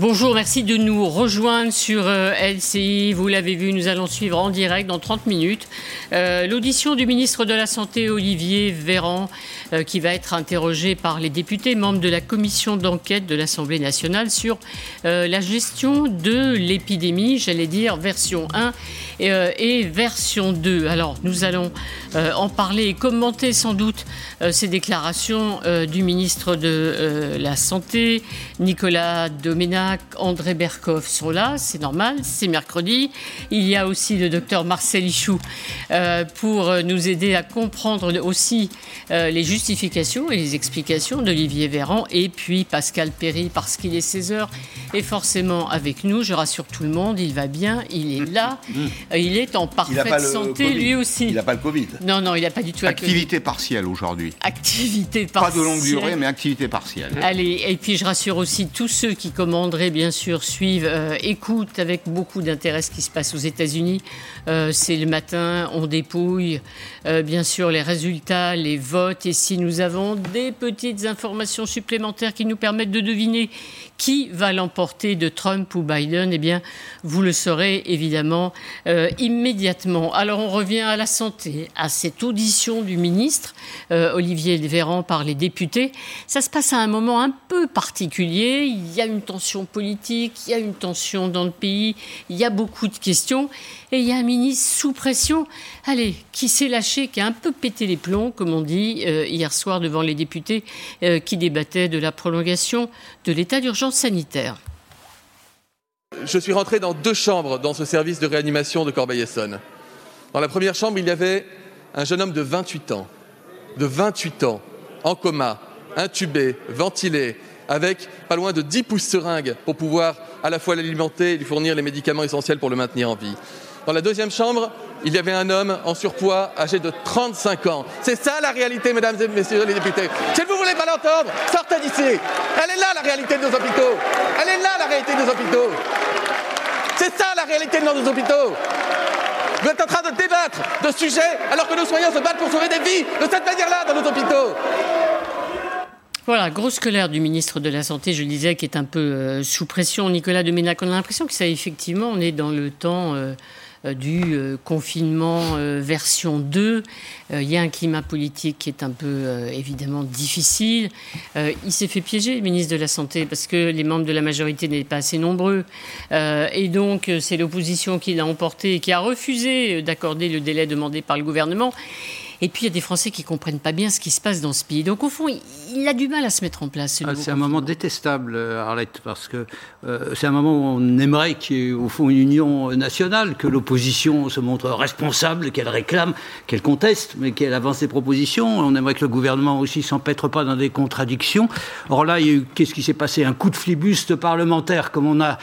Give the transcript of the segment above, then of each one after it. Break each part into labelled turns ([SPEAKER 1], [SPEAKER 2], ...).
[SPEAKER 1] Bonjour, merci de nous rejoindre sur euh, LCI. Vous l'avez vu, nous allons suivre en direct dans 30 minutes euh, l'audition du ministre de la Santé, Olivier Véran, euh, qui va être interrogé par les députés membres de la commission d'enquête de l'Assemblée nationale sur la gestion de l'épidémie, j'allais dire version 1 et, version 2. Alors, nous allons en parler et commenter sans doute ces déclarations du ministre de la Santé, Nicolas Doménat André Berkoff sont là, c'est normal, c'est mercredi. Il y a aussi le docteur Marcel Ichou euh, pour nous aider à comprendre aussi euh, les justifications et les explications d'Olivier Véran. Et puis Pascal Perry, parce qu'il est 16h, est forcément avec nous. Je rassure tout le monde, il va bien, il est là, mmh. Il est en parfaite santé lui aussi.
[SPEAKER 2] Il n'a pas le Covid.
[SPEAKER 1] Non, non, il n'a pas du tout
[SPEAKER 2] Activité partielle aujourd'hui.
[SPEAKER 1] Activité partielle.
[SPEAKER 2] Pas de longue durée, mais activité partielle.
[SPEAKER 1] Allez, et puis je rassure aussi tous ceux qui commanderaient bien sûr, suivent, euh, écoutent avec beaucoup d'intérêt ce qui se passe aux États-Unis. Euh, c'est le matin, on dépouille, euh, bien sûr, les résultats, les votes. Et si nous avons des petites informations supplémentaires qui nous permettent de deviner qui va l'emporter de Trump ou Biden, eh bien, vous le saurez évidemment immédiatement. Alors, on revient à la santé, à cette audition du ministre Olivier Véran par les députés. Ça se passe à un moment un peu particulier. Il y a une tension politique, il y a une tension dans le pays, il y a beaucoup de questions, et il y a un ministre sous pression, allez, qui s'est lâché, qui a un peu pété les plombs, comme on dit, euh, hier soir devant les députés euh, qui débattaient de la prolongation de l'état d'urgence sanitaire.
[SPEAKER 3] Je suis rentré dans deux chambres dans ce service de réanimation de Corbeil-Essonne. Dans la première chambre, il y avait un jeune homme de 28 ans, de 28 ans, en coma, intubé, ventilé, avec pas loin de 10 pouces seringues pour pouvoir à la fois l'alimenter et lui fournir les médicaments essentiels pour le maintenir en vie. Dans la deuxième chambre, il y avait un homme en surpoids âgé de 35 ans. C'est ça la réalité, mesdames et messieurs les députés. Si vous ne voulez pas l'entendre, sortez d'ici. Elle est là la réalité de nos hôpitaux. Elle est là la réalité de nos hôpitaux. C'est ça la réalité de nos hôpitaux. Vous êtes en train de débattre de sujets alors que nos soignants se battent pour sauver des vies de cette manière-là dans nos hôpitaux.
[SPEAKER 1] Voilà, grosse colère du ministre de la Santé, je le disais, qui est un peu euh, sous pression. Nicolas de Ménac, on a l'impression que ça, effectivement, on est dans le temps euh, du confinement version 2. Il y a un climat politique qui est un peu, évidemment, difficile. il s'est fait piéger, le ministre de la Santé, parce que les membres de la majorité n'étaient pas assez nombreux. et donc, c'est l'opposition qui l'a emporté et qui a refusé d'accorder le délai demandé par le gouvernement. Et puis il y a des Français qui comprennent pas bien ce qui se passe dans ce pays. Donc au fond, il, a du mal à se mettre en place.
[SPEAKER 4] Ah, c'est un moment détestable, euh, Arlette, parce que euh, c'est un moment où on aimerait qu'il y ait au fond une union nationale, que l'opposition se montre responsable, qu'elle réclame, qu'elle conteste, mais qu'elle avance ses propositions. On aimerait que le gouvernement aussi s'empêtre pas dans des contradictions. Or là, il y a eu, qu'est-ce qui s'est passé? Un coup de flibuste parlementaire, comme on a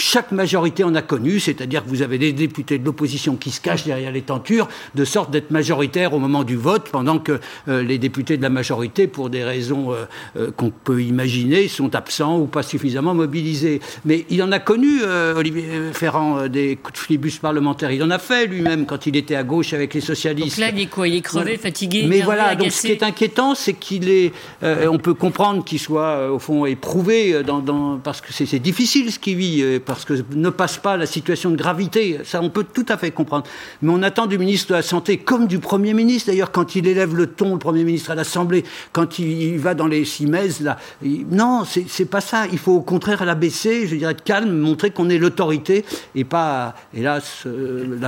[SPEAKER 4] chaque majorité en a connu, c'est-à-dire que vous avez des députés de l'opposition qui se cachent derrière les tentures, de sorte d'être majoritaires au moment du vote, pendant que euh, les députés de la majorité, pour des raisons euh, euh, qu'on peut imaginer, sont absents ou pas suffisamment mobilisés. Mais il en a connu, Olivier Ferrand, des coups de flibus parlementaires. Il en a fait lui-même quand il était à gauche avec les socialistes.
[SPEAKER 1] Donc là, il est quoi Il est crevé, fatigué
[SPEAKER 4] Mais voilà, donc ce qui est inquiétant, c'est qu'il est. on peut comprendre qu'il soit, au fond, éprouvé, dans, parce que c'est difficile ce qu'il vit parce que ne passe pas la situation de gravité. Ça, on peut tout à fait comprendre. Mais on attend du ministre de la Santé, comme du Premier ministre, d'ailleurs, quand il élève le ton, le Premier ministre à l'Assemblée, quand il, va dans les cimaises, là. non, c'est pas ça. Il faut au contraire l'abaisser, je dirais, être calme, montrer qu'on est l'autorité et pas, hélas, euh,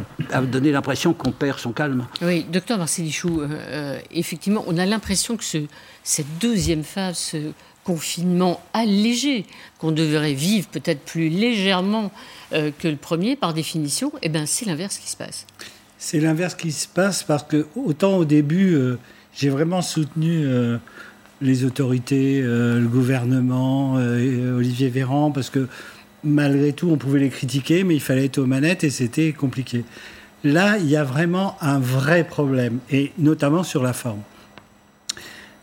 [SPEAKER 4] donner l'impression qu'on perd son calme.
[SPEAKER 1] Oui, docteur Marcelichou, euh, euh, effectivement, on a l'impression que ce, cette deuxième phase, confinement allégé, qu'on devrait vivre peut-être plus légèrement euh, que le premier par définition, eh ben, c'est l'inverse qui se passe.
[SPEAKER 5] C'est l'inverse qui se passe parce que autant au début, euh, j'ai vraiment soutenu euh, les autorités, le gouvernement, Olivier Véran, parce que malgré tout, on pouvait les critiquer, mais il fallait être aux manettes et c'était compliqué. Là, il y a vraiment un vrai problème, et notamment sur la forme.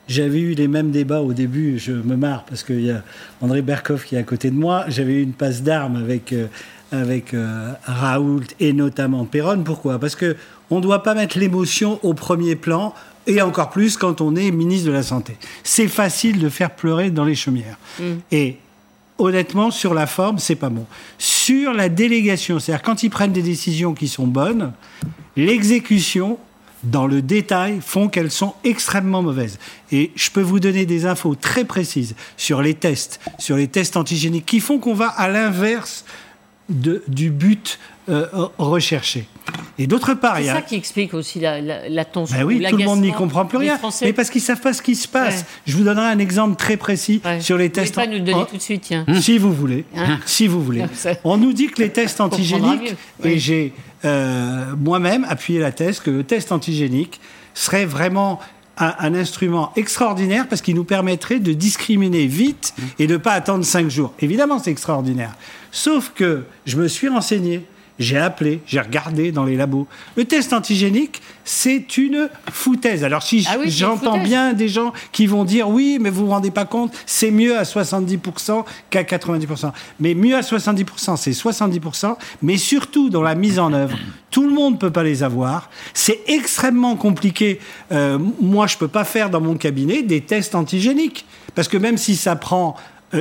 [SPEAKER 5] J'avais eu les mêmes débats au début, je me marre parce qu'il y a André Berkoff qui est à côté de moi. J'avais eu une passe d'armes avec, euh, avec euh, Raoult et notamment Perron. Pourquoi? Parce que on ne doit pas mettre l'émotion au premier plan et encore plus quand on est ministre de la Santé. C'est facile de faire pleurer dans les chaumières. Mm. Et honnêtement, sur la forme, c'est pas bon. Sur la délégation, c'est-à-dire quand ils prennent des décisions qui sont bonnes, l'exécution, dans le détail, font qu'elles sont extrêmement mauvaises. Et je peux vous donner des infos très précises sur les tests, sur les tests antigéniques, qui font qu'on va à l'inverse du but euh, recherché. Et d'autre part,
[SPEAKER 1] c'est ça qui explique aussi la, la, tension.
[SPEAKER 5] Ben oui, tout le monde n'y comprend plus rien. Mais parce qu'ils savent pas ce qui se passe. Je vous donnerai un exemple très précis sur les tests.
[SPEAKER 1] Vous pas nous le donner tout de suite, tiens.
[SPEAKER 5] Si vous voulez, hein si vous voulez. On nous dit que les tests antigéniques, et j'ai euh, moi-même appuyé la thèse que le test antigénique serait vraiment un, instrument extraordinaire parce qu'il nous permettrait de discriminer vite et de ne pas attendre cinq jours. Évidemment, c'est extraordinaire. Sauf que je me suis renseigné. J'ai appelé, j'ai regardé dans les labos. Le test antigénique, c'est une foutaise. Alors si ah j'entends bien des gens qui vont dire oui, mais vous vous rendez pas compte, c'est mieux à 70% qu'à 90%. Mais mieux à 70%, c'est 70%, mais surtout dans la mise en œuvre. Tout le monde ne peut pas les avoir. C'est extrêmement compliqué. Euh, moi, je peux pas faire dans mon cabinet des tests antigéniques. Parce que même si ça prend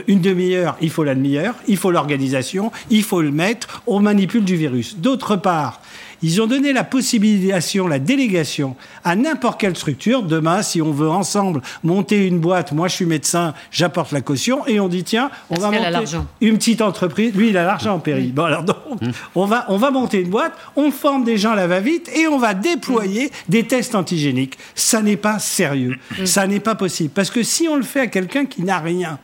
[SPEAKER 5] une demi-heure, il faut la demi-heure, il faut l'organisation, il faut le mettre, on manipule du virus. D'autre part, ils ont donné la possibilité, la délégation à n'importe quelle structure. Demain, si on veut ensemble monter une boîte, moi je suis médecin, j'apporte la caution et on dit tiens, on va monter une petite entreprise. Lui, il a l'argent, Péri. Bon alors donc, hum. on va on va monter une boîte, on forme des gens à la va-vite et on va déployer hum. des tests antigéniques. Ça n'est pas sérieux, ça n'est pas possible parce que si on le fait à quelqu'un qui n'a rien,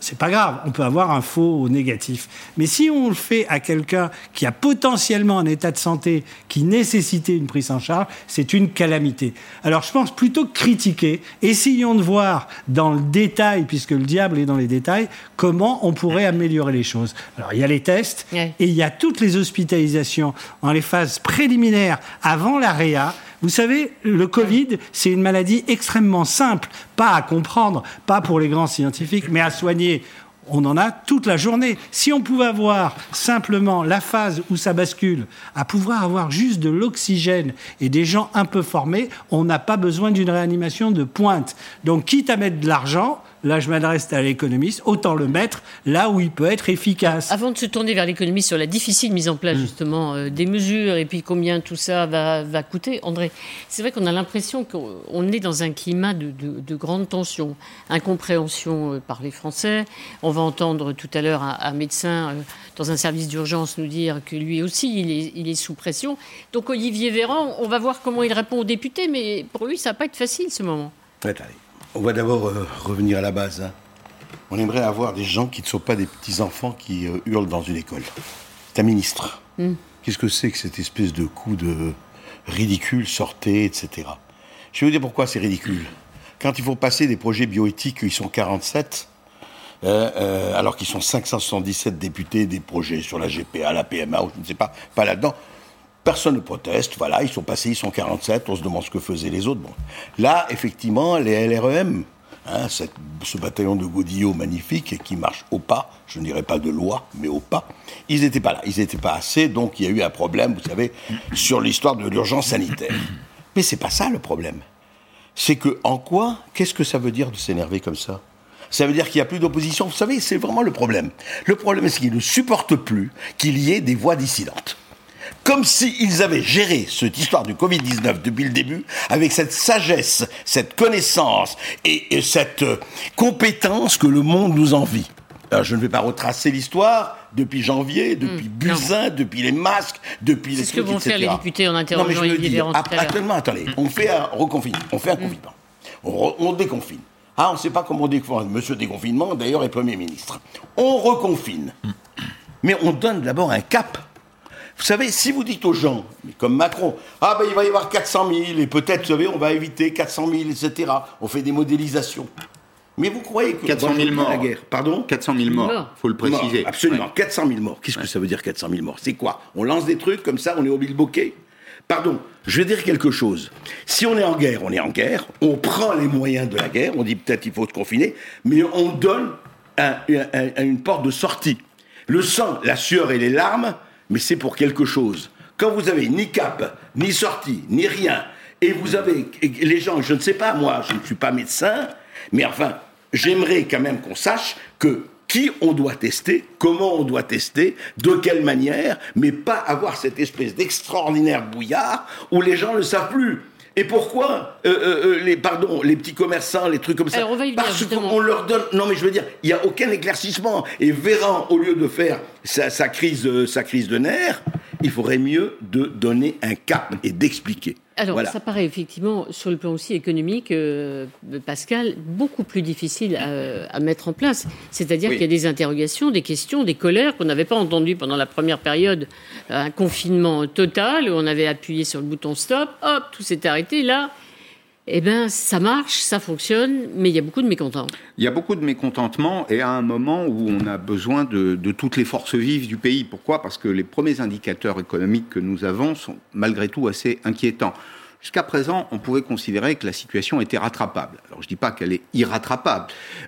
[SPEAKER 5] c'est pas grave, on peut avoir un faux négatif. Mais si on le fait à quelqu'un qui a potentiellement un état de santé qui nécessitait une prise en charge, c'est une calamité. Alors je pense plutôt critiquer, essayons de voir dans le détail, puisque le diable est dans les détails, comment on pourrait améliorer les choses. Alors il y a les tests et il y a toutes les hospitalisations en les phases préliminaires avant la réa vous savez, le Covid, c'est une maladie extrêmement simple, pas à comprendre, pas pour les grands scientifiques, mais à soigner on en a toute la journée. Si on pouvait avoir simplement la phase où ça bascule, à pouvoir avoir juste de l'oxygène et des gens un peu formés, on n'a pas besoin d'une réanimation de pointe. Donc, quitte à mettre de l'argent, là je m'adresse à l'économiste, autant le mettre là où il peut être efficace.
[SPEAKER 1] Avant de se tourner vers l'économie sur la difficile mise en place mm. justement euh, des mesures et puis combien tout ça va, coûter, André, c'est vrai qu'on a l'impression qu'on est dans un climat de, grande tension, incompréhension euh, par les Français. On va entendre tout à l'heure un, médecin euh, dans un service d'urgence nous dire que lui aussi il est, il est sous pression. Donc Olivier Véran, on va voir comment il répond aux députés, mais pour lui ça va pas être facile ce moment.
[SPEAKER 6] On va d'abord euh, revenir à la base. Hein. On aimerait avoir des gens qui ne sont pas des petits-enfants qui euh, hurlent dans une école. C'est un ministre. Hmm. Qu'est-ce que c'est que cette espèce de coup de ridicule, sortez, etc. Je vais vous dire pourquoi c'est ridicule. Quand il faut passer des projets bioéthiques, ils sont 47, euh, alors qu'ils sont 577 députés des projets sur la GPA, la PMA, ou je ne sais pas, pas là-dedans. Personne ne proteste, voilà, ils sont passés, ils sont 47, on se demande ce que faisaient les autres. Bon. Là, effectivement, les LREM, hein, ce bataillon de Godillot magnifique qui marche au pas, je ne dirais pas de loi, mais au pas, ils n'étaient pas là, ils n'étaient pas assez, donc il y a eu un problème, vous savez, sur l'histoire de l'urgence sanitaire. Mais c'est pas ça le problème. C'est que, en quoi, qu'est-ce que ça veut dire de s'énerver comme ça? Ça veut dire qu'il n'y a plus d'opposition? Vous savez, c'est vraiment le problème. Le problème, c'est qu'ils ne supportent plus qu'il y ait des voix dissidentes comme s'ils avaient géré cette histoire du Covid-19 depuis le début avec cette sagesse, cette connaissance et, cette euh, compétence que le monde nous envie. Alors, je ne vais pas retracer l'histoire depuis janvier, depuis mmh, Buzyn, depuis les masques, depuis les
[SPEAKER 1] C'est ce que vont faire les députés en interrogeant
[SPEAKER 6] Véran Actuellement, attendez, on fait un reconfinement, on fait un mmh. confinement, on, déconfine. Ah, on ne sait pas comment on déconfine. Monsieur déconfinement, d'ailleurs, est Premier ministre. On reconfine. Mmh. Mais on donne d'abord un cap vous savez, si vous dites aux gens, comme Macron, ah ben il va y avoir 400 000, et peut-être, vous savez, on va éviter 400 000, etc. On fait des modélisations. Mais vous croyez que
[SPEAKER 2] 400 000 morts.
[SPEAKER 6] La guerre, pardon?
[SPEAKER 2] 400 000 morts, il faut le préciser.
[SPEAKER 6] absolument, 400 000 morts. Qu'est-ce que ça veut dire 400 000 morts? C'est quoi? On lance des trucs comme ça, on est au bilboquet Pardon, je vais dire quelque chose. Si on est en guerre, on est en guerre, on prend les moyens de la guerre, on dit peut-être il faut se confiner, mais on donne une porte de sortie. Le sang, la sueur et les larmes, mais c'est pour quelque chose. Quand vous avez ni cap, ni sortie, ni rien, et vous avez les gens, je ne sais pas, moi, je ne suis pas médecin, mais enfin, j'aimerais quand même qu'on sache que
[SPEAKER 7] qui on doit tester, comment on doit tester, de quelle manière, mais pas avoir cette espèce d'extraordinaire bouillard où les gens ne savent plus. Et pourquoi euh, euh, euh, les pardon les petits commerçants, les trucs comme ça
[SPEAKER 1] Alors on va y
[SPEAKER 7] Parce qu'on leur donne. Non, mais je veux dire, il n'y a aucun éclaircissement. Et Véran, au lieu de faire sa, crise, sa crise de nerfs, il faudrait mieux de donner un cap et d'expliquer.
[SPEAKER 1] Alors, ça paraît effectivement, sur le plan aussi économique, euh, Pascal, beaucoup plus difficile à, mettre en place. C'est-à-dire qu'il y a des interrogations, des questions, des colères qu'on n'avait pas entendues pendant la première période, un confinement total, où on avait appuyé sur le bouton stop, hop, tout s'est arrêté. Là, eh bien, ça marche, ça fonctionne, mais il y a beaucoup de mécontents.
[SPEAKER 2] Il y a beaucoup de mécontentement et à un moment où on a besoin de, toutes les forces vives du pays. Pourquoi? Parce que les premiers indicateurs économiques que nous avons sont malgré tout assez inquiétants. Jusqu'à présent, on pouvait considérer que la situation était rattrapable. Alors, je ne dis pas qu'elle est irrattrapable.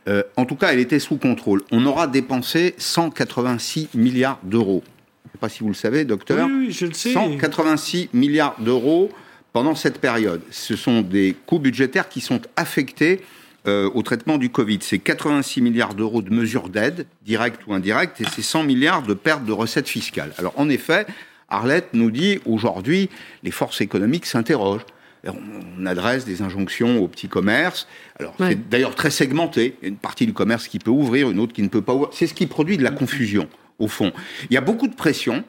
[SPEAKER 2] Euh, en tout cas, elle était sous contrôle. On aura dépensé 186 milliards d'euros. Je ne sais pas si vous le savez, docteur.
[SPEAKER 5] Oui, oui je le sais.
[SPEAKER 2] 186 milliards d'euros pendant cette période. Ce sont des coûts budgétaires qui sont affectés euh, au traitement du Covid. C'est 86 milliards d'euros de mesures d'aide, directes ou indirectes, et c'est 100 milliards de pertes de recettes fiscales. Alors en effet, Arlette nous dit aujourd'hui, les forces économiques s'interrogent. On adresse des injonctions aux petits commerces. Alors, c'est d'ailleurs très segmenté. Il y a une partie du commerce qui peut ouvrir, une autre qui ne peut pas ouvrir. C'est ce qui produit de la confusion, au fond. Il y a beaucoup de pression,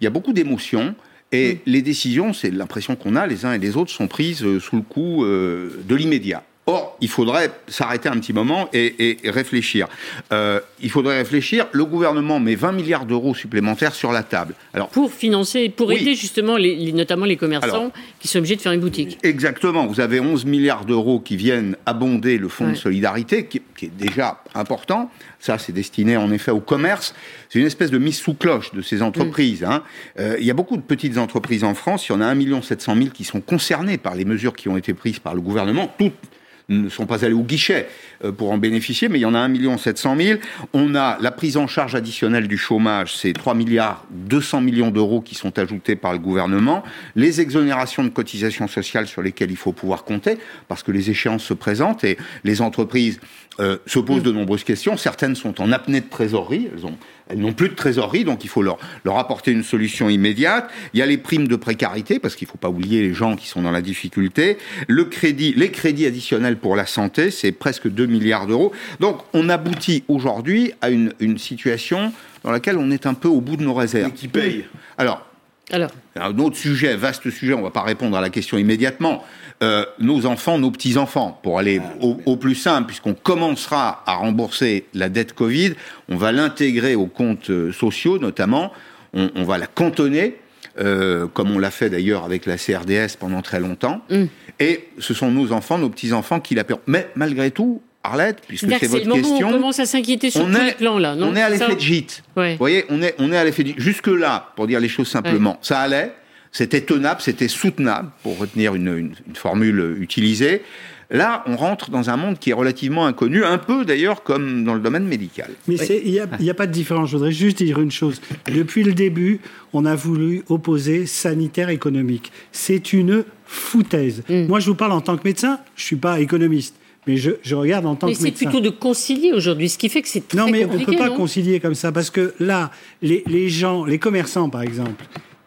[SPEAKER 2] il y a beaucoup d'émotions. Et mm. les décisions, c'est l'impression qu'on a, les uns et les autres, sont prises euh, sous le coup euh, de l'immédiat. Or, il faudrait s'arrêter un petit moment et, réfléchir. Euh, il faudrait réfléchir. Le gouvernement met 20 milliards d'euros supplémentaires sur la table.
[SPEAKER 1] Alors, pour financer, pour aider justement les, notamment les commerçants qui sont obligés de faire une boutique.
[SPEAKER 2] Exactement. Vous avez 11 milliards d'euros qui viennent abonder le fonds de solidarité, qui, est déjà important. Ça, c'est destiné en effet au commerce. C'est une espèce de mise sous cloche de ces entreprises. Hein. Euh, il y a beaucoup de petites entreprises en France. Il y en a 1 700 000 qui sont concernées par les mesures qui ont été prises par le gouvernement. Toutes ne sont pas allés au guichet euh, pour en bénéficier, mais il y en a 1 700 000. On a la prise en charge additionnelle du chômage, c'est 3 milliards 200 millions d'euros qui sont ajoutés par le gouvernement. Les exonérations de cotisations sociales sur lesquelles il faut pouvoir compter, parce que les échéances se présentent et les entreprises euh, se posent de nombreuses questions. Certaines sont en apnée de trésorerie, elles ont elles n'ont plus de trésorerie, donc il faut leur, leur apporter une solution immédiate. Il y a les primes de précarité, parce qu'il ne faut pas oublier les gens qui sont dans la difficulté. Le crédit, les crédits additionnels pour la santé, c'est presque 2 milliards d'euros. Donc on aboutit aujourd'hui à une, une situation dans laquelle on est un peu au bout de nos réserves.
[SPEAKER 7] qui paye?
[SPEAKER 2] Alors, alors? Un autre sujet, vaste sujet, on ne va pas répondre à la question immédiatement. Euh, nos enfants, nos petits-enfants, pour aller ah, au, plus simple, puisqu'on commencera à rembourser la dette Covid, on va l'intégrer aux comptes euh, sociaux notamment, on, va la cantonner, euh, comme on l'a fait d'ailleurs avec la CRDS pendant très longtemps, mm. et ce sont nos enfants, nos petits-enfants qui la paieront. Mais malgré tout, Arlette, puisque c'est votre question.
[SPEAKER 1] On commence à s'inquiéter sur tous les plans là,
[SPEAKER 2] On est à l'effet de gîte. Vous voyez, on est, on est à l'effet de Jusque là, pour dire les choses simplement, ça allait. C'était tenable, c'était soutenable, pour retenir une, formule utilisée. Là, on rentre dans un monde qui est relativement inconnu, un peu d'ailleurs comme dans le domaine médical.
[SPEAKER 5] Mais il n'y a, pas de différence. Je voudrais juste dire une chose. Depuis le début, on a voulu opposer sanitaire économique. C'est une foutaise. Mm. Moi, je vous parle en tant que médecin, je ne suis pas économiste. Mais je, regarde en tant que médecin.
[SPEAKER 1] Mais c'est plutôt de concilier aujourd'hui, ce qui fait que c'est très
[SPEAKER 5] Non, mais
[SPEAKER 1] on
[SPEAKER 5] ne peut pas concilier comme ça, parce que là, les, les gens, les commerçants par exemple,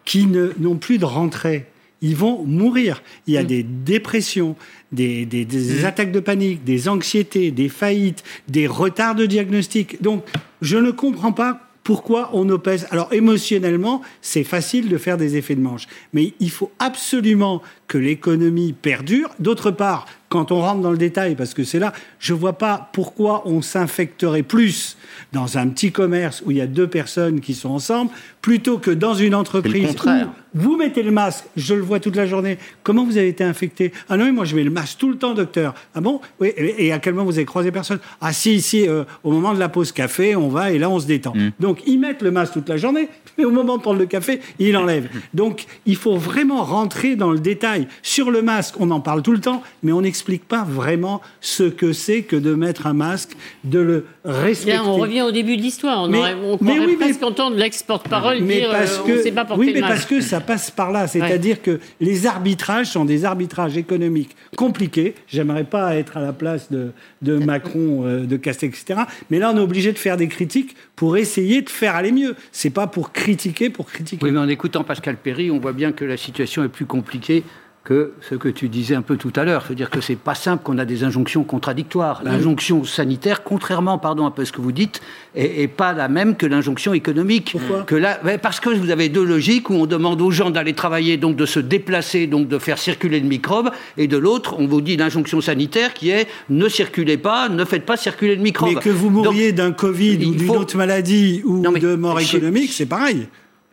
[SPEAKER 5] qui n'ont plus de rentrée. Ils vont mourir. Il y a mm. des dépressions, des, mm. attaques de panique, des anxiétés, des faillites, des retards de diagnostic. Donc, je ne comprends pas pourquoi on opèse. Alors, émotionnellement, c'est facile de faire des effets de manche. Mais il faut absolument que l'économie perdure. D'autre part, quand on rentre dans le détail, parce que c'est là, je ne vois pas pourquoi on s'infecterait plus dans un petit commerce où il y a deux personnes qui sont ensemble, plutôt que dans une entreprise où vous mettez le masque, je le vois toute la journée. Comment vous avez été infecté? Ah non, moi je mets le masque tout le temps, docteur. Ah bon? Oui, et à quel moment vous avez croisé personne? Ah si, ici, euh, au moment de la pause café, on va et là on se détend. Mm. Donc ils mettent le masque toute la journée, mais au moment de prendre le café, ils l'enlèvent. Donc il faut vraiment rentrer dans le détail. Sur le masque, on en parle tout le temps, mais on explique n'explique pas vraiment ce que c'est que de mettre un masque, de le respecter.
[SPEAKER 1] Là, on revient au début de l'histoire. On, aurait, on mais oui, presque entendre l'ex-porte-parole dire parce que, on sait pas porter
[SPEAKER 5] Oui, mais
[SPEAKER 1] parce
[SPEAKER 5] que ça passe par là. C'est-à-dire que les arbitrages sont des arbitrages économiques compliqués. J'aimerais pas être à la place de, de Macron, euh, de Castex, etc. Mais là, on est obligé de faire des critiques pour essayer de faire aller mieux. C'est pas pour critiquer, pour critiquer.
[SPEAKER 4] Oui, mais en écoutant Pascal Perry, on voit bien que la situation est plus compliquée que ce que tu disais un peu tout à l'heure. C'est-à-dire que c'est pas simple qu'on a des injonctions contradictoires. L'injonction sanitaire, contrairement, pardon, un peu à ce que vous dites, est, pas la même que l'injonction économique.
[SPEAKER 5] Pourquoi?
[SPEAKER 4] Que là, Parce que vous avez deux logiques où on demande aux gens d'aller travailler, donc de se déplacer, donc de faire circuler le microbe, et de l'autre, on vous dit l'injonction sanitaire qui est ne circulez pas, ne faites pas circuler le microbe.
[SPEAKER 5] Mais que vous mouriez d'un Covid ou d'une autre maladie ou de mort économique, c'est pareil.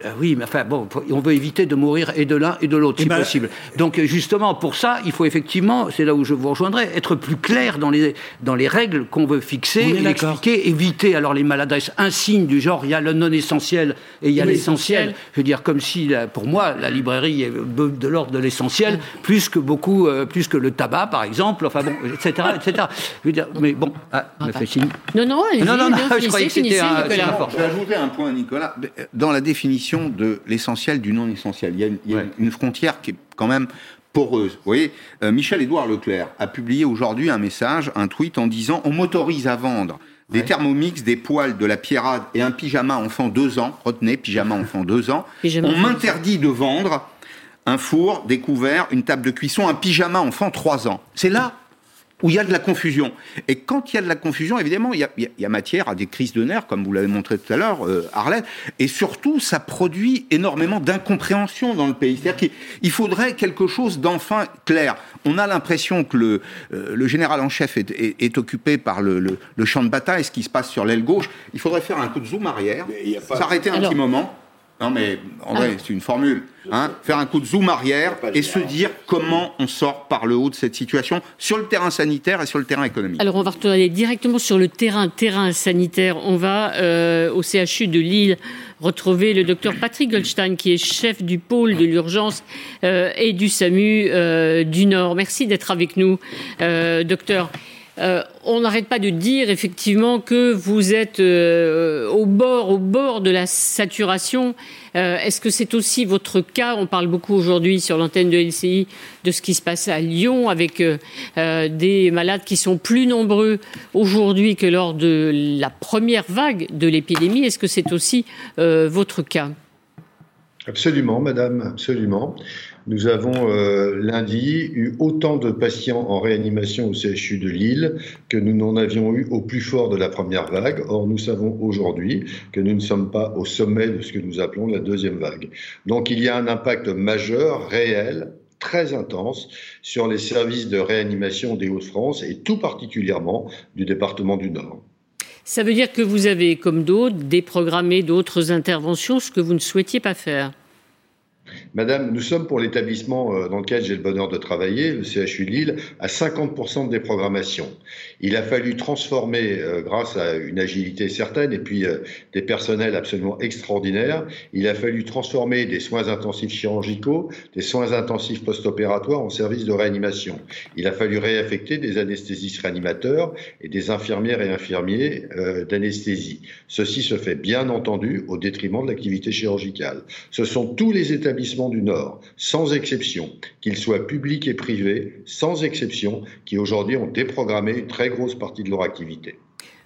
[SPEAKER 4] Euh, oui, mais enfin, bon, on veut éviter de mourir et de l'un et de l'autre, si ben, possible. Donc, justement, pour ça, il faut effectivement, c'est là où je vous rejoindrai, être plus clair dans les, dans les règles qu'on veut fixer, expliquer, éviter alors les maladresses insignes du genre, il y a le non essentiel et il y a l'essentiel. Je veux dire, comme si, pour moi, la librairie est de l'ordre de l'essentiel, plus que beaucoup, euh, plus que le tabac, par exemple, enfin bon, etc., etc. Je veux dire, mais bon, ah, me fait signe.
[SPEAKER 1] Non, non,
[SPEAKER 4] non, non, non, je croyais que c'était un,
[SPEAKER 2] Je vais ajouter un point, Nicolas. Dans la définition de l'essentiel du non essentiel. Il y a, une, frontière qui est quand même poreuse. Vous voyez, euh, Michel-Édouard Leclerc a publié aujourd'hui un message, un tweet en disant on m'autorise à vendre des thermomix, des poils, de la pierrade et un pyjama enfant deux ans. Retenez, pyjama enfant deux ans. on m'interdit de vendre un four, des couverts, une table de cuisson, un pyjama enfant trois ans. C'est là où il y a de la confusion. Et quand il y a de la confusion, évidemment, il y a, matière à des crises de nerfs, comme vous l'avez montré tout à l'heure, euh, Arlette, et surtout, ça produit énormément d'incompréhension dans le pays. C'est-à-dire qu'il faudrait quelque chose d'enfin clair. On a l'impression que le, euh, le général en chef est, est, occupé par le, le, champ de bataille, ce qui se passe sur l'aile gauche. Il faudrait faire un coup de zoom arrière, s'arrêter un petit moment non, mais en vrai, ah. c'est une formule. Hein. Faire un coup de zoom arrière et se dire comment on sort par le haut de cette situation sur le terrain sanitaire et sur le terrain économique.
[SPEAKER 1] Alors, on va retourner directement sur le terrain, terrain sanitaire. On va euh, au CHU de Lille retrouver le docteur Patrick Goldstein, qui est chef du pôle de l'urgence euh, et du SAMU euh, du Nord. Merci d'être avec nous, docteur. Euh, on n'arrête pas de dire effectivement que vous êtes euh, au bord, de la saturation. Euh, est-ce que c'est aussi votre cas? On parle beaucoup aujourd'hui sur l'antenne de LCI de ce qui se passe à Lyon avec des malades qui sont plus nombreux aujourd'hui que lors de la première vague de l'épidémie. Est-ce que c'est aussi votre cas?
[SPEAKER 8] Absolument, madame, absolument. Nous avons euh, lundi eu autant de patients en réanimation au CHU de Lille que nous n'en avions eu au plus fort de la première vague. Or, nous savons aujourd'hui que nous ne sommes pas au sommet de ce que nous appelons la deuxième vague. Donc, il y a un impact majeur, réel, très intense sur les services de réanimation des Hauts-de-France et tout particulièrement du département du Nord.
[SPEAKER 1] Ça veut dire que vous avez, comme d'autres, déprogrammé d'autres interventions, ce que vous ne souhaitiez pas faire?
[SPEAKER 8] Madame, nous sommes pour l'établissement euh, dans lequel j'ai le bonheur de travailler, le CHU Lille, à 50% de déprogrammation. Il a fallu transformer, euh, grâce à une agilité certaine et puis euh, des personnels absolument extraordinaires, il a fallu transformer des soins intensifs chirurgicaux, des soins intensifs post-opératoires en services de réanimation. Il a fallu réaffecter des anesthésistes réanimateurs et des infirmières et infirmiers d'anesthésie. Ceci se fait bien entendu au détriment de l'activité chirurgicale. Ce sont tous les établissements du Nord, sans exception, qu'ils soient publics et privés, sans exception, qui aujourd'hui ont déprogrammé une très grosse partie de leur activité.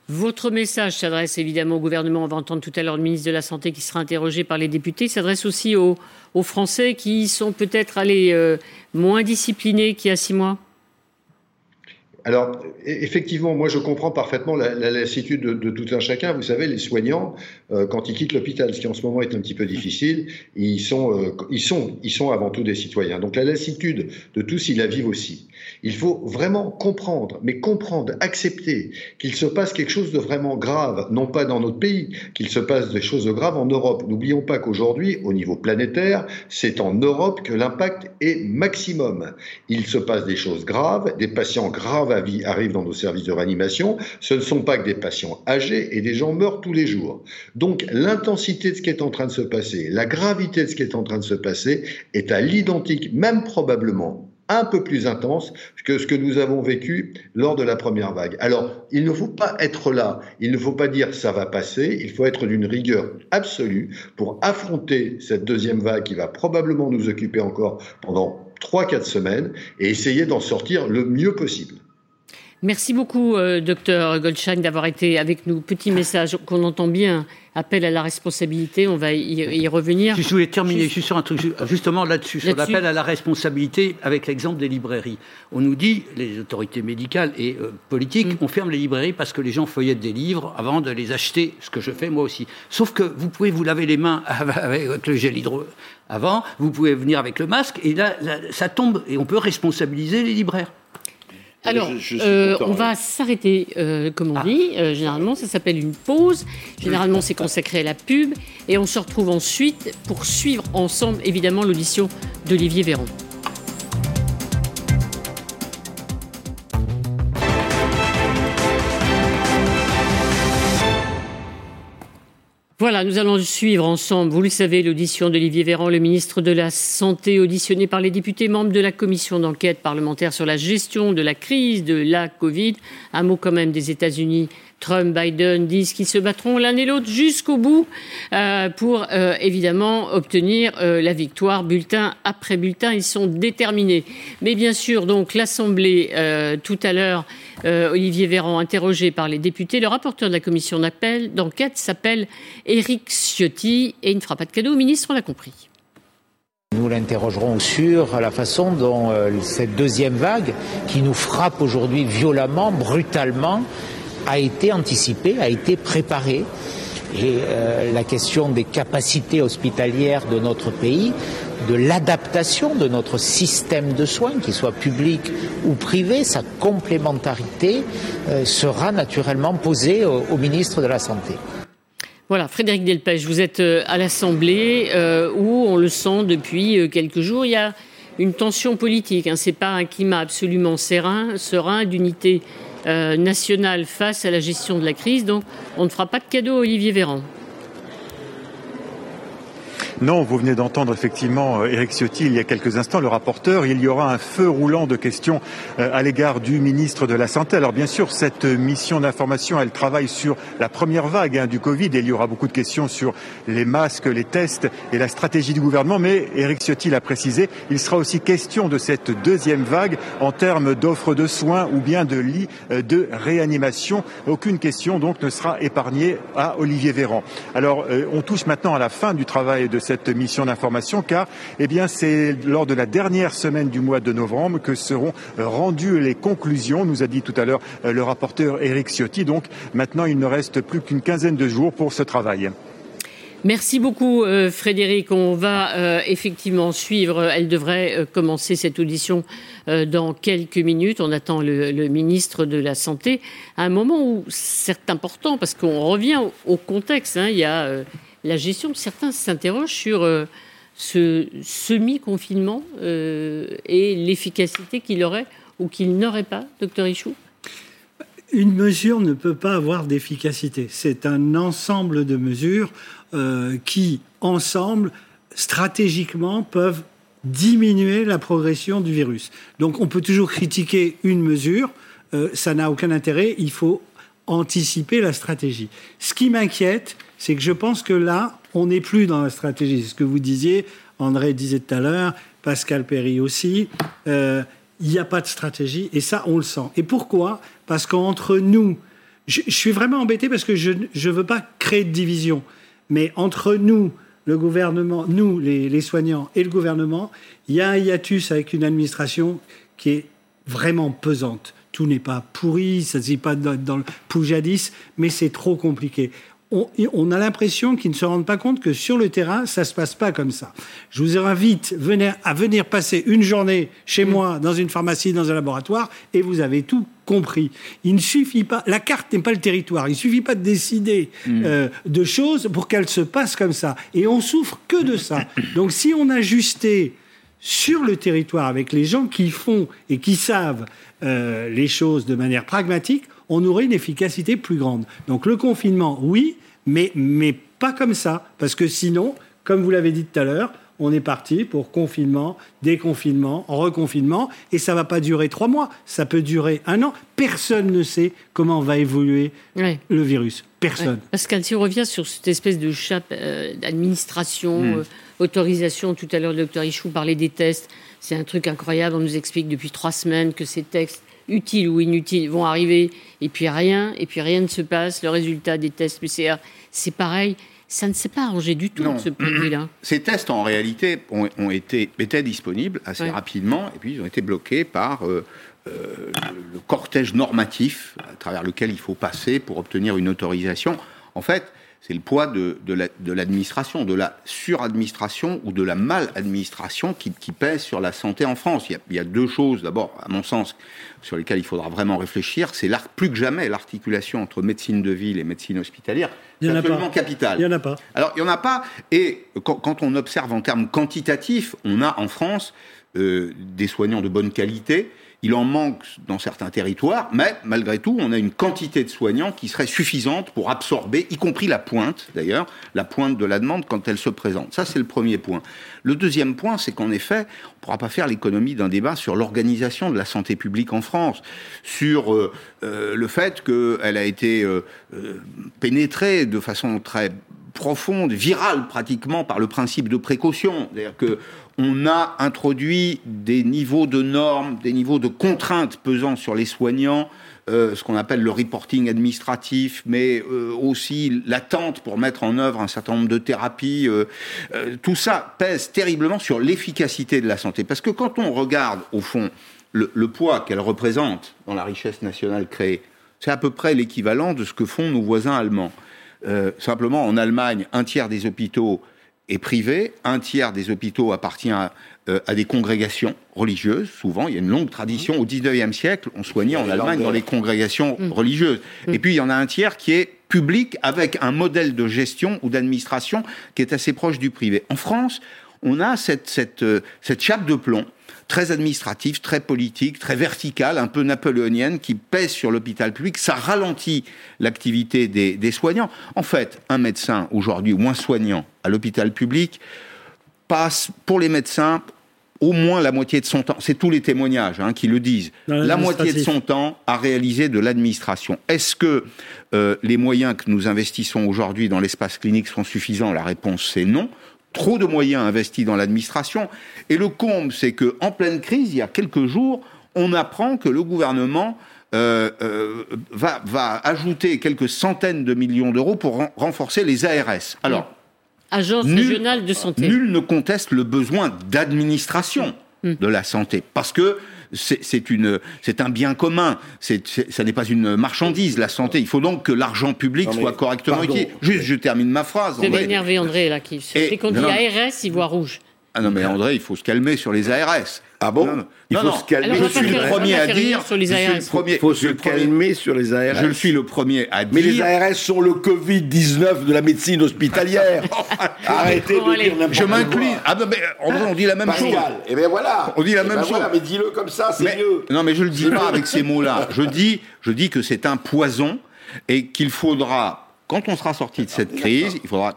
[SPEAKER 1] Votre message s'adresse évidemment au gouvernement. On va entendre tout à l'heure le ministre de la Santé qui sera interrogé par les députés. S'adresse aussi aux, Français qui sont peut-être allés euh, moins disciplinés qu'il y a six mois.
[SPEAKER 8] Alors, e-, effectivement, moi je comprends parfaitement la, lassitude de, tout un chacun. Vous savez, les soignants, euh, quand ils quittent l'hôpital, ce qui en ce moment est un petit peu difficile, ils sont, euh, ils sont, ils sont avant tout des citoyens. Donc la lassitude de tous, ils la vivent aussi. Il faut vraiment comprendre, mais comprendre, accepter qu'il se passe quelque chose de vraiment grave, non pas dans notre pays, qu'il se passe des choses graves en Europe. N'oublions pas qu'aujourd'hui, au niveau planétaire, c'est en Europe que l'impact est maximum. Il se passe des choses graves, des patients graves à vie arrivent dans nos services de réanimation. Ce ne sont pas que des patients âgés et des gens meurent tous les jours. Donc l'intensité de ce qui est en train de se passer, la gravité de ce qui est en train de se passer est à l'identique, même probablement un peu plus intense que ce que nous avons vécu lors de la première vague. Alors, il ne faut pas être là, il ne faut pas dire ça va passer, il faut être d'une rigueur absolue pour affronter cette deuxième vague qui va probablement nous occuper encore pendant 3-4 semaines et essayer d'en sortir le mieux possible.
[SPEAKER 1] Merci beaucoup, euh, docteur Goldschein, d'avoir été avec nous. Petit message qu'on entend bien, appel à la responsabilité, on va y, revenir.
[SPEAKER 4] Je voulais terminer juste, sur un truc, justement là-dessus, sur l'appel à la responsabilité avec l'exemple des librairies. On nous dit, les autorités médicales et euh, politiques, mm. on ferme les librairies parce que les gens feuillettent des livres avant de les acheter, ce que je fais moi aussi. Sauf que vous pouvez vous laver les mains avec le gel hydro avant, vous pouvez venir avec le masque, et là ça tombe, et on peut responsabiliser les libraires.
[SPEAKER 1] Alors, euh, on va s'arrêter, euh, comme on ah. dit. Euh, généralement, ça s'appelle une pause. Généralement, c'est consacré à la pub. Et on se retrouve ensuite pour suivre ensemble, évidemment, l'audition d'Olivier Véran. Voilà, nous allons suivre ensemble, vous le savez, l'audition d'Olivier Véran, le ministre de la Santé, auditionné par les députés membres de la commission d'enquête parlementaire sur la gestion de la crise de la Covid. Un mot quand même des États-Unis Trump, Biden disent qu'ils se battront l'un et l'autre jusqu'au bout euh, pour euh, évidemment obtenir euh, la victoire, bulletin après bulletin. Ils sont déterminés. Mais bien sûr, donc l'Assemblée tout à l'heure, Olivier Véran interrogé par les députés, le rapporteur de la commission d'appel d'enquête s'appelle Éric Ciotti et il ne fera pas de cadeau au ministre, on l'a compris.
[SPEAKER 9] Nous l'interrogerons sur la façon dont cette deuxième vague, qui nous frappe aujourd'hui violemment, brutalement, a été anticipé, a été préparé. Et euh, la question des capacités hospitalières de notre pays, de l'adaptation de notre système de soins, qu'il soit public ou privé, sa complémentarité euh, sera naturellement posée au, ministre de la Santé.
[SPEAKER 1] Voilà, Frédéric Delpech, vous êtes euh, à l'Assemblée où on le sent depuis quelques jours. Il y a une tension politique. Hein. Ce n'est pas un climat absolument serein, serein d'unité nationale face à la gestion de la crise. Donc, on ne fera pas de cadeau à Olivier Véran.
[SPEAKER 10] Non, vous venez d'entendre effectivement Eric euh, Ciotti il y a quelques instants, le rapporteur. Il y aura un feu roulant de questions euh, à l'égard du ministre de la Santé. Alors bien sûr, cette mission d'information, elle travaille sur la première vague hein, du Covid et il y aura beaucoup de questions sur les masques, les tests et la stratégie du gouvernement. Mais Eric Ciotti l'a précisé, il sera aussi question de cette deuxième vague en termes d'offres de soins ou bien de lits euh, de réanimation. Aucune question donc ne sera épargnée à Olivier Véran. Alors on touche maintenant à la fin du travail de cette cette mission d'information car eh bien, c'est lors de la dernière semaine du mois de novembre que seront rendues les conclusions, nous a dit tout à l'heure euh, le rapporteur Éric Ciotti. Donc maintenant, il ne reste plus qu'une quinzaine de jours pour ce travail.
[SPEAKER 1] Merci beaucoup euh, Frédéric. On va euh, effectivement suivre. Elle devrait commencer cette audition dans quelques minutes. On attend le, ministre de la Santé à un moment où c'est important parce qu'on revient au, contexte. Hein. Il y a la gestion. Certains s'interrogent sur euh, ce semi-confinement euh, et l'efficacité qu'il aurait ou qu'il n'aurait pas, docteur Ichou
[SPEAKER 5] une mesure ne peut pas avoir d'efficacité. C'est un ensemble de mesures euh, qui, ensemble, stratégiquement, peuvent diminuer la progression du virus. Donc on peut toujours critiquer une mesure, ça n'a aucun intérêt, il faut anticiper la stratégie. Ce qui m'inquiète, c'est que je pense que là, on n'est plus dans la stratégie. C'est ce que vous disiez, André disait tout à l'heure, Pascal Perry aussi. Euh, il n'y a pas de stratégie et ça, on le sent. Et pourquoi? Parce qu'entre nous, je, suis vraiment embêté parce que je ne veux pas créer de division, mais entre nous, le gouvernement, nous, les, les, soignants et le gouvernement, il y a un hiatus avec une administration qui est vraiment pesante. Tout n'est pas pourri, ça ne dit pas dans, dans le poujadis, mais c'est trop compliqué on, a l'impression qu'ils ne se rendent pas compte que sur le terrain, ça se passe pas comme ça. Je vous invite à venir passer une journée chez mm. moi, dans une pharmacie, dans un laboratoire, et vous avez tout compris. Il ne suffit pas, la carte n'est pas le territoire, il ne suffit pas de décider mm. euh, de choses pour qu'elles se passent comme ça. Et on souffre que de ça. Donc si on ajustait sur le territoire avec les gens qui font et qui savent euh, les choses de manière pragmatique, on aurait une efficacité plus grande. Donc le confinement, oui, mais, mais pas comme ça, parce que sinon, comme vous l'avez dit tout à l'heure, on est parti pour confinement, déconfinement, reconfinement, et ça va pas durer trois mois, ça peut durer un an. Personne ne sait comment va évoluer le virus. Personne.
[SPEAKER 1] Pascal, si on revient sur cette espèce de chape euh, d'administration, hmm. euh, autorisation, tout à l'heure le docteur Ichou parlait des tests, c'est un truc incroyable, on nous explique depuis trois semaines que ces textes utiles ou inutiles vont arriver, et puis rien, et puis rien ne se passe, le résultat des tests PCR, c'est pareil. Ça ne s'est pas arrangé du tout, ce produit-là.
[SPEAKER 2] Ces tests, en réalité, ont, été, étaient disponibles assez rapidement, et puis ils ont été bloqués par euh, euh, le cortège normatif à travers lequel il faut passer pour obtenir une autorisation. En fait, c'est le poids de, de l'administration, de, la suradministration ou de la maladministration qui, qui pèse sur la santé en France. Il y a, il y a deux choses, d'abord, à mon sens, sur lesquelles il faudra vraiment réfléchir. C'est plus que jamais l'articulation entre médecine de ville et médecine hospitalière. C'est absolument capital.
[SPEAKER 5] Il n'y en a pas.
[SPEAKER 2] Alors, il n'y en a pas. Et quand, quand, on observe en termes quantitatifs, on a en France euh, des soignants de bonne qualité il en manque dans certains territoires, mais malgré tout, on a une quantité de soignants qui serait suffisante pour absorber, y compris la pointe d'ailleurs, la pointe de la demande quand elle se présente. Ça, c'est le premier point. Le deuxième point, c'est qu'en effet, on ne pourra pas faire l'économie d'un débat sur l'organisation de la santé publique en France, sur euh, euh, le fait qu'elle a été euh, pénétrée de façon très profonde, virale pratiquement par le principe de précaution. C'est-à-dire que on a introduit des niveaux de normes, des niveaux de contraintes pesant sur les soignants, euh, ce qu'on appelle le reporting administratif, mais euh, aussi l'attente pour mettre en œuvre un certain nombre de thérapies. Euh, tout ça pèse terriblement sur l'efficacité de la santé. Parce que quand on regarde, au fond, le, le poids qu'elle représente dans la richesse nationale créée, c'est à peu près l'équivalent de ce que font nos voisins allemands. simplement, en Allemagne, un tiers des hôpitaux est privé, un tiers des hôpitaux appartient euh, à, des congrégations religieuses, souvent, il y a une longue tradition, au 19e siècle, on soignait en Allemagne dans les congrégations mm. religieuses. Mm. Et puis il y en a un tiers qui est public avec un modèle de gestion ou d'administration qui est assez proche du privé. En France, on a cette, cette, euh, cette chape de plomb très administrative, très politique, très verticale, un peu napoléonienne, qui pèse sur l'hôpital public. Ça ralentit l'activité des, soignants. En fait, un médecin aujourd'hui, ou un soignant à l'hôpital public, passe pour les médecins au moins la moitié de son temps, c'est tous les témoignages hein, qui le disent, la moitié de son temps à réaliser de l'administration. Est-ce que euh, les moyens que nous investissons aujourd'hui dans l'espace clinique sont suffisants? La réponse c'est non trop de moyens investis dans l'administration. Et le comble, c'est que en pleine crise, il y a quelques jours, on apprend que le gouvernement euh, euh, va, va, ajouter quelques centaines de millions d'euros pour renforcer les ARS. Alors,
[SPEAKER 1] Agence régionale de santé.
[SPEAKER 2] Nul ne conteste le besoin d'administration hmm. de la santé, parce que c'est une, c'est un bien commun. C'est, ça n'est pas une marchandise. La santé. Il faut donc que l'argent public soit correctement utilisé. Juste, je termine ma phrase.
[SPEAKER 1] Vous avez énervé André là, qui. Et, qu'on dit ARS, il voit rouge.
[SPEAKER 2] Ah non, mais André, il faut se calmer sur les ARS.
[SPEAKER 7] Ah bon
[SPEAKER 2] Il faut se calmer.
[SPEAKER 1] je suis le premier à dire. Sur les ARS.
[SPEAKER 7] il faut se calmer sur les ARS.
[SPEAKER 2] Je suis le premier à dire.
[SPEAKER 7] Mais les ARS sont le Covid-19 de la médecine hospitalière. Arrêtez de dire n'importe
[SPEAKER 2] Je m'incline. Ah non, mais on dit la même chose.
[SPEAKER 7] Et eh bien voilà.
[SPEAKER 2] On dit la eh même ben chose. Voilà,
[SPEAKER 7] mais dis-le comme ça, c'est mieux.
[SPEAKER 2] Non, mais je le dis pas avec ces mots-là. Je dis, je dis que c'est un poison et qu'il faudra, quand on sera sorti de cette crise, il faudra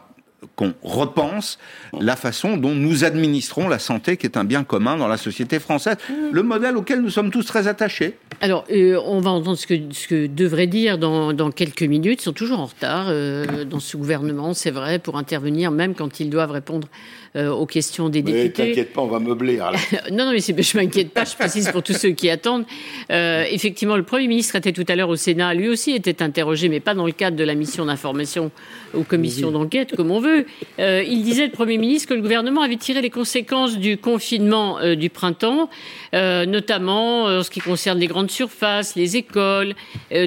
[SPEAKER 2] qu'on repense la façon dont nous administrons la santé, qui est un bien commun dans la société française, le modèle auquel nous sommes tous très attachés.
[SPEAKER 1] Alors, euh, on va entendre ce que, ce que devrait dire dans, dans, quelques minutes. Ils sont toujours en retard euh, dans ce gouvernement, c'est vrai, pour intervenir, même quand ils doivent répondre euh, aux questions des députés.
[SPEAKER 7] T'inquiète pas, on va meubler.
[SPEAKER 1] non, non, mais je m'inquiète pas, je précise pour tous ceux qui attendent. Euh, effectivement, le Premier ministre était tout à l'heure au Sénat, lui aussi était interrogé, mais pas dans le cadre de la mission d'information ou commission d'enquête, comme on veut. Euh, il disait, le Premier ministre, que le gouvernement avait tiré les conséquences du confinement du printemps, notamment en ce qui concerne les grandes surfaces, les écoles,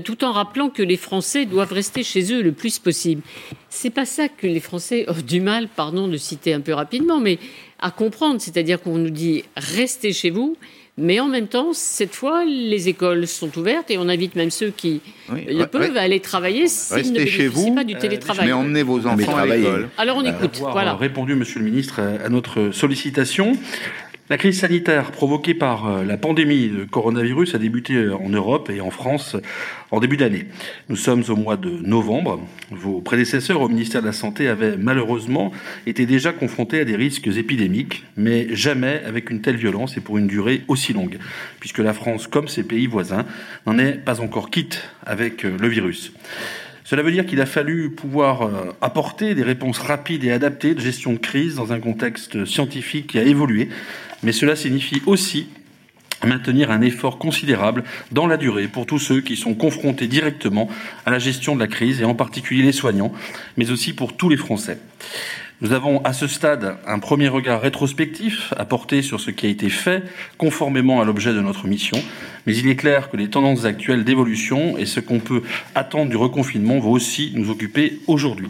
[SPEAKER 1] tout en rappelant que les Français doivent rester chez eux le plus possible. C'est pas ça que les Français ont du mal, pardon de citer un peu rapidement, mais à comprendre. C'est-à-dire qu'on nous dit restez chez vous, mais en même temps, cette fois, les écoles sont ouvertes et on invite même ceux qui le peuvent à aller travailler s'ils ne
[SPEAKER 2] chez vous,
[SPEAKER 1] pas du euh, télétravail.
[SPEAKER 2] mais emmenez vos enfants à l'école.
[SPEAKER 1] Alors on écoute.
[SPEAKER 11] Avoir
[SPEAKER 1] voilà.
[SPEAKER 11] répondu, Monsieur le Ministre, à notre sollicitation. La crise sanitaire provoquée par euh, la pandémie de coronavirus a débuté euh, en Europe et en France en début d'année. Nous sommes au mois de novembre. Vos prédécesseurs au ministère de la Santé avaient malheureusement été déjà confrontés à des risques épidémiques, mais jamais avec une telle violence et pour une durée aussi longue, puisque la France, comme ses pays voisins, n'en est pas encore quitte avec euh, le virus. Cela veut dire qu'il a fallu pouvoir apporter des réponses rapides et adaptées de gestion de crise dans un contexte scientifique qui a évolué mais cela signifie aussi maintenir un effort considérable dans la durée pour tous ceux qui sont confrontés directement à la gestion de la crise, et en particulier les soignants, mais aussi pour tous les Français. Nous avons à ce stade un premier regard rétrospectif à porter sur ce qui a été fait conformément à l'objet de notre mission, mais il est clair que les tendances actuelles d'évolution et ce qu'on peut attendre du reconfinement vont aussi nous occuper aujourd'hui.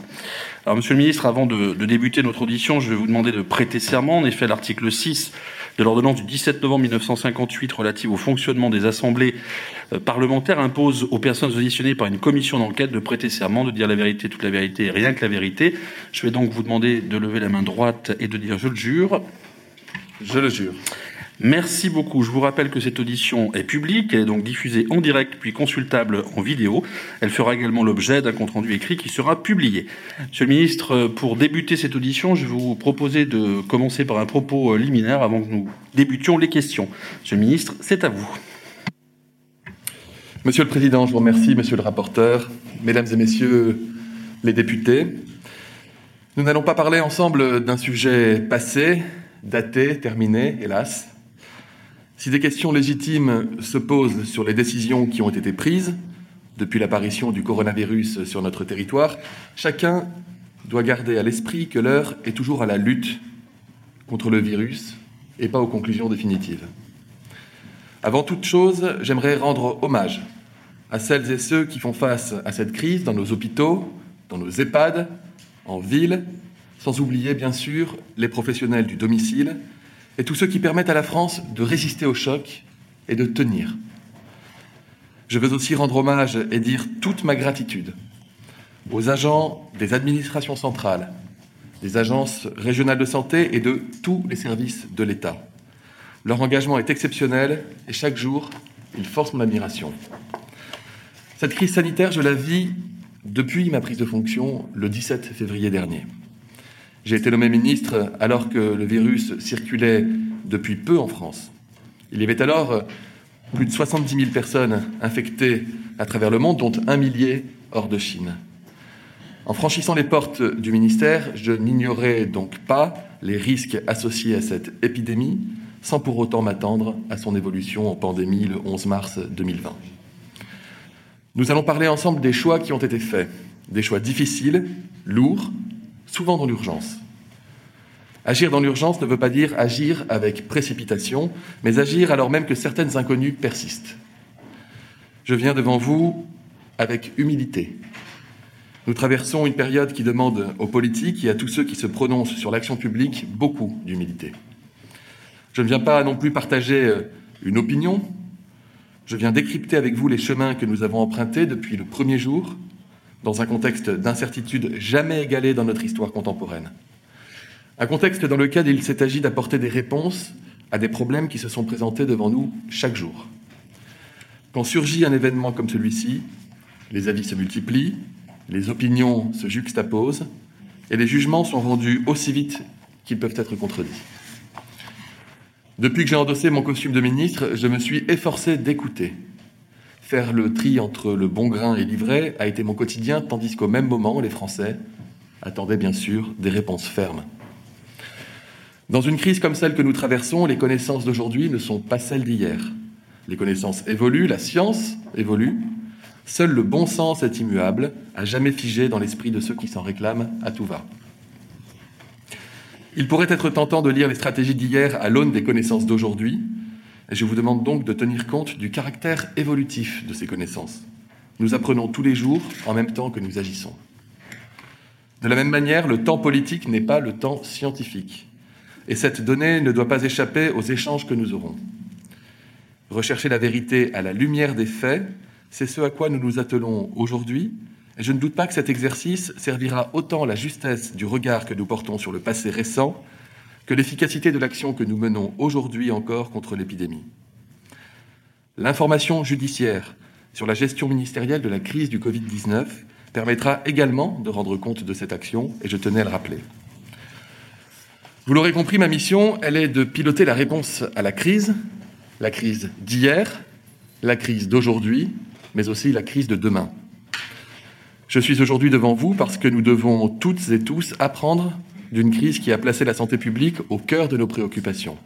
[SPEAKER 11] Alors, Monsieur le Ministre, avant de, débuter notre audition, je vais vous demander de prêter serment. En effet, l'article 6 de l'ordonnance du 17 novembre 1958 relative au fonctionnement des assemblées euh, parlementaires impose aux personnes auditionnées par une commission d'enquête de prêter serment, de dire la vérité, toute la vérité et rien que la vérité. Je vais donc vous demander de lever la main droite et de dire je le jure.
[SPEAKER 3] Je le jure.
[SPEAKER 11] Merci beaucoup. Je vous rappelle que cette audition est publique, elle est donc diffusée en direct puis consultable en vidéo. Elle fera également l'objet d'un compte-rendu écrit qui sera publié. Monsieur le ministre, pour débuter cette audition, je vais vous proposer de commencer par un propos euh, liminaire avant que nous débutions les questions. Monsieur le ministre, c'est à vous.
[SPEAKER 3] Monsieur le Président, je vous remercie, Monsieur le rapporteur, Mesdames et Messieurs les députés. Nous n'allons pas parler ensemble d'un sujet passé, daté, terminé, hélas. Si des questions légitimes se posent sur les décisions qui ont été prises depuis l'apparition du coronavirus sur notre territoire, chacun doit garder à l'esprit que l'heure est toujours à la lutte contre le virus et pas aux conclusions définitives. Avant toute chose, j'aimerais rendre hommage à celles et ceux qui font face à cette crise dans nos hôpitaux, dans nos EHPAD, en ville, sans oublier bien sûr les professionnels du domicile et tous ceux qui permettent à la France de résister au choc et de tenir. Je veux aussi rendre hommage et dire toute ma gratitude aux agents des administrations centrales, des agences régionales de santé et de tous les services de l'État. Leur engagement est exceptionnel et chaque jour, il force mon admiration. Cette crise sanitaire, je la vis depuis ma prise de fonction le 17 février dernier. J'ai été nommé ministre alors que le virus circulait depuis peu en France. Il y avait alors plus de 70 000 personnes infectées à travers le monde, dont un millier hors de Chine. En franchissant les portes du ministère, je n'ignorais donc pas les risques associés à cette épidémie, sans pour autant m'attendre à son évolution en pandémie le 11 mars 2020. Nous allons parler ensemble des choix qui ont été faits, des choix difficiles, lourds, souvent dans l'urgence. Agir dans l'urgence ne veut pas dire agir avec précipitation, mais agir alors même que certaines inconnues persistent. Je viens devant vous avec humilité. Nous traversons une période qui demande aux politiques et à tous ceux qui se prononcent sur l'action publique beaucoup d'humilité. Je ne viens pas non plus partager euh, une opinion, je viens décrypter avec vous les chemins que nous avons empruntés depuis le premier jour dans un contexte d'incertitude jamais égalé dans notre histoire contemporaine. Un contexte dans lequel il s'est agi d'apporter des réponses à des problèmes qui se sont présentés devant nous chaque jour. Quand surgit un événement comme celui-ci, les avis se multiplient, les opinions se juxtaposent et les jugements sont rendus aussi vite qu'ils peuvent être contredits. Depuis que j'ai endossé mon costume de ministre, je me suis efforcé d'écouter, Faire le tri entre le bon grain et l'ivraie a été mon quotidien, tandis qu'au même moment, les Français attendaient bien sûr des réponses fermes. Dans une crise comme celle que nous traversons, les connaissances d'aujourd'hui ne sont pas celles d'hier. Les connaissances évoluent, la science évolue. Seul le bon sens est immuable, à jamais figé dans l'esprit de ceux qui s'en réclament à tout va. Il pourrait être tentant de lire les stratégies d'hier à l'aune des connaissances d'aujourd'hui, je vous demande donc de tenir compte du caractère évolutif de ces connaissances. Nous apprenons tous les jours en même temps que nous agissons. De la même manière, le temps politique n'est pas le temps scientifique. Et cette donnée ne doit pas échapper aux échanges que nous aurons. Rechercher la vérité à la lumière des faits, c'est ce à quoi nous nous attelons aujourd'hui. Et je ne doute pas que cet exercice servira autant la justesse du regard que nous portons sur le passé récent que l'efficacité de l'action que nous menons aujourd'hui encore contre l'épidémie. L'information judiciaire sur la gestion ministérielle de la crise du Covid-19 permettra également de rendre compte de cette action, et je tenais à le rappeler. Vous l'aurez compris, ma mission, elle est de piloter la réponse à la crise, la crise d'hier, la crise d'aujourd'hui, mais aussi la crise de demain. Je suis aujourd'hui devant vous parce que nous devons toutes et tous apprendre d'une crise qui a placé la santé publique au cœur de nos préoccupations.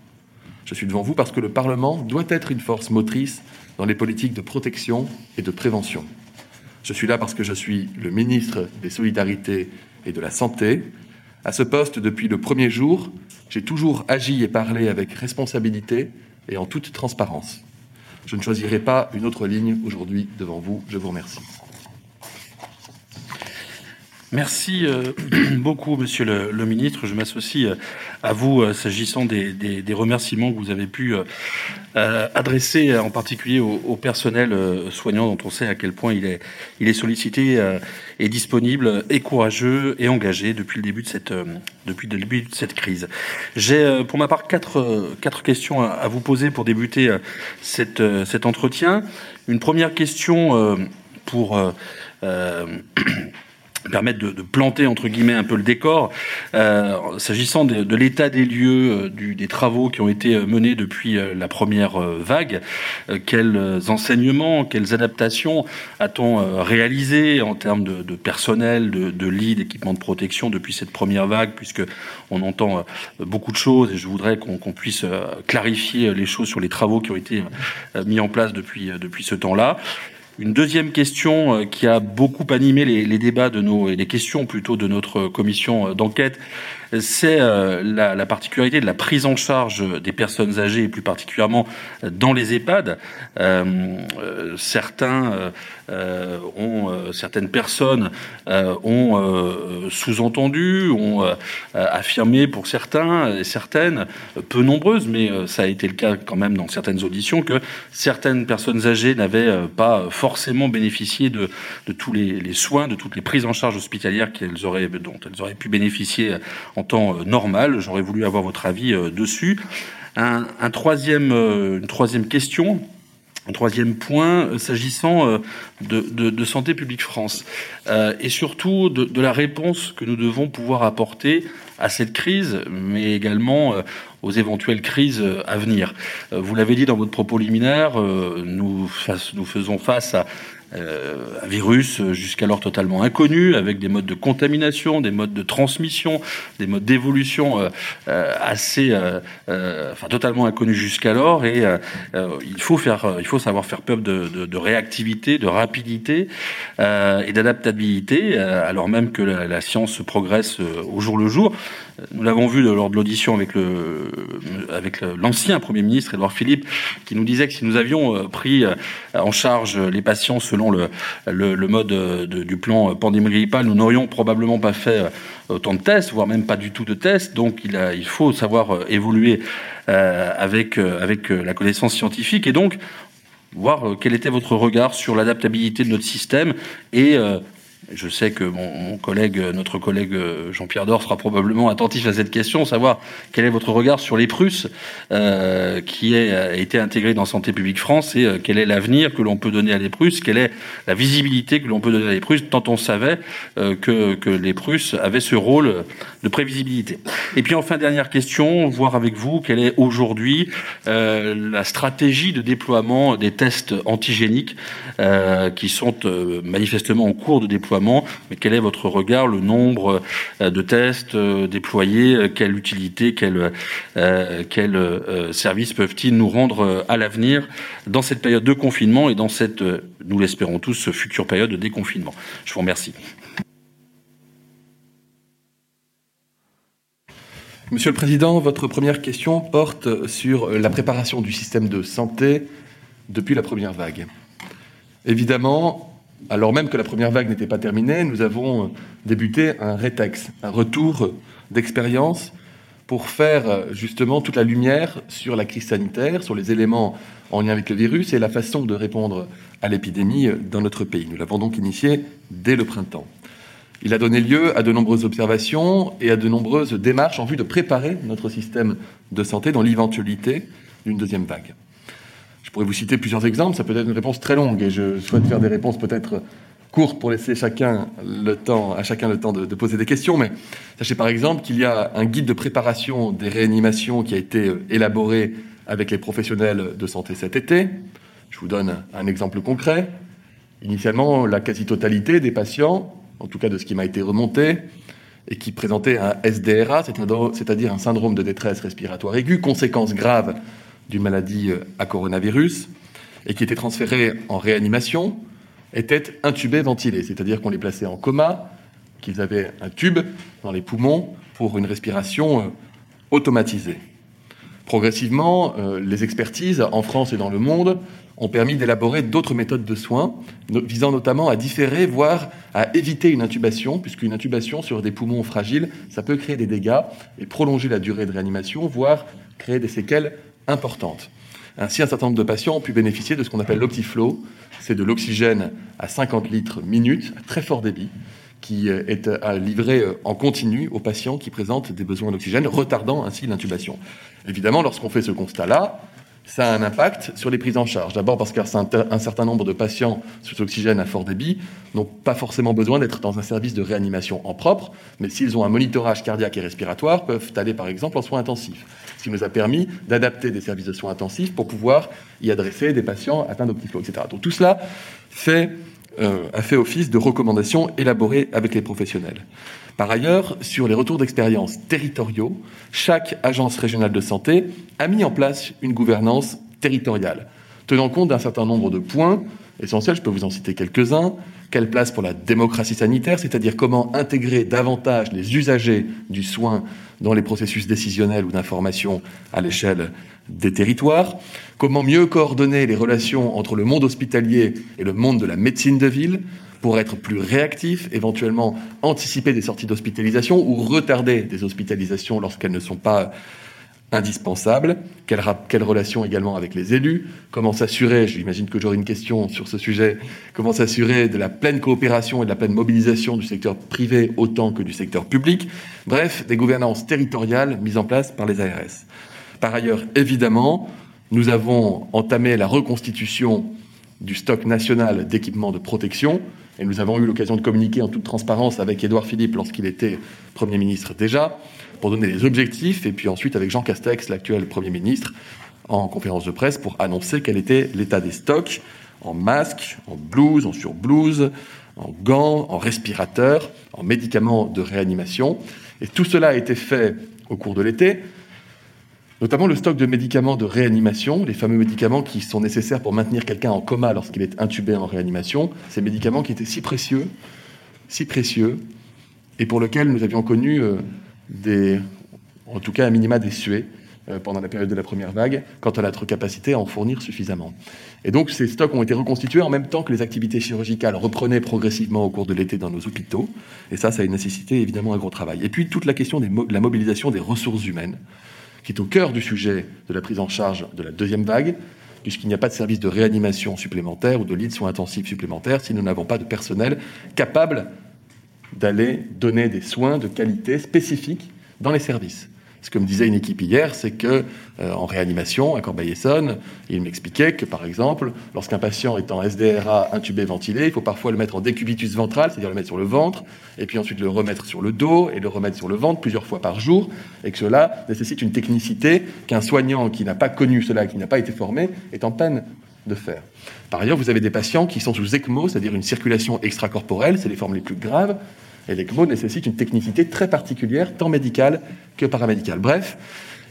[SPEAKER 3] Je suis devant vous parce que le Parlement doit être une force motrice dans les politiques de protection et de prévention. Je suis là parce que je suis le ministre des Solidarités et de la Santé. À ce poste, depuis le premier jour, j'ai toujours agi et parlé avec responsabilité et en toute transparence. Je ne choisirai pas une autre ligne aujourd'hui devant vous. Je vous remercie.
[SPEAKER 11] Merci euh, beaucoup, Monsieur le, Ministre. Je m'associe euh, à vous euh, s'agissant des, remerciements que vous avez pu adresser, en particulier au, personnel soignant, dont on sait à quel point il est, il est sollicité et disponible, et courageux et engagé depuis le début de cette, depuis le début de cette crise. J'ai, pour ma part, quatre, quatre questions à, vous poser pour débuter cette, cet entretien. Une première question pour permettre de, de, planter entre guillemets un peu le décor. Euh, S'agissant de, l'état des lieux euh, des travaux qui ont été euh, menés depuis la première vague, quels enseignements, quelles adaptations a-t-on réalisé en termes de, personnel, de, lits, d'équipements de protection depuis cette première vague, puisque on entend beaucoup de choses et je voudrais qu'on qu puisse clarifier les choses sur les travaux qui ont été mis en place depuis depuis ce temps-là. Une deuxième question euh, qui a beaucoup animé les, débats de nos et les questions plutôt de notre commission euh, d'enquête, c'est euh, la, la, particularité de la prise en charge des personnes âgées plus particulièrement dans les EHPAD. Certains ont certaines personnes ont sous-entendu, ont affirmé pour certains et certaines, peu nombreuses, mais ça a été le cas quand même dans certaines auditions, que certaines personnes âgées n'avaient pas forcément bénéficié de, de tous les, soins, de toutes les prises en charge hospitalières qu'elles auraient, dont elles auraient pu bénéficier en temps euh, normal. J'aurais voulu avoir votre avis euh, dessus. Un, troisième, euh, une troisième question. Un troisième point, s'agissant de, Santé publique France, et surtout de, de, la réponse que nous devons pouvoir apporter à cette crise, mais également aux éventuelles crises à venir. Euh, vous l'avez dit dans votre propos liminaire, nous, face, nous faisons face à euh, un virus jusqu'alors totalement inconnu, avec des modes de contamination, des modes de transmission, des modes d'évolution euh, euh assez, euh, euh, enfin totalement inconnus jusqu'alors. Et il faut faire, il faut savoir faire preuve de, réactivité, de rapidité et d'adaptabilité, alors même que la, la, science progresse au jour le jour. Nous l'avons vu lors de l'audition avec l'ancien Premier ministre Édouard Philippe, qui nous disait que si nous avions pris en charge les patients selon le, mode de, du plan pandémie grippale, nous n'aurions probablement pas fait autant de tests, voire même pas du tout de tests. Donc il, faut savoir euh, évoluer euh, avec, euh, avec la connaissance scientifique et donc voir quel était votre regard sur l'adaptabilité de notre système et je sais que mon, collègue, notre collègue euh, Jean-Pierre Dor sera probablement attentif à cette question, savoir quel est votre regard sur les Prusses euh, qui a été intégré dans Santé publique France et euh, quel est l'avenir que l'on peut donner à les Prusses, quelle est la visibilité que l'on peut donner à les Prusses, tant on savait que, que les Prusses avaient ce rôle de prévisibilité. Et puis enfin, dernière question, voir avec vous quelle est aujourd'hui la stratégie de déploiement des tests antigéniques qui sont manifestement en cours de déploiement mais quel est votre regard, le nombre euh, de tests euh, déployés, euh, quelle utilité, quel, quel services peuvent-ils nous rendre à l'avenir dans cette période de confinement et dans cette, nous l'espérons tous, future période de déconfinement? Je vous remercie.
[SPEAKER 3] Monsieur le Président, votre première question porte sur la préparation du système de santé depuis la première vague. Évidemment, alors même que la première vague n'était pas terminée, nous avons débuté un rétex, un retour d'expérience pour faire justement toute la lumière sur la crise sanitaire, sur les éléments en lien avec le virus et la façon de répondre à l'épidémie dans notre pays. Nous l'avons donc initié dès le printemps. Il a donné lieu à de nombreuses observations et à de nombreuses démarches en vue de préparer notre système de santé dans l'éventualité d'une deuxième vague. Je pourrais vous citer plusieurs exemples, ça peut être une réponse très longue et je souhaite faire des réponses peut-être courtes pour laisser chacun le temps, à chacun le temps de, de poser des questions. Mais sachez par exemple qu'il y a un guide de préparation des réanimations qui a été euh, élaboré avec les professionnels de santé cet été. Je vous donne un exemple concret. Initialement, la quasi-totalité des patients, en tout cas de ce qui m'a été remonté, et qui présentaient un SDRA, c'est-à-dire un syndrome de détresse respiratoire aiguë, conséquence grave d'une maladie euh, à coronavirus, et qui étaient transférés en réanimation, étaient intubés ventilés, c'est-à-dire qu'on les plaçait en coma, qu'ils avaient un tube dans les poumons pour une respiration euh, automatisée. Progressivement, euh, les expertises en France et dans le monde ont permis d'élaborer d'autres méthodes de soins, visant notamment à différer, voire à éviter une intubation, puisqu'une intubation sur des poumons fragiles, ça peut créer des dégâts et prolonger la durée de réanimation, voire créer des séquelles importantes. Ainsi, un certain nombre de patients ont pu bénéficier de ce qu'on appelle l'Optiflow. C'est de l'oxygène à 50 litres minute, à très fort débit, qui est livré en continu aux patients qui présentent des besoins d'oxygène, retardant ainsi l'intubation. Évidemment, lorsqu'on fait ce constat-là, ça a un impact sur les prises en charge. D'abord parce qu'un certain nombre de patients sous oxygène à fort débit n'ont pas forcément besoin d'être dans un service de réanimation en propre, mais s'ils ont un monitorage cardiaque et respiratoire, peuvent aller par exemple en soins intensifs. Ce qui nous a permis d'adapter des services de soins intensifs pour pouvoir y adresser des patients atteints d'optiflow, etc. Donc tout cela euh, a fait office de recommandations élaborées avec les professionnels. Par ailleurs, sur les retours d'expérience territoriaux, chaque agence régionale de santé a mis en place une gouvernance territoriale, tenant compte d'un certain nombre de points essentiels, je peux vous en citer quelques-uns. Quelle place pour la démocratie sanitaire, c'est-à-dire comment intégrer davantage les usagers du soin dans les processus décisionnels ou d'information à l'échelle des territoires, comment mieux coordonner les relations entre le monde hospitalier et le monde de la médecine de ville, pour être plus réactif, éventuellement anticiper des sorties d'hospitalisation ou retarder des hospitalisations lorsqu'elles ne sont pas indispensables. Quelle, quelle, relation également avec les élus? Comment s'assurer, j'imagine que j'aurai une question sur ce sujet, comment s'assurer de la pleine coopération et de la pleine mobilisation du secteur privé autant que du secteur public? Bref, des gouvernances territoriales mises en place par les ARS. Par ailleurs, évidemment, nous avons entamé la reconstitution du stock national d'équipements de protection et nous avons eu l'occasion de communiquer en toute transparence avec Édouard Philippe lorsqu'il était Premier ministre déjà, pour donner les objectifs, et puis ensuite avec Jean Castex, l'actuel Premier ministre, en conférence de presse pour annoncer quel était l'état des stocks en masques, en blouse, en surblouse, en gants, en respirateurs, en médicaments de réanimation. Et tout cela a été fait au cours de l'été notamment le stock de médicaments de réanimation, les fameux médicaments qui sont nécessaires pour maintenir quelqu'un en coma lorsqu'il est intubé en réanimation, ces médicaments qui étaient si précieux, si précieux, et pour lesquels nous avions connu euh, des, en tout cas un minima des euh, pendant la période de la première vague, quant à notre capacité à en fournir suffisamment. Et donc ces stocks ont été reconstitués en même temps que les activités chirurgicales reprenaient progressivement au cours de l'été dans nos hôpitaux, et ça, ça a nécessité évidemment un gros travail. Et puis toute la question de la mobilisation des ressources humaines qui est au cœur du sujet de la prise en charge de la deuxième vague, puisqu'il n'y a pas de service de réanimation supplémentaire ou de lits de soins intensifs supplémentaires si nous n'avons pas de personnel capable d'aller donner des soins de qualité spécifiques dans les services. Ce que me disait une équipe hier, c'est que euh, en réanimation à Corbeil-Essonne, il m'expliquait que par exemple, lorsqu'un patient est en SDRA intubé ventilé, il faut parfois le mettre en décubitus ventral, c'est-à-dire le mettre sur le ventre, et puis ensuite le remettre sur le dos et le remettre sur le ventre plusieurs fois par jour, et que cela nécessite une technicité qu'un soignant qui n'a pas connu cela, qui n'a pas été formé, est en peine de faire. Par ailleurs, vous avez des patients qui sont sous ECMO, c'est-à-dire une circulation extracorporelle, c'est les formes les plus graves, et l'ECMO nécessite une technicité très particulière, tant médicale que paramédicale. Bref,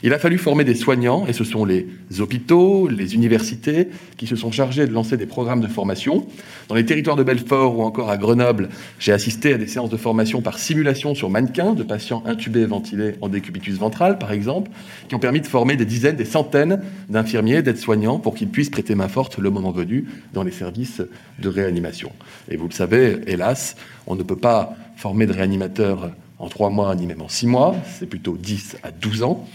[SPEAKER 3] il a fallu former des soignants, et ce sont les hôpitaux, les universités qui se sont chargés de lancer des programmes de formation. Dans les territoires de Belfort ou encore à Grenoble, j'ai assisté à des séances de formation par simulation sur mannequins de patients intubés et ventilés en décubitus ventral, par exemple, qui ont permis de former des dizaines, des centaines d'infirmiers, d'aides-soignants pour qu'ils puissent prêter main forte le moment venu dans les services de réanimation. Et vous le savez, hélas, on ne peut pas former de réanimateurs en trois mois ni même en six mois, c'est plutôt 10 à 12 ans.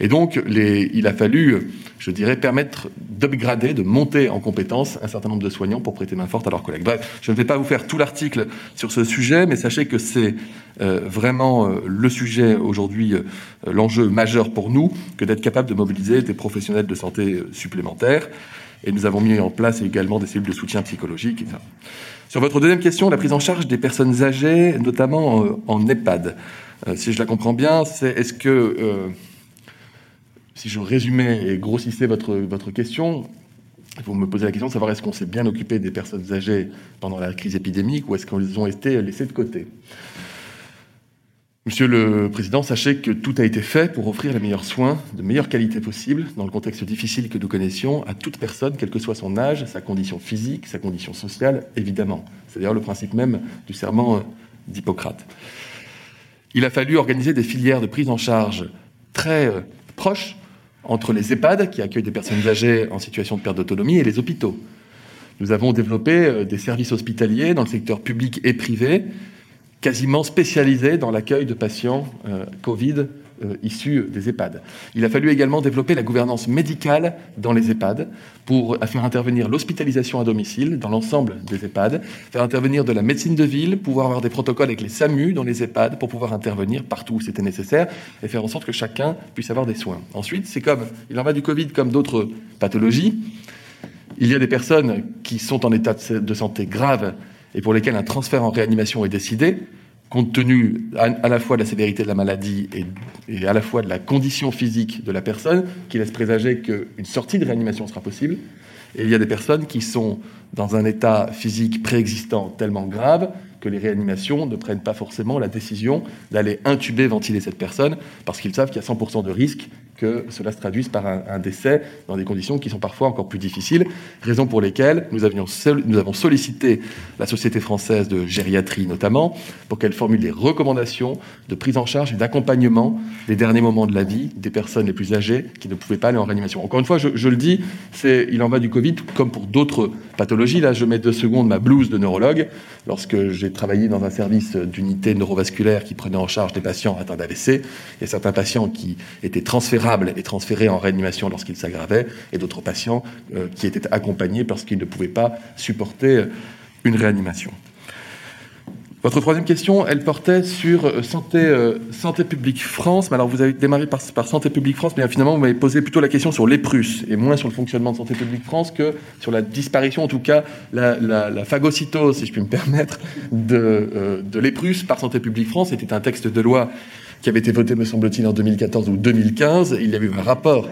[SPEAKER 3] Et donc, il a fallu, je dirais, permettre d'upgrader, de monter en compétence un certain nombre de soignants pour prêter main forte à leurs collègues. Bref, je ne vais pas vous faire tout l'article sur ce sujet, mais sachez que c'est euh, vraiment euh, le sujet aujourd'hui, euh, l'enjeu majeur pour nous, que d'être capable de mobiliser des professionnels de santé supplémentaires. Et nous avons mis en place également des cellules de soutien psychologique. Sur votre deuxième question, la prise en charge des personnes âgées, notamment en EHPAD. si je la comprends bien, c'est est-ce que si je résumais et grossissais votre, votre question, vous me posez la question de savoir est-ce qu'on s'est bien occupé des personnes âgées pendant la crise épidémique ou est-ce qu'elles ont été laissées de côté? Monsieur le Président, sachez que tout a été fait pour offrir les meilleurs soins de meilleure qualité possible dans le contexte difficile que nous connaissions à toute personne, quel que soit son âge, sa condition physique, sa condition sociale, évidemment. C'est d'ailleurs le principe même du serment d'Hippocrate. Il a fallu organiser des filières de prise en charge très euh, proches entre les EHPAD, qui accueillent des personnes âgées en situation de perte d'autonomie, et les hôpitaux. Nous avons développé euh, des services hospitaliers dans le secteur public et privé, quasiment spécialisés dans l'accueil de patients euh, Covid euh, issus des EHPAD. Il a fallu également développer la gouvernance médicale dans les EHPAD pour faire intervenir l'hospitalisation à domicile dans l'ensemble des EHPAD, faire intervenir de la médecine de ville, pouvoir avoir des protocoles avec les SAMU dans les EHPAD pour pouvoir intervenir partout où c'était nécessaire et faire en sorte que chacun puisse avoir des soins. Ensuite, c'est comme, il en va du Covid comme d'autres pathologies. Il y a des personnes qui sont en état de santé grave et pour lesquelles un transfert en réanimation est décidé compte tenu à, la fois de la sévérité de la maladie et, à la fois de la condition physique de la personne, qui laisse présager qu'une sortie de réanimation sera possible. Et il y a des personnes qui sont dans un état physique préexistant tellement grave que les réanimations ne prennent pas forcément la décision d'aller intuber, ventiler cette personne, parce qu'ils savent qu'il y a 100% de risque que cela se traduise par un, décès dans des conditions qui sont parfois encore plus difficiles, raison pour lesquelles nous, nous avons sollicité la Société française de gériatrie notamment, pour qu'elle formule des recommandations de prise en charge et d'accompagnement des derniers moments de la vie des personnes les plus âgées qui ne pouvaient pas aller en réanimation. Encore une fois, je, je le dis, il en va du Covid comme pour d'autres pathologies. Là, je mets deux secondes ma blouse de neurologue. Lorsque j'ai travaillé dans un service d'unité neurovasculaire qui prenait en charge des patients atteints d'AVC, il y a certains patients qui étaient transférables et transférés en réanimation lorsqu'ils s'aggravaient, et d'autres patients euh, qui étaient accompagnés parce qu'ils ne pouvaient pas supporter une réanimation. Votre troisième question, elle portait sur euh, santé, euh, santé publique France. Mais alors, vous avez démarré par, Santé publique France, mais finalement, vous m'avez posé plutôt la question sur les Prus, et moins sur le fonctionnement de Santé publique France que sur la disparition, en tout cas, la, phagocytose, si je puis me permettre, de, euh, par Santé publique France. C'était un texte de loi qui avait été voté, me semble-t-il, en 2014 ou 2015. Il y avait eu un rapport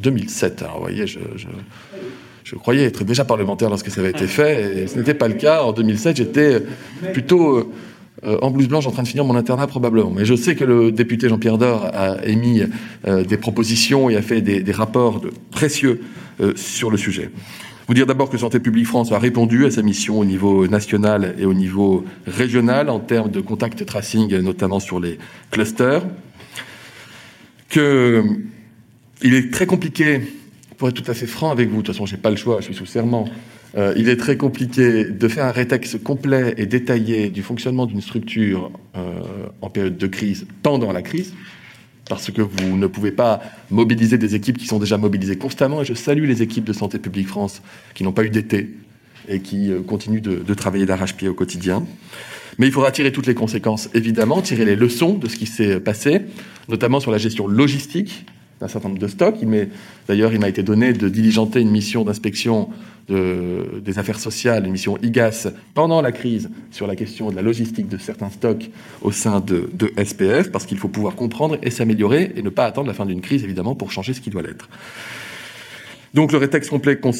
[SPEAKER 3] 2007. Alors, vous voyez, je croyais être déjà parlementaire lorsque ça avait été fait, et ce n'était pas le cas. En 2007, j'étais plutôt euh, en blouse blanche en train de finir mon internat probablement. Mais je sais que le député Jean-Pierre Dor a émis euh, des propositions et a fait des, rapports précieux euh, sur le sujet. Vous dire d'abord que Santé publique France a répondu à sa mission au niveau national et au niveau régional en termes de contact tracing, notamment sur les clusters. Que il est très compliqué pour être tout à fait franc avec vous, de toute façon, j'ai pas le choix, je suis sous serment. Euh, il est très compliqué de faire un rétexte complet et détaillé du fonctionnement d'une structure euh, en période de crise pendant la crise, parce que vous ne pouvez pas mobiliser des équipes qui sont déjà mobilisées constamment. Et je salue les équipes de Santé publique France qui n'ont pas eu d'été et qui euh, continuent de, de travailler d'arrache-pied au quotidien. Mais il faudra tirer toutes les conséquences, évidemment, tirer les leçons de ce qui s'est passé, notamment sur la gestion logistique d'un certain nombre de stocks. D'ailleurs, il m'a été donné de diligenter une mission d'inspection de, des affaires sociales, une mission IGAS, pendant la crise sur la question de la logistique de certains stocks au sein de SPF, parce qu'il faut pouvoir comprendre et s'améliorer et ne pas attendre la fin d'une crise, évidemment, pour changer ce qui doit l'être. Donc le rétexte complet qu'on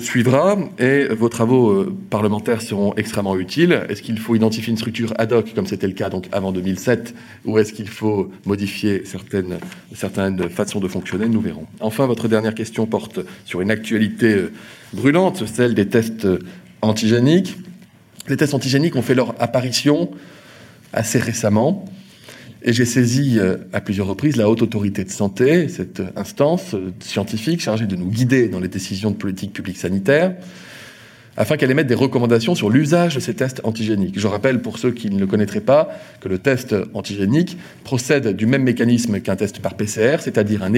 [SPEAKER 3] suivra et vos travaux euh, parlementaires seront extrêmement utiles. Est-ce qu'il faut identifier une structure ad hoc comme c'était le cas donc avant 2007 ou est-ce qu'il faut modifier certaines, façons de fonctionner? Nous verrons. Enfin, votre dernière question porte sur une actualité euh, brûlante, celle des tests euh, antigéniques. Les tests antigéniques ont fait leur apparition assez récemment. Et j'ai saisi euh, à plusieurs reprises la haute autorité de santé, cette instance euh, scientifique chargée de nous guider dans les décisions de politique publique sanitaire. afin qu'elle émette des recommandations sur l'usage de ces tests antigéniques. Je rappelle pour ceux qui ne le connaîtraient pas que le test antigénique procède du même mécanisme qu'un test par PCR, c'est-à-dire un,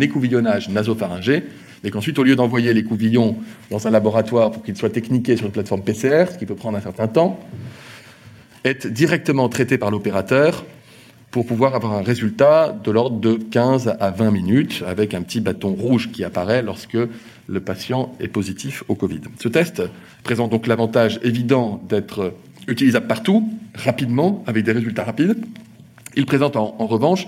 [SPEAKER 3] écouvillonnage nasopharyngé, et qu'ensuite, au lieu d'envoyer l'écouvillon dans un laboratoire pour qu'il soit techniqué sur une plateforme PCR, ce qui peut prendre un certain temps, est directement traité par l'opérateur pour pouvoir avoir un résultat de l'ordre de 15 à 20 minutes avec un petit bâton rouge qui apparaît lorsque le patient est positif au Covid. Ce test présente donc l'avantage évident d'être utilisable partout, rapidement, avec des résultats rapides. Il présente en, revanche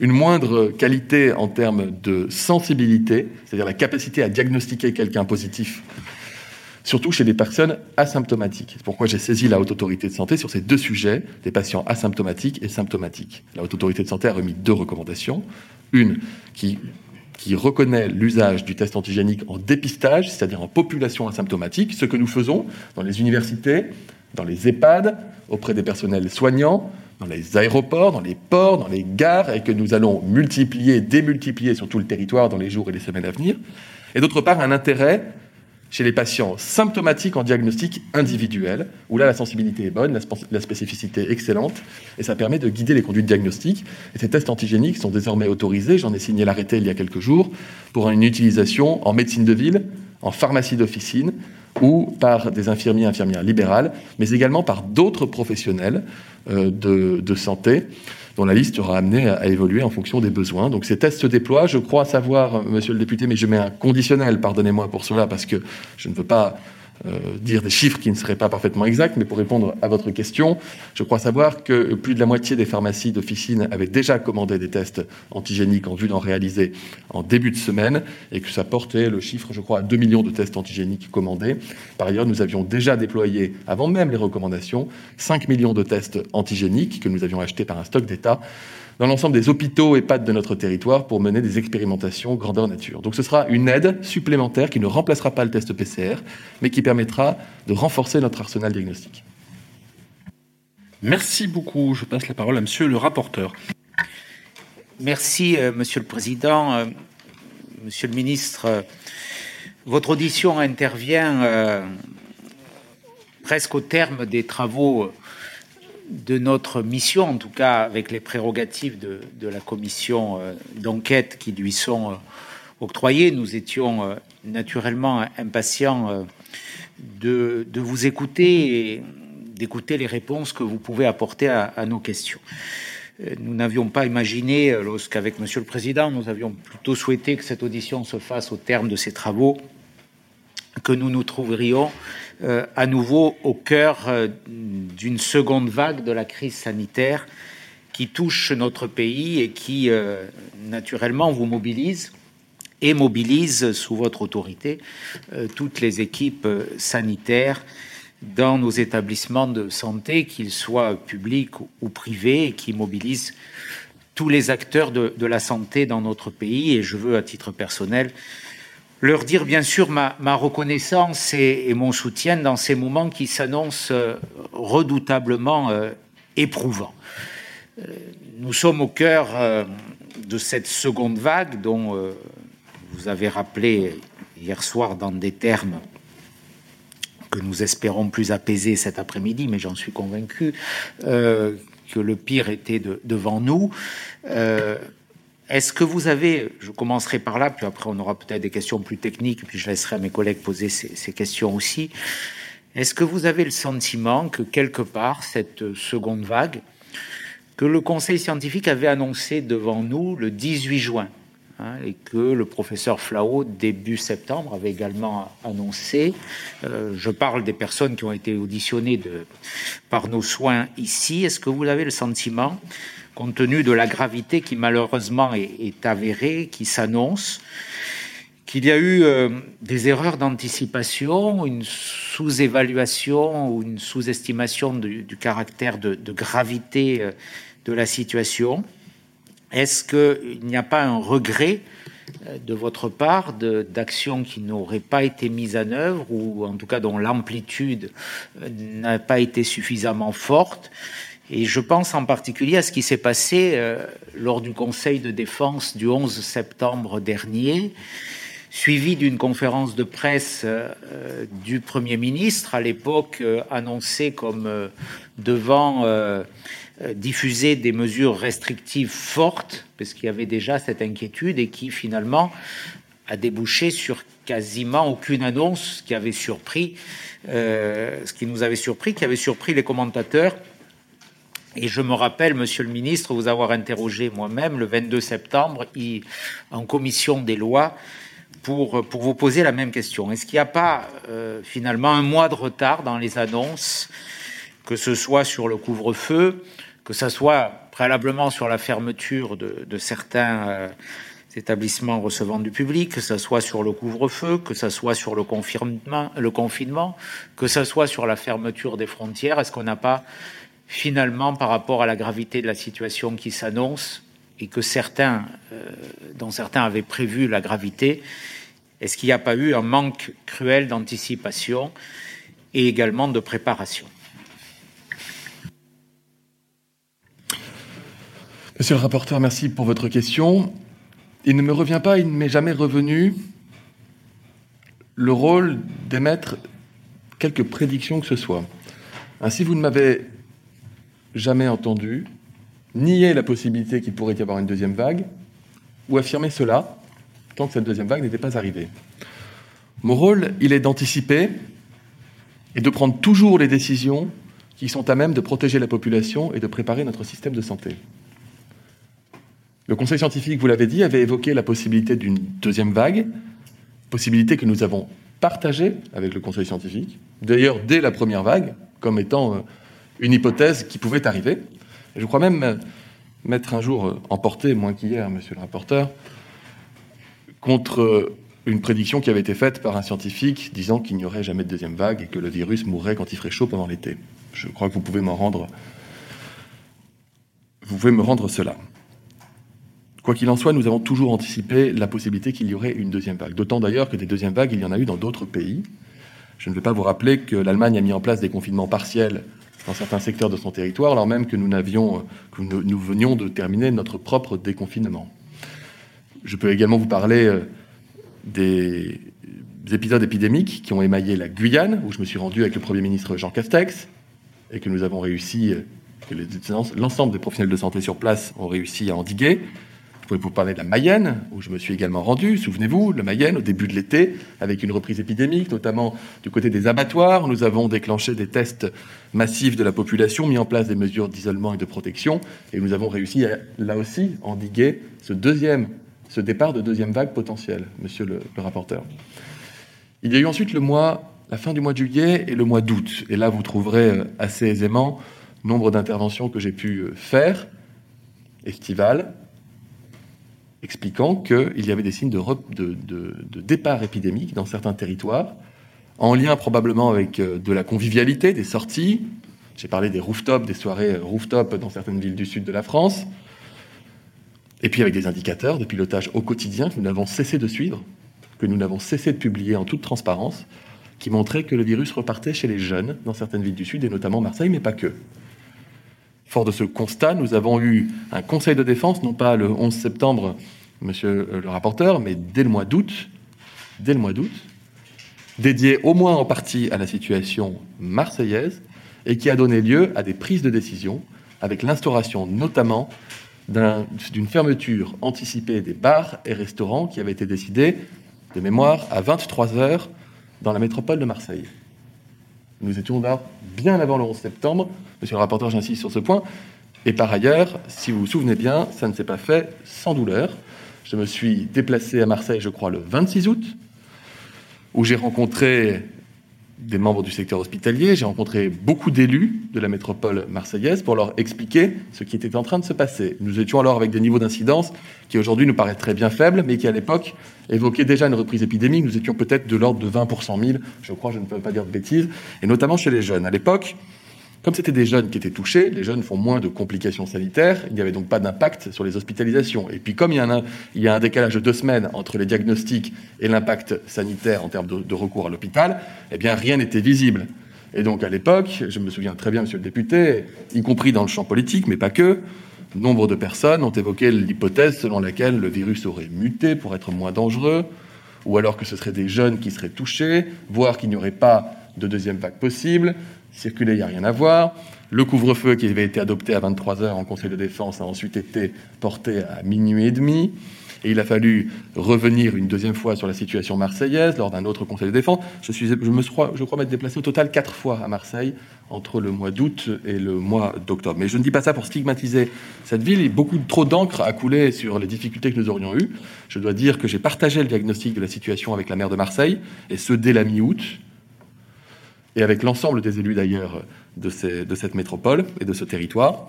[SPEAKER 3] une moindre qualité en termes de sensibilité, c'est-à-dire la capacité à diagnostiquer quelqu'un positif surtout chez les personnes asymptomatiques. C'est pourquoi j'ai saisi la Haute Autorité de Santé sur ces deux sujets, des patients asymptomatiques et symptomatiques. La Haute Autorité de Santé a remis deux recommandations. Une qui, qui reconnaît l'usage du test antigénique en dépistage, c'est-à-dire en population asymptomatique, ce que nous faisons dans les universités, dans les EHPAD, auprès des personnels soignants, dans les aéroports, dans les ports, dans les gares, et que nous allons multiplier, démultiplier sur tout le territoire dans les jours et les semaines à venir. Et d'autre part, un intérêt chez les patients symptomatiques en diagnostic individuel, où là la sensibilité est bonne, la, spécificité excellente, et ça permet de guider les conduites diagnostiques. Et ces tests antigéniques sont désormais autorisés, j'en ai signé l'arrêté il y a quelques jours, pour une utilisation en médecine de ville, en pharmacie d'officine, ou par des infirmiers et infirmières libérales, mais également par d'autres professionnels euh, de santé dont la liste sera amenée à, évoluer en fonction des besoins. Donc ces tests se déploient. Je crois savoir, monsieur le député, mais je mets un conditionnel, pardonnez-moi pour cela, parce que je ne veux pas euh, dire des chiffres qui ne seraient pas parfaitement exacts, mais pour répondre à votre question, je crois savoir que plus de la moitié des pharmacies d'officine avaient déjà commandé des tests antigéniques en vue d'en réaliser en début de semaine, et que ça portait le chiffre, je crois, à 2 millions de tests antigéniques commandés. Par ailleurs, nous avions déjà déployé, avant même les recommandations, 5 millions de tests antigéniques que nous avions achetés par un stock d'État dans l'ensemble des hôpitaux et EHPAD de notre territoire pour mener des expérimentations grandeur nature. Donc ce sera une aide supplémentaire qui ne remplacera pas le test PCR, mais qui permettra de renforcer notre arsenal diagnostique.
[SPEAKER 11] Merci beaucoup. Je passe la parole à monsieur le rapporteur.
[SPEAKER 9] Merci, euh, monsieur le président. Euh, monsieur le ministre, euh, votre audition intervient presque au terme des travaux de notre mission, en tout cas avec les prérogatives de, la commission euh, d'enquête qui lui sont euh, octroyées. Nous étions euh, naturellement impatients de, vous écouter et d'écouter les réponses que vous pouvez apporter à, à nos questions. Nous n'avions pas imaginé, lorsqu'avec Monsieur le Président, nous avions plutôt souhaité que cette audition se fasse au terme de ces travaux, que nous nous trouverions euh, à nouveau au cœur euh, d'une seconde vague de la crise sanitaire qui touche notre pays et qui, euh, naturellement, vous mobilise et mobilise sous votre autorité toutes les équipes sanitaires dans nos établissements de santé, qu'ils soient publics ou privés, et qui mobilisent tous les acteurs de, de, la santé dans notre pays. Et je veux, à titre personnel, leur dire bien sûr ma, reconnaissance et, mon soutien dans ces moments qui s'annoncent euh, redoutablement euh, éprouvants. Euh, nous sommes au cœur de cette seconde vague dont vous avez rappelé hier soir dans des termes que nous espérons plus apaisés cet après-midi, mais j'en suis convaincu que le pire était devant nous. Est-ce que vous avez, je commencerai par là, puis après on aura peut-être des questions plus techniques, puis je laisserai à mes collègues poser ces, questions aussi. Est-ce que vous avez le sentiment que quelque part, cette seconde vague, que le Conseil scientifique avait annoncé devant nous le 18 juin, hein, et que le professeur Flao, début septembre, avait également annoncé, euh, je parle des personnes qui ont été auditionnées par nos soins ici, est-ce que vous avez le sentiment compte tenu de la gravité qui malheureusement est, avérée, qui s'annonce, qu'il y a eu euh, des erreurs d'anticipation, une sous-évaluation ou une sous-estimation du, caractère de, gravité euh, de la situation. Est-ce qu'il n'y a pas un regret euh, de votre part d'actions qui n'auraient pas été mises en œuvre ou en tout cas dont l'amplitude n'a pas été suffisamment forte et je pense en particulier à ce qui s'est passé euh, lors du Conseil de défense du 11 septembre dernier, suivi d'une conférence de presse du Premier ministre, à l'époque annoncé comme devant diffuser des mesures restrictives fortes, parce qu'il y avait déjà cette inquiétude et qui finalement a débouché sur quasiment aucune annonce qui avait surpris, euh, ce qui nous avait surpris, qui avait surpris les commentateurs. Et je me rappelle, Monsieur le Ministre, vous avoir interrogé moi-même le 22 septembre en commission des lois pour, vous poser la même question. Est-ce qu'il n'y a pas euh, finalement un mois de retard dans les annonces, que ce soit sur le couvre-feu, que ce soit préalablement sur la fermeture de, certains euh, établissements recevant du public, que ce soit sur le couvre-feu, que ce soit sur le confinement, le confinement, que ce soit sur la fermeture des frontières. Est-ce qu'on n'a pas finalement, par rapport à la gravité de la situation qui s'annonce et que certains, euh, dont certains avaient prévu la gravité, est-ce qu'il n'y a pas eu un manque cruel d'anticipation et également de préparation?
[SPEAKER 3] Monsieur le rapporteur, merci pour votre question il ne me revient pas, il ne m'est jamais revenu le rôle d'émettre quelques prédictions que ce soit. Ainsi, vous ne m'avez jamais entendu nier la possibilité qu'il pourrait y avoir une deuxième vague ou affirmer cela tant que cette deuxième vague n'était pas arrivée. Mon rôle, il est d'anticiper et de prendre toujours les décisions qui sont à même de protéger la population et de préparer notre système de santé. Le Conseil scientifique, vous l'avez dit, avait évoqué la possibilité d'une deuxième vague, possibilité que nous avons partagée avec le Conseil scientifique, d'ailleurs dès la première vague, comme étant euh, une hypothèse qui pouvait arriver. Je crois même euh, m'être un jour euh, emporté, moins qu'hier, monsieur le rapporteur, contre une prédiction qui avait été faite par un scientifique disant qu'il n'y aurait jamais de deuxième vague et que le virus mourrait quand il ferait chaud pendant l'été. Je crois que vous pouvez m'en rendre. Vous pouvez me rendre cela. Quoi qu'il en soit, nous avons toujours anticipé la possibilité qu'il y aurait une deuxième vague. D'autant d'ailleurs que des deuxièmes vagues, il y en a eu dans d'autres pays. Je ne vais pas vous rappeler que l'Allemagne a mis en place des confinements partiels dans certains secteurs de son territoire, alors même que nous, nous venions de terminer notre propre déconfinement. Je peux également vous parler euh, des épisodes épidémiques qui ont émaillé la Guyane, où je me suis rendu avec le Premier ministre Jean Castex, et que nous avons réussi, euh, que l'ensemble des professionnels de santé sur place ont réussi à endiguer. Pouvez vous parler de la Mayenne, où je me suis également rendu, souvenez-vous, la Mayenne, au début de l'été, avec une reprise épidémique, notamment du côté des abattoirs. Nous avons déclenché des tests massifs de la population, mis en place des mesures d'isolement et de protection, et nous avons réussi, à, là aussi, endiguer ce deuxième, départ de deuxième vague potentielle, monsieur le, le rapporteur. Il y a eu ensuite le mois, la fin du mois de juillet et le mois d'août. Et là, vous trouverez euh, assez aisément nombre d'interventions que j'ai pu euh, faire, estivales, expliquant qu'il y avait des signes de, départ épidémique dans certains territoires, en lien probablement avec euh, de la convivialité, des sorties. J'ai parlé des rooftops, des soirées euh, rooftop dans certaines villes du sud de la France. Et puis avec des indicateurs de pilotage au quotidien que nous n'avons cessé de suivre, que nous n'avons cessé de publier en toute transparence, qui montraient que le virus repartait chez les jeunes dans certaines villes du sud, et notamment Marseille, mais pas que. Fort de ce constat, nous avons eu un conseil de défense, non pas le 11 septembre, monsieur le rapporteur, mais dès le mois d'août, dédié au moins en partie à la situation marseillaise et qui a donné lieu à des prises de décision avec l'instauration notamment d'une fermeture anticipée des bars et restaurants qui avait été décidée de mémoire à 23 heures dans la métropole de Marseille. Nous étions là bien avant le 11 septembre. Monsieur le rapporteur, j'insiste sur ce point. Et par ailleurs, si vous vous souvenez bien, ça ne s'est pas fait sans douleur. Je me suis déplacé à Marseille, je crois, le 26 août, où j'ai rencontré des membres du secteur hospitalier, j'ai rencontré beaucoup d'élus de la métropole marseillaise pour leur expliquer ce qui était en train de se passer. Nous étions alors avec des niveaux d'incidence qui aujourd'hui nous paraissent très bien faibles, mais qui à l'époque évoquaient déjà une reprise épidémique. Nous étions peut-être de l'ordre de 20 pour 100 000, je crois, je ne peux pas dire de bêtises, et notamment chez les jeunes. À l'époque, comme c'était des jeunes qui étaient touchés, les jeunes font moins de complications sanitaires, il n'y avait donc pas d'impact sur les hospitalisations. Et puis comme il y, a un, décalage de deux semaines entre les diagnostics et l'impact sanitaire en termes de, recours à l'hôpital, eh bien rien n'était visible. Et donc à l'époque, je me souviens très bien, monsieur le député, y compris dans le champ politique, mais pas que, nombre de personnes ont évoqué l'hypothèse selon laquelle le virus aurait muté pour être moins dangereux, ou alors que ce seraient des jeunes qui seraient touchés, voire qu'il n'y aurait pas de deuxième vague possible. Circuler, il n'y a rien à voir. Le couvre-feu qui avait été adopté à 23 heures en Conseil de défense a ensuite été porté à minuit et demi. Et il a fallu revenir une deuxième fois sur la situation marseillaise lors d'un autre Conseil de défense. Je, suis, je, me crois, je crois m'être déplacé au total quatre fois à Marseille entre le mois d'août et le mois d'octobre. Mais je ne dis pas ça pour stigmatiser cette ville. Beaucoup trop d'encre a coulé sur les difficultés que nous aurions eues. Je dois dire que j'ai partagé le diagnostic de la situation avec la maire de Marseille, et ce dès la mi-août, et avec l'ensemble des élus d'ailleurs de, de cette métropole et de ce territoire.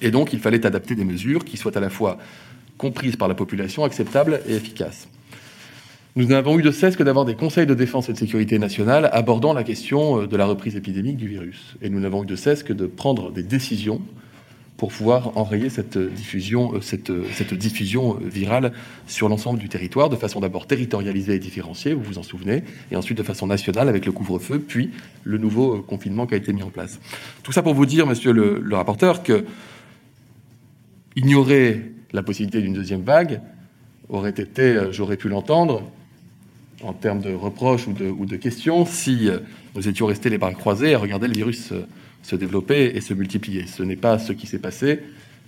[SPEAKER 3] Et donc, il fallait adapter des mesures qui soient à la fois comprises par la population, acceptables et efficaces. Nous n'avons eu de cesse que d'avoir des conseils de défense et de sécurité nationale abordant la question euh, de la reprise épidémique du virus. Et nous n'avons eu de cesse que de prendre des décisions pour pouvoir enrayer cette diffusion, euh, euh, cette diffusion virale sur l'ensemble du territoire, de façon d'abord territorialisée et différenciée, vous vous en souvenez, et ensuite de façon nationale avec le couvre-feu, puis le nouveau confinement qui a été mis en place. Tout ça pour vous dire, monsieur le, rapporteur, que ignorer la possibilité d'une deuxième vague aurait été, euh, j'aurais pu l'entendre, en termes de reproches ou de, ou de questions, si euh, nous étions restés les bras croisés à regarder le virus se développer et se multiplier. Ce n'est pas ce qui s'est passé.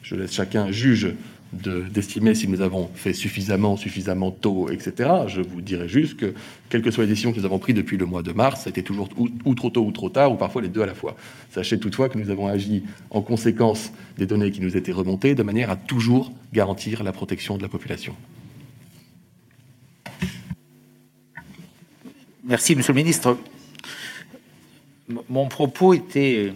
[SPEAKER 3] Je laisse chacun juge d'estimer si nous avons fait suffisamment, suffisamment tôt, etc. Je vous dirais juste que, quelles que soient les décisions que nous avons prises depuis le mois de mars, été toujours ou, trop tôt ou trop tard, ou parfois les deux à la fois. Sachez toutefois que nous avons agi en conséquence des données qui nous étaient remontées, de manière à toujours garantir la protection de la population.
[SPEAKER 9] Merci, Monsieur le Ministre. Mon propos était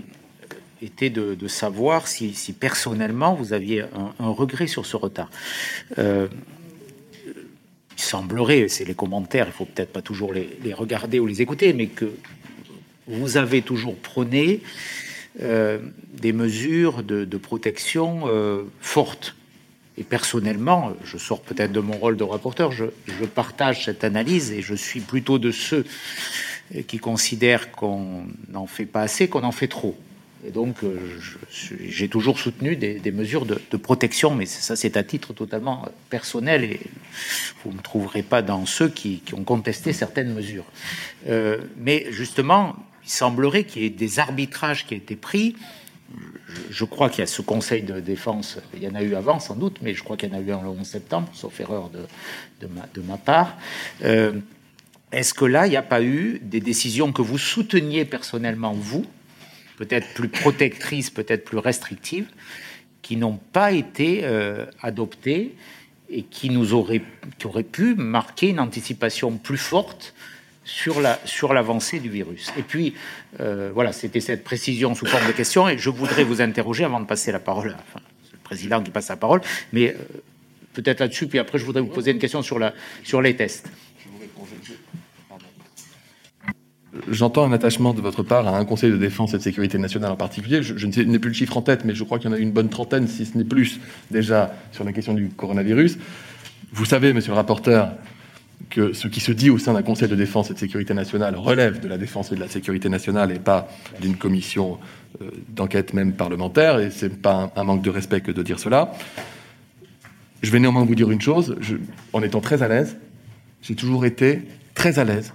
[SPEAKER 9] était de, savoir si, personnellement vous aviez un, regret sur ce retard. Euh, il semblerait, c'est les commentaires, il faut peut-être pas toujours les, regarder ou les écouter, mais que vous avez toujours prôné euh, des mesures de, protection euh, fortes. Et personnellement, je sors peut-être de mon rôle de rapporteur, je, partage cette analyse et je suis plutôt de ceux qui considèrent qu'on n'en fait pas assez, qu'on en fait trop. Et donc, euh, j'ai toujours soutenu des, mesures de, protection, mais ça, c'est à titre totalement personnel et vous ne me trouverez pas dans ceux qui, ont contesté certaines mesures. Euh, mais justement, il semblerait qu'il y ait des arbitrages qui aient été pris. Je, crois qu'il y a ce conseil de défense, il y en a eu avant sans doute, mais je crois qu'il y en a eu un le 11 septembre, sauf erreur de, ma, part. Euh, est-ce que là, il n'y a pas eu des décisions que vous souteniez personnellement, vous, peut-être plus protectrices, peut-être plus restrictives, qui n'ont pas été euh, adoptées et qui auraient, pu marquer une anticipation plus forte sur la sur l'avancée du virus? Et puis euh, voilà, c'était cette précision sous forme de question. Et je voudrais vous interroger avant de passer la parole. Enfin, le président qui passe la parole, mais euh, peut-être là-dessus. Puis après, je voudrais vous poser une question sur les tests.
[SPEAKER 3] J'entends un attachement de votre part à un Conseil de défense et de sécurité nationale en particulier. Je, n'ai plus le chiffre en tête, mais je crois qu'il y en a une bonne trentaine, si ce n'est plus, déjà sur la question du coronavirus. Vous savez, monsieur le rapporteur, que ce qui se dit au sein d'un Conseil de défense et de sécurité nationale relève de la défense et de la sécurité nationale et pas d'une commission euh, d'enquête même parlementaire, et c'est pas un, manque de respect que de dire cela. Je vais néanmoins vous dire une chose, en étant très à l'aise, j'ai toujours été très à l'aise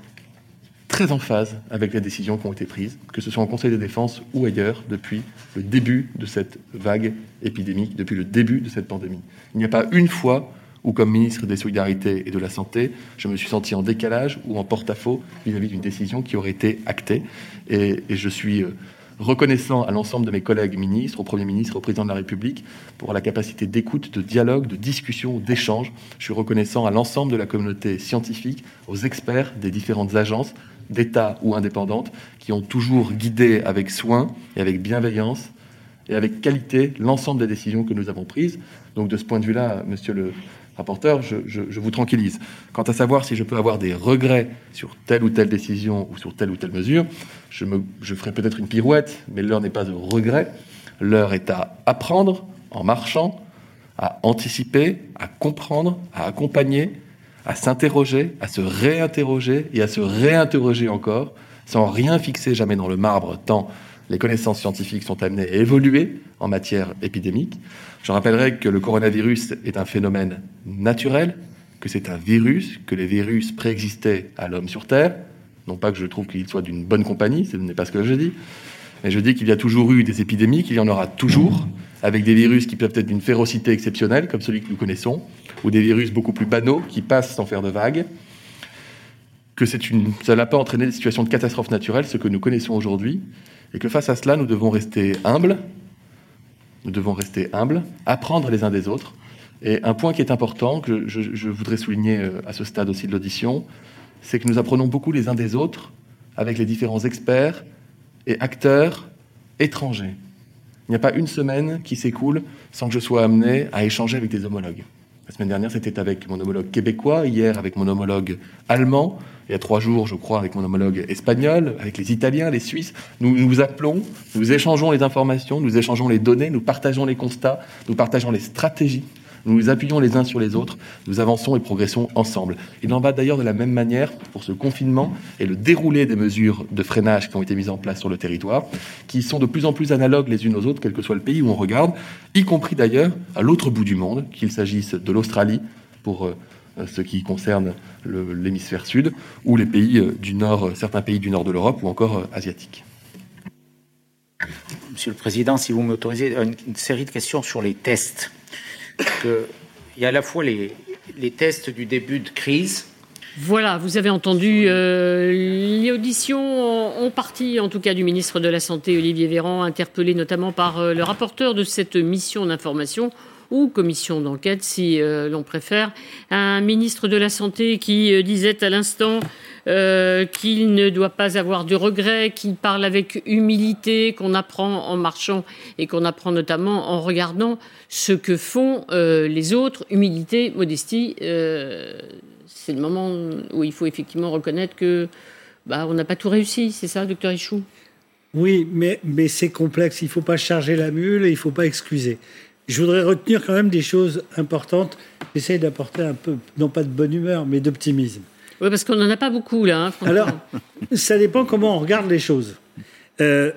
[SPEAKER 3] très en phase avec les décisions qui ont été prises, que ce soit en Conseil de défense ou ailleurs, depuis le début de cette vague épidémique, depuis le début de cette pandémie. Il n'y a pas une fois où, comme ministre des Solidarités et de la Santé, je me suis senti en décalage ou en porte-à-faux vis-à-vis d'une décision qui aurait été actée. Et, et je suis euh, reconnaissant à l'ensemble de mes collègues ministres, au Premier ministre, au Président de la République, pour la capacité d'écoute, de dialogue, de discussion, d'échange. Je suis reconnaissant à l'ensemble de la communauté scientifique, aux experts des différentes agences, d'État ou indépendantes, qui ont toujours guidé avec soin et avec bienveillance et avec qualité l'ensemble des décisions que nous avons prises. Donc de ce point de vue-là, monsieur le rapporteur, je, vous tranquillise. Quant à savoir si je peux avoir des regrets sur telle ou telle décision ou sur telle ou telle mesure, je, je ferai peut-être une pirouette, mais l'heure n'est pas au regret. L'heure est à apprendre en marchant, à anticiper, à comprendre, à accompagner, à s'interroger, à se réinterroger et à se réinterroger encore, sans rien fixer jamais dans le marbre, tant les connaissances scientifiques sont amenées à évoluer en matière épidémique. Je rappellerai que le coronavirus est un phénomène naturel, que c'est un virus, que les virus préexistaient à l'homme sur Terre. Non pas que je trouve qu'il soit d'une bonne compagnie, ce n'est pas ce que je dis, mais je dis qu'il y a toujours eu des épidémies, qu'il y en aura toujours, avec des virus qui peuvent être d'une férocité exceptionnelle, comme celui que nous connaissons, ou des virus beaucoup plus banaux qui passent sans faire de vagues, que une, ça n'a pas entraîné des situations de catastrophe naturelle, ce que nous connaissons aujourd'hui, et que face à cela, nous devons rester humbles, nous devons rester humbles, apprendre les uns des autres. Et un point qui est important, que je, je voudrais souligner euh, à ce stade aussi de l'audition, c'est que nous apprenons beaucoup les uns des autres avec les différents experts et acteurs étrangers. Il n'y a pas une semaine qui s'écoule sans que je sois amené à échanger avec des homologues. La semaine dernière, c'était avec mon homologue québécois, hier avec mon homologue allemand, il y a trois jours, je crois, avec mon homologue espagnol, avec les Italiens, les Suisses. Nous nous appelons, nous échangeons les informations, nous échangeons les données, nous partageons les constats, nous partageons les stratégies nous nous appuyons les uns sur les autres, nous avançons et progressons ensemble. Il en va d'ailleurs de la même manière pour ce confinement et le déroulé des mesures de freinage qui ont été mises en place sur le territoire, qui sont de plus en plus analogues les unes aux autres, quel que soit le pays où on regarde, y compris d'ailleurs à l'autre bout du monde, qu'il s'agisse de l'Australie pour euh, ce qui concerne l'hémisphère sud, ou les pays euh, du nord, certains pays du nord de l'Europe ou encore euh, asiatiques.
[SPEAKER 9] Monsieur le Président, si vous m'autorisez, une série de questions sur les tests il y a à la fois les, tests du début de crise.
[SPEAKER 1] Voilà, vous avez entendu euh, les auditions en partie, en tout cas, du ministre de la Santé, Olivier Véran, interpellé notamment par euh, le rapporteur de cette mission d'information ou commission d'enquête, si euh, l'on préfère. Un ministre de la Santé qui disait à l'instant euh, qu'il ne doit pas avoir de regrets, qu'il parle avec humilité, qu'on apprend en marchant et qu'on apprend notamment en regardant ce que font euh, les autres. Humilité, modestie, euh, c'est le moment où il faut effectivement reconnaître que bah, on n'a pas tout réussi, c'est ça, docteur Ichou
[SPEAKER 5] Oui, mais, mais c'est complexe. Il ne faut pas charger la mule et il ne faut pas excuser. Je voudrais retenir quand même des choses importantes. J'essaie d'apporter un peu, non pas de bonne humeur, mais d'optimisme.
[SPEAKER 1] Oui, parce qu'on n'en a pas beaucoup là. Hein,
[SPEAKER 5] Alors, ça dépend comment on regarde les choses. Euh,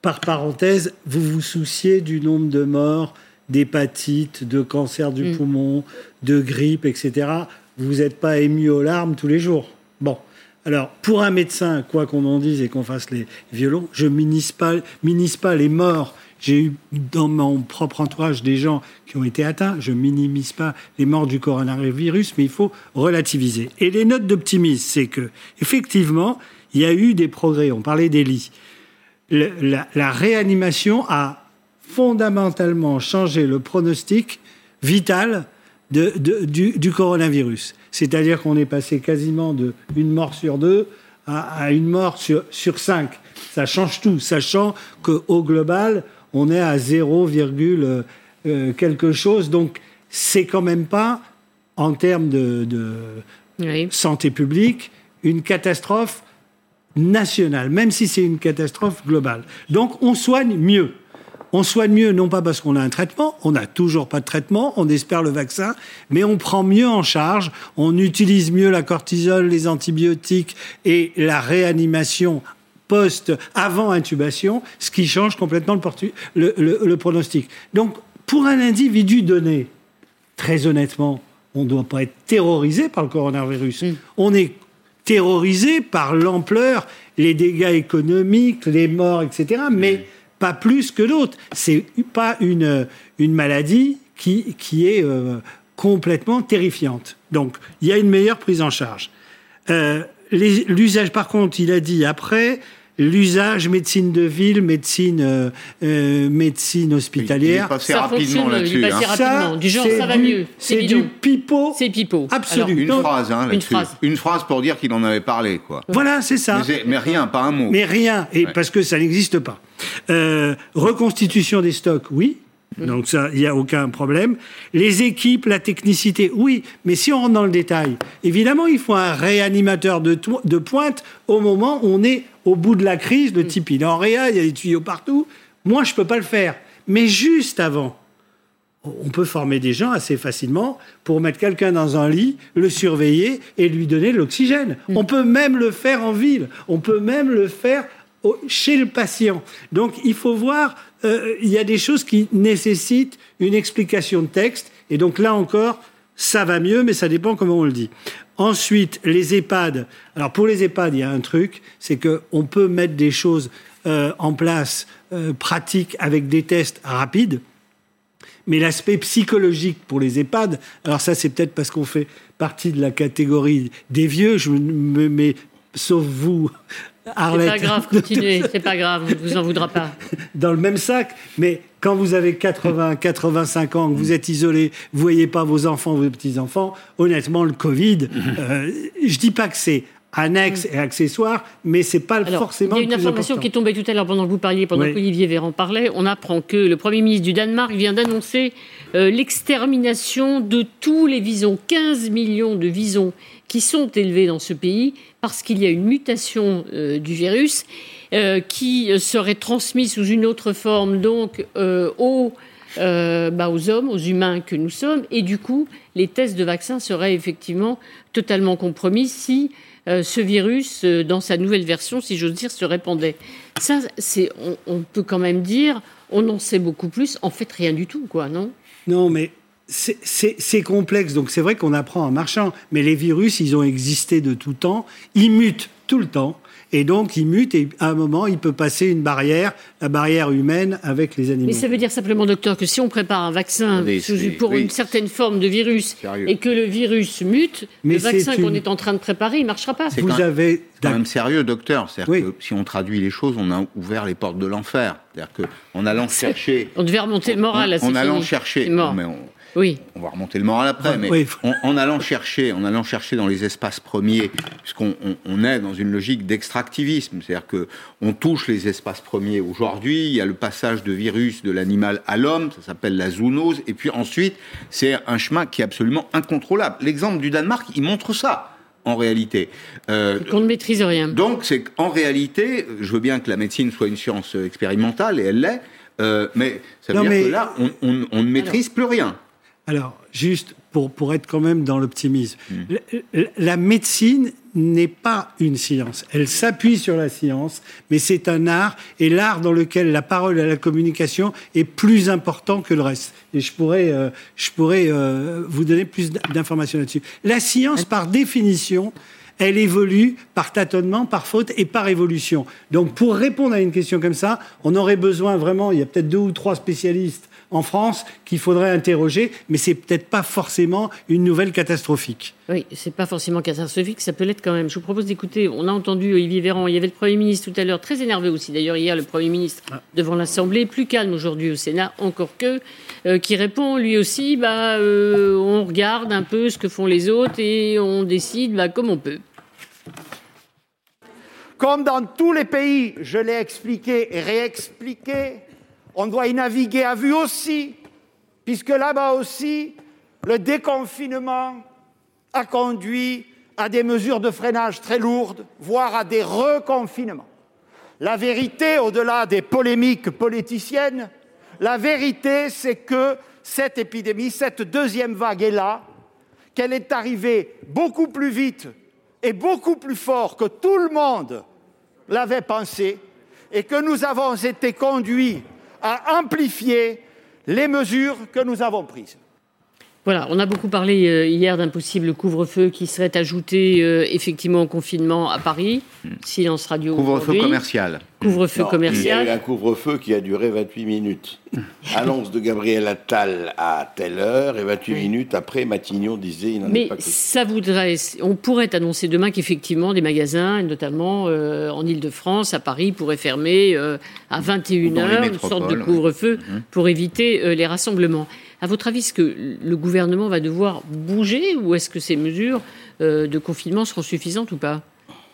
[SPEAKER 5] par parenthèse, vous vous souciez du nombre de morts d'hépatite, de cancer du mm. poumon, de grippe, etc. Vous n'êtes pas ému aux larmes tous les jours. Bon. Alors, pour un médecin, quoi qu'on en dise et qu'on fasse les violons, je ne minimise pas, pas les morts j'ai eu dans mon propre entourage des gens qui ont été atteints. Je minimise pas les morts du coronavirus, mais il faut relativiser. Et les notes d'optimisme, c'est que effectivement, il y a eu des progrès. On parlait des lits. la, réanimation a fondamentalement changé le pronostic vital du, coronavirus. C'est-à-dire qu'on est passé quasiment de une mort sur deux à, une mort sur cinq. Ça change tout, sachant qu'au global, on est à 0, euh, euh, quelque chose. Donc, c'est quand même pas, en termes de, santé publique, une catastrophe nationale, même si c'est une catastrophe globale. Donc, on soigne mieux. On soigne mieux, non pas parce qu'on a un traitement, on n'a toujours pas de traitement, on espère le vaccin, mais on prend mieux en charge, on utilise mieux la cortisol, les antibiotiques et la réanimation post, avant intubation, ce qui change complètement le, le, pronostic. Donc, pour un individu donné, très honnêtement, on ne doit pas être terrorisé par le coronavirus. On est terrorisé par l'ampleur, les dégâts économiques, les morts, etc. Mais pas plus que d'autres. C'est pas une, une maladie qui, qui est euh, complètement terrifiante. Donc, il y a une meilleure prise en charge. Euh, l'usage, par contre, il a dit après, l'usage médecine de ville, médecine, euh, euh, médecine hospitalière.
[SPEAKER 2] Il, ça rapidement là-dessus.
[SPEAKER 1] Hein. du genre ça va mieux.
[SPEAKER 5] C'est du pipeau.
[SPEAKER 1] C'est pipeau.
[SPEAKER 5] Absolu.
[SPEAKER 2] une phrase hein, là-dessus. Une phrase. pour dire qu'il en avait parlé, quoi.
[SPEAKER 5] Voilà, c'est ça.
[SPEAKER 2] Mais, rien, pas un mot.
[SPEAKER 5] Mais rien, et parce que ça n'existe pas. Euh, reconstitution des stocks, oui. Donc ça, il n'y a aucun problème. Les équipes, la technicité, oui, mais si on rentre dans le détail, évidemment, il faut un réanimateur de, de pointe au moment où on est au bout de la crise, de type il est en réa, il y a des tuyaux partout. Moi, je ne peux pas le faire. Mais juste avant, on peut former des gens assez facilement pour mettre quelqu'un dans un lit, le surveiller et lui donner de l'oxygène. Mm. On peut même le faire en ville. On peut même le faire chez le patient. Donc, il faut voir euh, il y a des choses qui nécessitent une explication de texte. Et donc là encore, ça va mieux, mais ça dépend comment on le dit. Ensuite, les EHPAD. Alors pour les EHPAD, il y a un truc, c'est qu'on peut mettre des choses euh, en place euh, pratiques avec des tests rapides. Mais l'aspect psychologique pour les EHPAD, alors ça c'est peut-être parce qu'on fait partie de la catégorie des vieux, je me mets, sauf vous,
[SPEAKER 1] Arlette. C'est pas grave, continuez, c'est pas grave, on vous en voudra pas.
[SPEAKER 5] Dans le même sac, mais quand vous avez 80, 85 ans, que vous êtes isolé, vous voyez pas vos enfants, vos petits-enfants, honnêtement, le Covid, euh, je dis pas que c'est annexe et accessoire, mais c'est pas forcément.
[SPEAKER 1] Il y a une information qui est tombée tout à l'heure pendant que vous parliez, pendant qu'Olivier Véran parlait. On apprend que le Premier ministre du Danemark vient d'annoncer euh, l'extermination de tous les visons, 15 millions de visons qui sont élevés dans ce pays parce qu'il y a une mutation euh, du virus euh, qui serait transmise sous une autre forme, donc aux, bah, aux hommes, aux humains que nous sommes, et du coup, les tests de vaccins seraient effectivement totalement compromis si euh, ce virus, euh, dans sa nouvelle version, si j'ose dire, se répandait. Ça, c'est, on, peut quand même dire, on en sait beaucoup plus. En fait, rien du tout, quoi, non?
[SPEAKER 5] Non, mais c'est complexe. Donc c'est vrai qu'on apprend en marchant. Mais les virus, ils ont existé de tout temps. Ils mutent tout le temps. Et donc, il mute et à un moment, il peut passer une barrière, la barrière humaine avec les animaux.
[SPEAKER 1] Mais ça veut dire simplement, docteur, que si on prépare un vaccin pour une certaine forme de virus et que le virus mute, le vaccin qu'on est en train de préparer, il ne marchera pas.
[SPEAKER 2] Vous avez... C'est quand même sérieux, docteur. C'est-à-dire que si on traduit les choses, on a ouvert les portes de l'enfer. C'est-à-dire qu'en allant chercher...
[SPEAKER 1] On devait remonter le moral, là,
[SPEAKER 2] En allant chercher...
[SPEAKER 1] Non, mais oui.
[SPEAKER 2] On va remonter le moral après, mais en, allant chercher, en allant chercher dans les espaces premiers, puisqu'on on, est dans une logique d'extractivisme, c'est-à-dire que on touche les espaces premiers aujourd'hui. Il y a le passage de virus de l'animal à l'homme, ça s'appelle la zoonose, et puis ensuite c'est un chemin qui est absolument incontrôlable. L'exemple du Danemark, il montre ça en réalité.
[SPEAKER 1] Euh, Qu'on ne maîtrise rien.
[SPEAKER 2] Donc, c'est qu'en réalité, je veux bien que la médecine soit une science expérimentale, et elle l'est, euh, mais ça veut dire que là, on, ne maîtrise plus rien.
[SPEAKER 5] Alors, juste pour, pour être quand même dans l'optimisme, hmm. la, médecine n'est pas une science. Elle s'appuie sur la science, mais c'est un art, et l'art dans lequel la parole et la communication est plus important que le reste. Et je pourrais, euh, je pourrais euh, vous donner plus d'informations là-dessus. La science, par définition, elle évolue par tâtonnement, par faute et par évolution. Donc pour répondre à une question comme ça, on aurait besoin vraiment, il y a peut-être deux ou trois spécialistes en France qu'il faudrait interroger, mais c'est peut-être pas forcément une nouvelle catastrophique.
[SPEAKER 1] Oui, c'est pas forcément catastrophique, ça peut l'être quand même. Je vous propose d'écouter, on a entendu Olivier Véran, il y avait le Premier ministre tout à l'heure, très énervé aussi d'ailleurs hier, le Premier ministre ah. devant l'Assemblée, plus calme aujourd'hui au Sénat, encore que, euh, qui répond lui aussi, bah, euh, on regarde un peu ce que font les autres et on décide bah, comme on peut.
[SPEAKER 12] Comme dans tous les pays, je l'ai expliqué et réexpliqué, on doit y naviguer à vue aussi, puisque là-bas aussi, le déconfinement a conduit à des mesures de freinage très lourdes, voire à des reconfinements. La vérité, au-delà des polémiques politiciennes, la vérité, c'est que cette épidémie, cette deuxième vague est là, qu'elle est arrivée beaucoup plus vite et beaucoup plus fort que tout le monde l'avait pensé, et que nous avons été conduits à amplifier les mesures que nous avons prises.
[SPEAKER 1] Voilà, on a beaucoup parlé euh, hier d'un possible couvre-feu qui serait ajouté euh, effectivement au confinement à Paris. Hmm. Silence radio.
[SPEAKER 2] Couvre-feu commercial.
[SPEAKER 1] Couvre-feu commercial.
[SPEAKER 6] Il y a eu un couvre-feu qui a duré 28 minutes. Annonce de Gabriel Attal à telle heure et 28 minutes après, Matignon disait il n'en
[SPEAKER 1] Mais
[SPEAKER 6] pas que
[SPEAKER 1] ça voudrait. On pourrait annoncer demain qu'effectivement des magasins, notamment euh, en Ile-de-France, à Paris, pourraient fermer à 21h, une sorte de couvre-feu mhm. pour éviter les rassemblements. À votre avis, est-ce que le gouvernement va devoir bouger ou est-ce que ces mesures euh, de confinement seront suffisantes ou pas?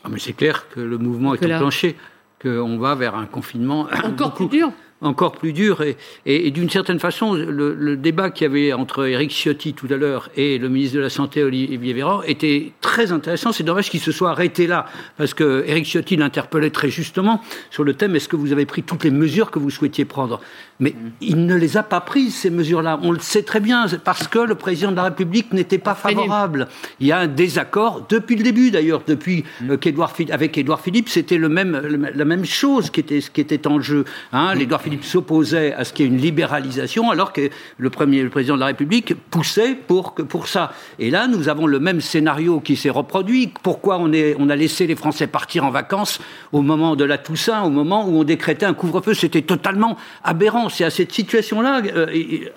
[SPEAKER 4] Ah, mais C'est clair que le mouvement est enclenché, qu'on va vers un confinement
[SPEAKER 1] encore plus dur
[SPEAKER 4] encore plus dur. Et, d'une certaine façon, le, débat qu'il y avait entre Éric Ciotti tout à l'heure et le ministre de la Santé, Olivier Véran, était très intéressant. C'est dommage qu'il se soit arrêté là, parce que Éric Ciotti l'interpellait très justement sur le thème est-ce que vous avez pris toutes les mesures que vous souhaitiez prendre? Mais il ne les a pas prises, ces mesures-là. On le sait très bien, parce que le président de la République n'était pas favorable. Il y a un désaccord depuis le début, d'ailleurs, depuis euh, qu'Edouard avec Édouard Philippe, c'était le même, la même chose qui était, qui était en jeu. Hein, Philippe s'opposait à ce qu'il y ait une libéralisation, alors que le, premier, le président de la République poussait pour, pour ça. Et là, nous avons le même scénario qui s'est reproduit. Pourquoi on, est, on a laissé les Français partir en vacances au moment de la Toussaint, au moment où on décrétait un couvre-feu? C'était totalement aberrant. C'est à cette situation-là euh,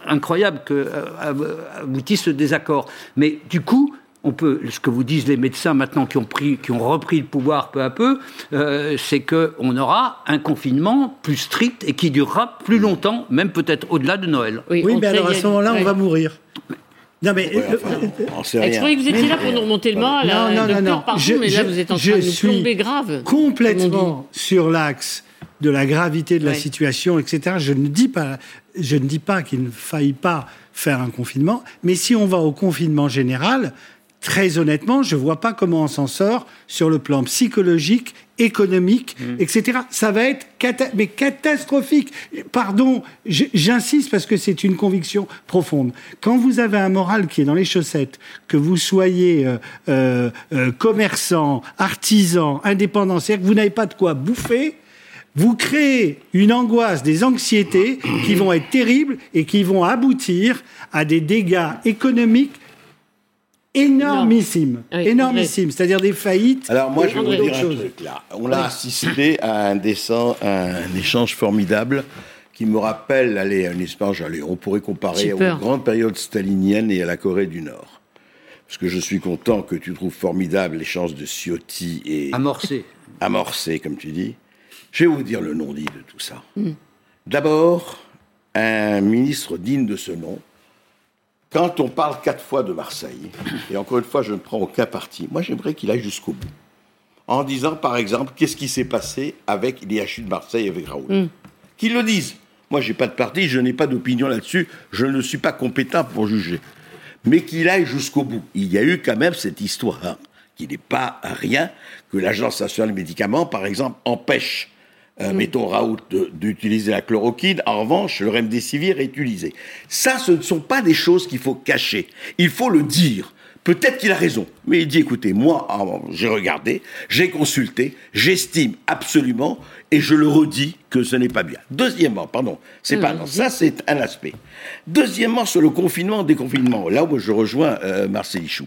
[SPEAKER 4] incroyable que euh, aboutisse ce désaccord. Mais du coup, on peut, ce que vous disent les médecins maintenant qui ont, pris, qui ont repris le pouvoir peu à peu, euh, c'est qu'on aura un confinement plus strict et qui durera plus longtemps, même peut-être au-delà de Noël.
[SPEAKER 5] Oui, mais alors à ce moment-là, on va mourir.
[SPEAKER 1] Non, mais. Ouais, enfin, euh, je croyais que vous étiez là pour nous remonter le mal. Non, non, non, non. Pardon, je, mais là, vous êtes en train de nous plomber grave.
[SPEAKER 5] Complètement sur l'axe de la gravité de la situation, etc. Je ne dis pas, je ne dis pas qu'il ne faille pas faire un confinement, mais si on va au confinement général, très honnêtement, je ne vois pas comment on s'en sort sur le plan psychologique, économique, mmh. etc. Ça va être mais catastrophique. Pardon, j'insiste parce que c'est une conviction profonde. Quand vous avez un moral qui est dans les chaussettes, que vous soyez euh, euh, euh commerçant, artisan, indépendant, c'est-à-dire que vous n'avez pas de quoi bouffer, vous créez une angoisse, des anxiétés qui vont être terribles et qui vont aboutir à des dégâts économiques énormissime, énormissime, c'est-à-dire des faillites.
[SPEAKER 6] Alors moi, je vais vous dire un truc là. On a assisté à un, dessin, un échange formidable qui me rappelle, allez, un échange, allez, on pourrait comparer aux grandes périodes staliniennes et à la Corée du Nord. Parce que je suis content que tu trouves formidable l'échange de Ciotti et...
[SPEAKER 4] Amorcé.
[SPEAKER 6] Amorcé, comme tu dis. Je vais vous dire le nom dit de tout ça. Hmm. D'abord, un ministre digne de ce nom, quand on parle quatre fois de Marseille, et encore une fois, je ne prends aucun parti, moi j'aimerais qu'il aille jusqu'au bout. En disant, par exemple, qu'est-ce qui s'est passé avec l'IHU de Marseille avec Raoul. Mm. Qu'il le dise. Moi, je n'ai pas de parti, je n'ai pas d'opinion là-dessus, je ne suis pas compétent pour juger. Mais qu'il aille jusqu'au bout. Il y a eu quand même cette histoire, qui n'est pas rien, que l'Agence nationale des médicaments, par exemple, empêche euh, mettons Raoult, d'utiliser la chloroquine. En revanche, le remdesivir est utilisé. Ça, ce ne sont pas des choses qu'il faut cacher. Il faut le dire. Peut-être qu'il a raison, mais il dit écoutez, moi, j'ai regardé, j'ai consulté, j'estime absolument, et je le redis, que ce n'est pas bien. Deuxièmement, pardon, c'est pas non, ça c'est un aspect. Deuxièmement, sur le confinement, déconfinement, là où je rejoins euh, Marcel Ichou,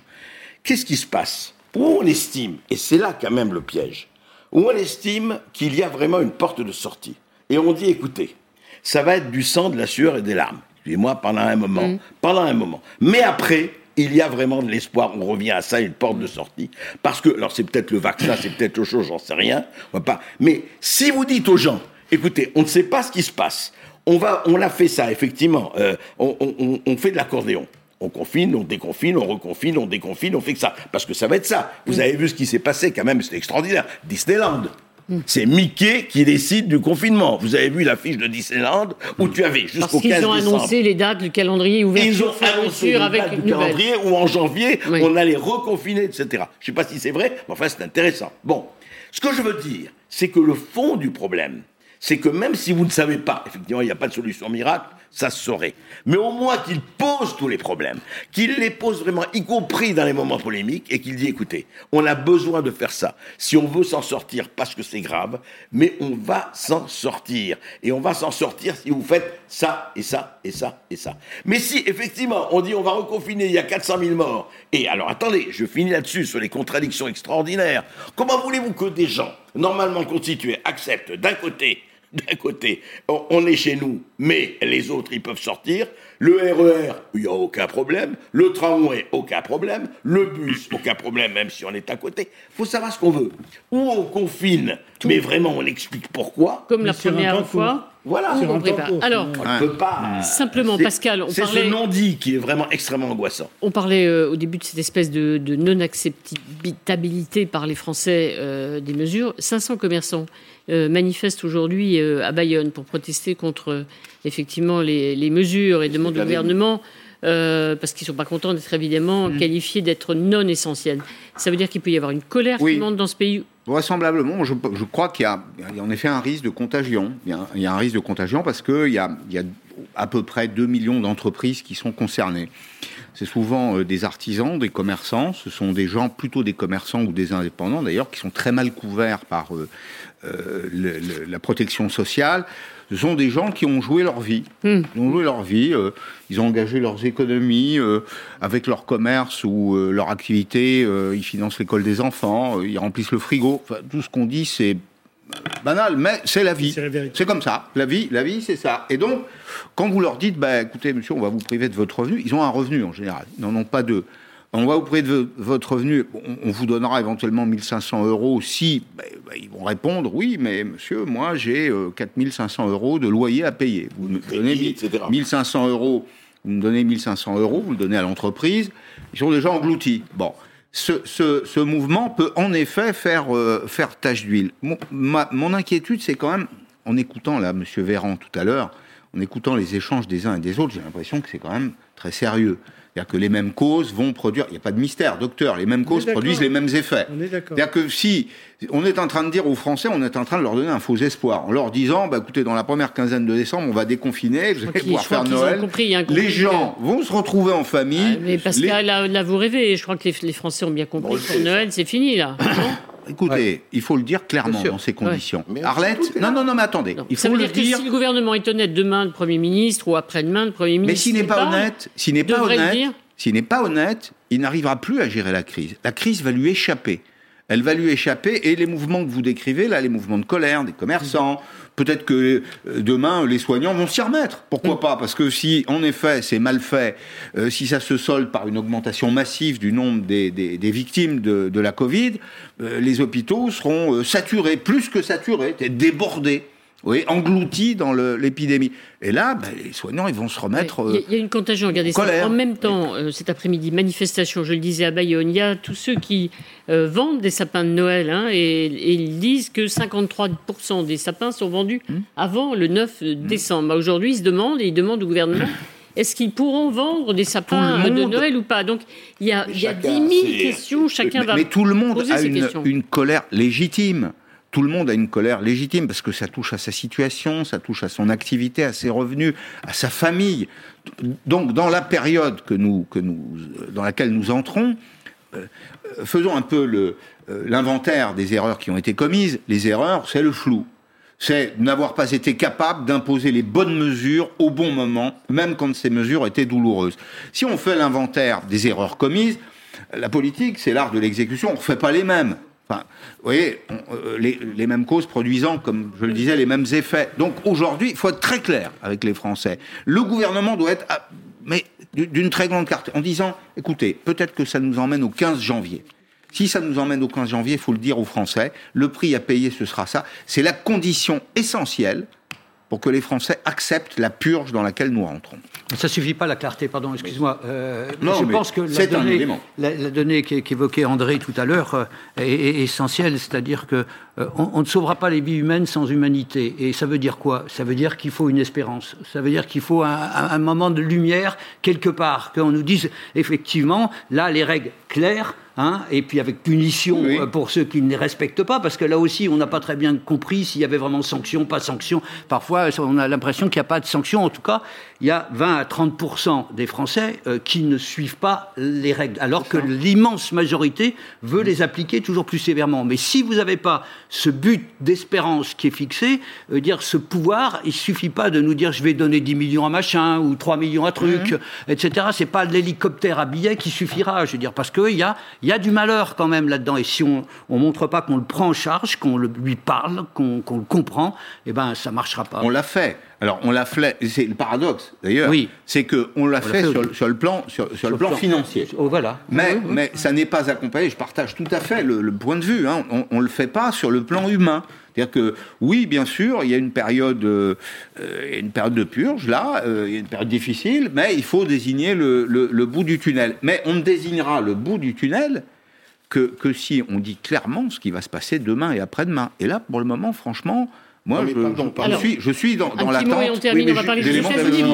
[SPEAKER 6] qu'est-ce qui se passe? Où on estime, et c'est là quand même le piège, où on estime qu'il y a vraiment une porte de sortie. Et on dit, écoutez, ça va être du sang, de la sueur et des larmes. Et moi, pendant un moment, mm. pendant un moment. Mais après, il y a vraiment de l'espoir. On revient à ça, une porte de sortie. Parce que, alors c'est peut-être le vaccin, c'est peut-être autre chose, j'en sais rien. pas. Mais si vous dites aux gens, écoutez, on ne sait pas ce qui se passe. On va, on a fait ça, effectivement. Euh, on fait de l'accordéon. On confine, on déconfine, on reconfine, on déconfine, on fait que ça. Parce que ça va être ça. Vous mm. avez vu ce qui s'est passé quand même, c'était extraordinaire. Disneyland. Mm. C'est Mickey qui décide du confinement. Vous avez vu l'affiche de Disneyland où tu avais jusqu'au 15 décembre.
[SPEAKER 1] Ils ont annoncé les dates du calendrier ouvert.
[SPEAKER 6] Ils ont annoncé les avec dates du calendrier où en janvier on allait reconfiner, etc. Je ne sais pas si c'est vrai, mais enfin c'est intéressant. Bon, ce que je veux dire, c'est que le fond du problème, c'est que même si vous ne savez pas, effectivement, il n'y a pas de solution miracle, ça se saurait. Mais au moins qu'il pose tous les problèmes, qu'il les pose vraiment, y compris dans les moments polémiques, et qu'il dit, écoutez, on a besoin de faire ça. Si on veut s'en sortir, parce que c'est grave, mais on va s'en sortir. Et on va s'en sortir si vous faites ça, et ça, et ça, et ça. Mais si, effectivement, on dit on va reconfiner, il y a 400 000 morts, et alors attendez, je finis là-dessus sur les contradictions extraordinaires. Comment voulez-vous que des gens, normalement constitués, acceptent d'un côté d'un côté, on est chez nous, mais les autres, ils peuvent sortir. Le RER, il n'y a aucun problème. Le tramway, aucun problème. Le bus, aucun problème, même si on est à côté. Il faut savoir ce qu'on veut. Ou on confine, mais vraiment, on explique pourquoi.
[SPEAKER 1] Comme la première fois.
[SPEAKER 6] Voilà.
[SPEAKER 1] Alors,
[SPEAKER 6] on ne peut pas.
[SPEAKER 1] Simplement, Pascal, on
[SPEAKER 6] C'est ce non-dit qui est vraiment extrêmement angoissant.
[SPEAKER 1] On parlait euh, au début de cette espèce de, non-acceptabilité par les Français euh, des mesures. 500 commerçants euh, manifestent aujourd'hui à Bayonne pour protester contre effectivement les, mesures et demandent au gouvernement. Parce qu'ils ne sont pas contents d'être évidemment mmh. qualifiés d'être non essentiels. Ça veut dire qu'il peut y avoir une colère qui monte dans ce pays
[SPEAKER 2] Vraisemblablement, je, je crois qu'il y, a en effet un risque de contagion. Il y a, un risque de contagion parce qu'il y a, y a à peu près 2 millions d'entreprises qui sont concernées. C'est souvent euh, des artisans, des commerçants, ce sont des gens, plutôt des commerçants ou des indépendants d'ailleurs, qui sont très mal couverts par euh, euh, le, le, la protection sociale. Ce sont des gens qui ont joué leur vie.
[SPEAKER 1] Hmm.
[SPEAKER 2] Ils ont joué leur vie, euh, ils ont engagé leurs économies euh, avec leur commerce ou euh, leur activité, euh, ils financent l'école des enfants, euh, ils remplissent le frigo. Enfin, tout ce qu'on dit, c'est banal, mais c'est la vie. C'est comme ça. La vie, la vie, c'est ça. Et donc, quand vous leur dites, bah, écoutez, monsieur, on va vous priver de votre revenu, ils ont un revenu en général. Ils n'en ont pas deux. On va vous priver de votre revenu. On, vous donnera éventuellement 1500 euros si bah, bah, ils vont répondre, oui, mais monsieur, moi, j'ai euh, 4500 euros de loyer à payer. Vous me donnez 1500 euros. Vous me donnez 1500 euros, vous le donnez à l'entreprise. Ils sont déjà engloutis. Bon ce, ce, ce, mouvement peut en effet faire, euh, faire tache d'huile. Mon, ma, mon inquiétude, c'est quand même, en écoutant là, M. Véran tout à l'heure, en écoutant les échanges des uns et des autres, j'ai l'impression que c'est quand même très sérieux. C'est-à-dire que les mêmes causes vont produire, il n'y a pas de mystère, docteur, les mêmes causes produisent les mêmes effets. C'est-à-dire que si on est en train de dire aux Français, on est en train de leur donner un faux espoir, en leur disant, bah, écoutez, dans la première quinzaine de décembre, on va déconfiner, vous allez pouvoir faire Noël.
[SPEAKER 1] Compris,
[SPEAKER 2] les gens que... vont se retrouver en famille.
[SPEAKER 1] Ah, mais Pascal, les... là, là, vous rêvez, je crois que les, les Français ont bien compris bon, que Noël, c'est fini, là.
[SPEAKER 2] Écoutez, ouais. il faut le dire clairement dans ces conditions. Ouais. Arlette, non, non, non, mais attendez,
[SPEAKER 1] non.
[SPEAKER 2] il
[SPEAKER 1] faut
[SPEAKER 2] le
[SPEAKER 1] dire.
[SPEAKER 2] dire.
[SPEAKER 1] Que si le gouvernement est honnête demain, le Premier ministre, ou après-demain, le Premier ministre.
[SPEAKER 2] Mais s'il n'est pas honnête, s'il n'est pas honnête,
[SPEAKER 1] dire.
[SPEAKER 2] s'il n'est pas honnête, il n'arrivera plus à gérer la crise. La crise va lui échapper. Elle va lui échapper et les mouvements que vous décrivez là, les mouvements de colère des commerçants, peut-être que euh, demain les soignants vont s'y remettre. Pourquoi pas? Parce que si en effet c'est mal fait, euh, si ça se solde par une augmentation massive du nombre des, des, des victimes de, de, la Covid, euh, les hôpitaux seront saturés, plus que saturés, débordés oui, engloutis dans l'épidémie. Et là, ben, les soignants, ils vont se remettre.
[SPEAKER 1] Il y, y, a une contagion, regardez
[SPEAKER 2] colère.
[SPEAKER 1] ça. En même temps, euh, cet après-midi, manifestation, je le disais à Bayonne, il y a tous ceux qui euh, vendent des sapins de Noël hein, et, et, ils disent que 53% des sapins sont vendus mmh. avant le 9 décembre. Mmh. Aujourd'hui, ils se demandent et ils demandent au gouvernement. Est-ce qu'ils pourront vendre des sapins de Noël ou pas? Donc, il y a, y a 10 000 questions, chacun
[SPEAKER 2] mais,
[SPEAKER 1] va
[SPEAKER 2] Mais tout le monde
[SPEAKER 1] poser
[SPEAKER 2] a
[SPEAKER 1] ces
[SPEAKER 2] une,
[SPEAKER 1] questions.
[SPEAKER 2] une colère légitime tout le monde a une colère légitime parce que ça touche à sa situation, ça touche à son activité, à ses revenus, à sa famille. Donc, dans la période que nous, que nous, dans laquelle nous entrons, euh, faisons un peu l'inventaire euh, des erreurs qui ont été commises. Les erreurs, c'est le flou. C'est n'avoir pas été capable d'imposer les bonnes mesures au bon moment, même quand ces mesures étaient douloureuses. Si on fait l'inventaire des erreurs commises, la politique, c'est l'art de l'exécution. On ne refait pas les mêmes. Enfin, vous voyez, euh, les, mêmes causes produisant, comme je le disais, les mêmes effets. Donc aujourd'hui, il faut être très clair avec les Français. Le gouvernement doit être, à, mais d'une très grande carte, en disant, écoutez, peut-être que ça nous emmène au 15 janvier. Si ça nous emmène au 15 janvier, il faut le dire aux Français, le prix à payer, ce sera ça. C'est la condition essentielle pour que les Français acceptent la purge dans laquelle nous rentrons.
[SPEAKER 4] Ça suffit pas la clarté, pardon, excuse-moi. Euh, je pense que la donnée,
[SPEAKER 2] la,
[SPEAKER 4] la donnée qu'évoquait André tout à l'heure euh, est, est, essentielle, c'est-à-dire que euh, on, on, ne sauvera pas les vies humaines sans humanité. Et ça veut dire quoi? Ça veut dire qu'il faut une espérance. Ça veut dire qu'il faut un, un, un, moment de lumière quelque part, qu'on nous dise effectivement là les règles claires. Hein, et puis avec punition oui. pour ceux qui ne les respectent pas, parce que là aussi, on n'a pas très bien compris s'il y avait vraiment sanction, pas sanction. Parfois, on a l'impression qu'il n'y a pas de sanction. En tout cas, il y a 20 à 30% des Français euh, qui ne suivent pas les règles, alors que l'immense majorité veut les appliquer toujours plus sévèrement. Mais si vous n'avez pas ce but d'espérance qui est fixé, euh, dire ce pouvoir, il suffit pas de nous dire je vais donner 10 millions à machin ou 3 millions à truc, mmh. etc. C'est pas l'hélicoptère à billets qui suffira, je veux dire, parce qu'il y a, y a du malheur quand même là-dedans. Et si on ne montre pas qu'on le prend en charge, qu'on lui parle, qu'on qu le comprend, eh ben ça marchera pas.
[SPEAKER 2] On l'a fait. Alors on l'a fait, c'est le paradoxe d'ailleurs,
[SPEAKER 4] oui.
[SPEAKER 2] c'est qu'on l'a fait, fait sur, sur, le plan, sur, sur, sur le plan, plan, financier.
[SPEAKER 4] Oh, voilà.
[SPEAKER 2] Mais,
[SPEAKER 4] oui, oui.
[SPEAKER 2] mais ça n'est pas accompagné, je partage tout à fait le, le point de vue, hein. on ne le fait pas sur le plan humain. C'est-à-dire que oui, bien sûr, il y a une période, euh, une période de purge là, euh, il y a une période difficile, mais il faut désigner le, le, le, bout du tunnel. Mais on ne désignera le bout du tunnel que, que si on dit clairement ce qui va se passer demain et après-demain. Et là, pour le moment, franchement, moi, je, pardon, je,
[SPEAKER 1] Alors,
[SPEAKER 2] suis, je suis dans, dans l'attente.
[SPEAKER 1] On termine, oui, on va parler de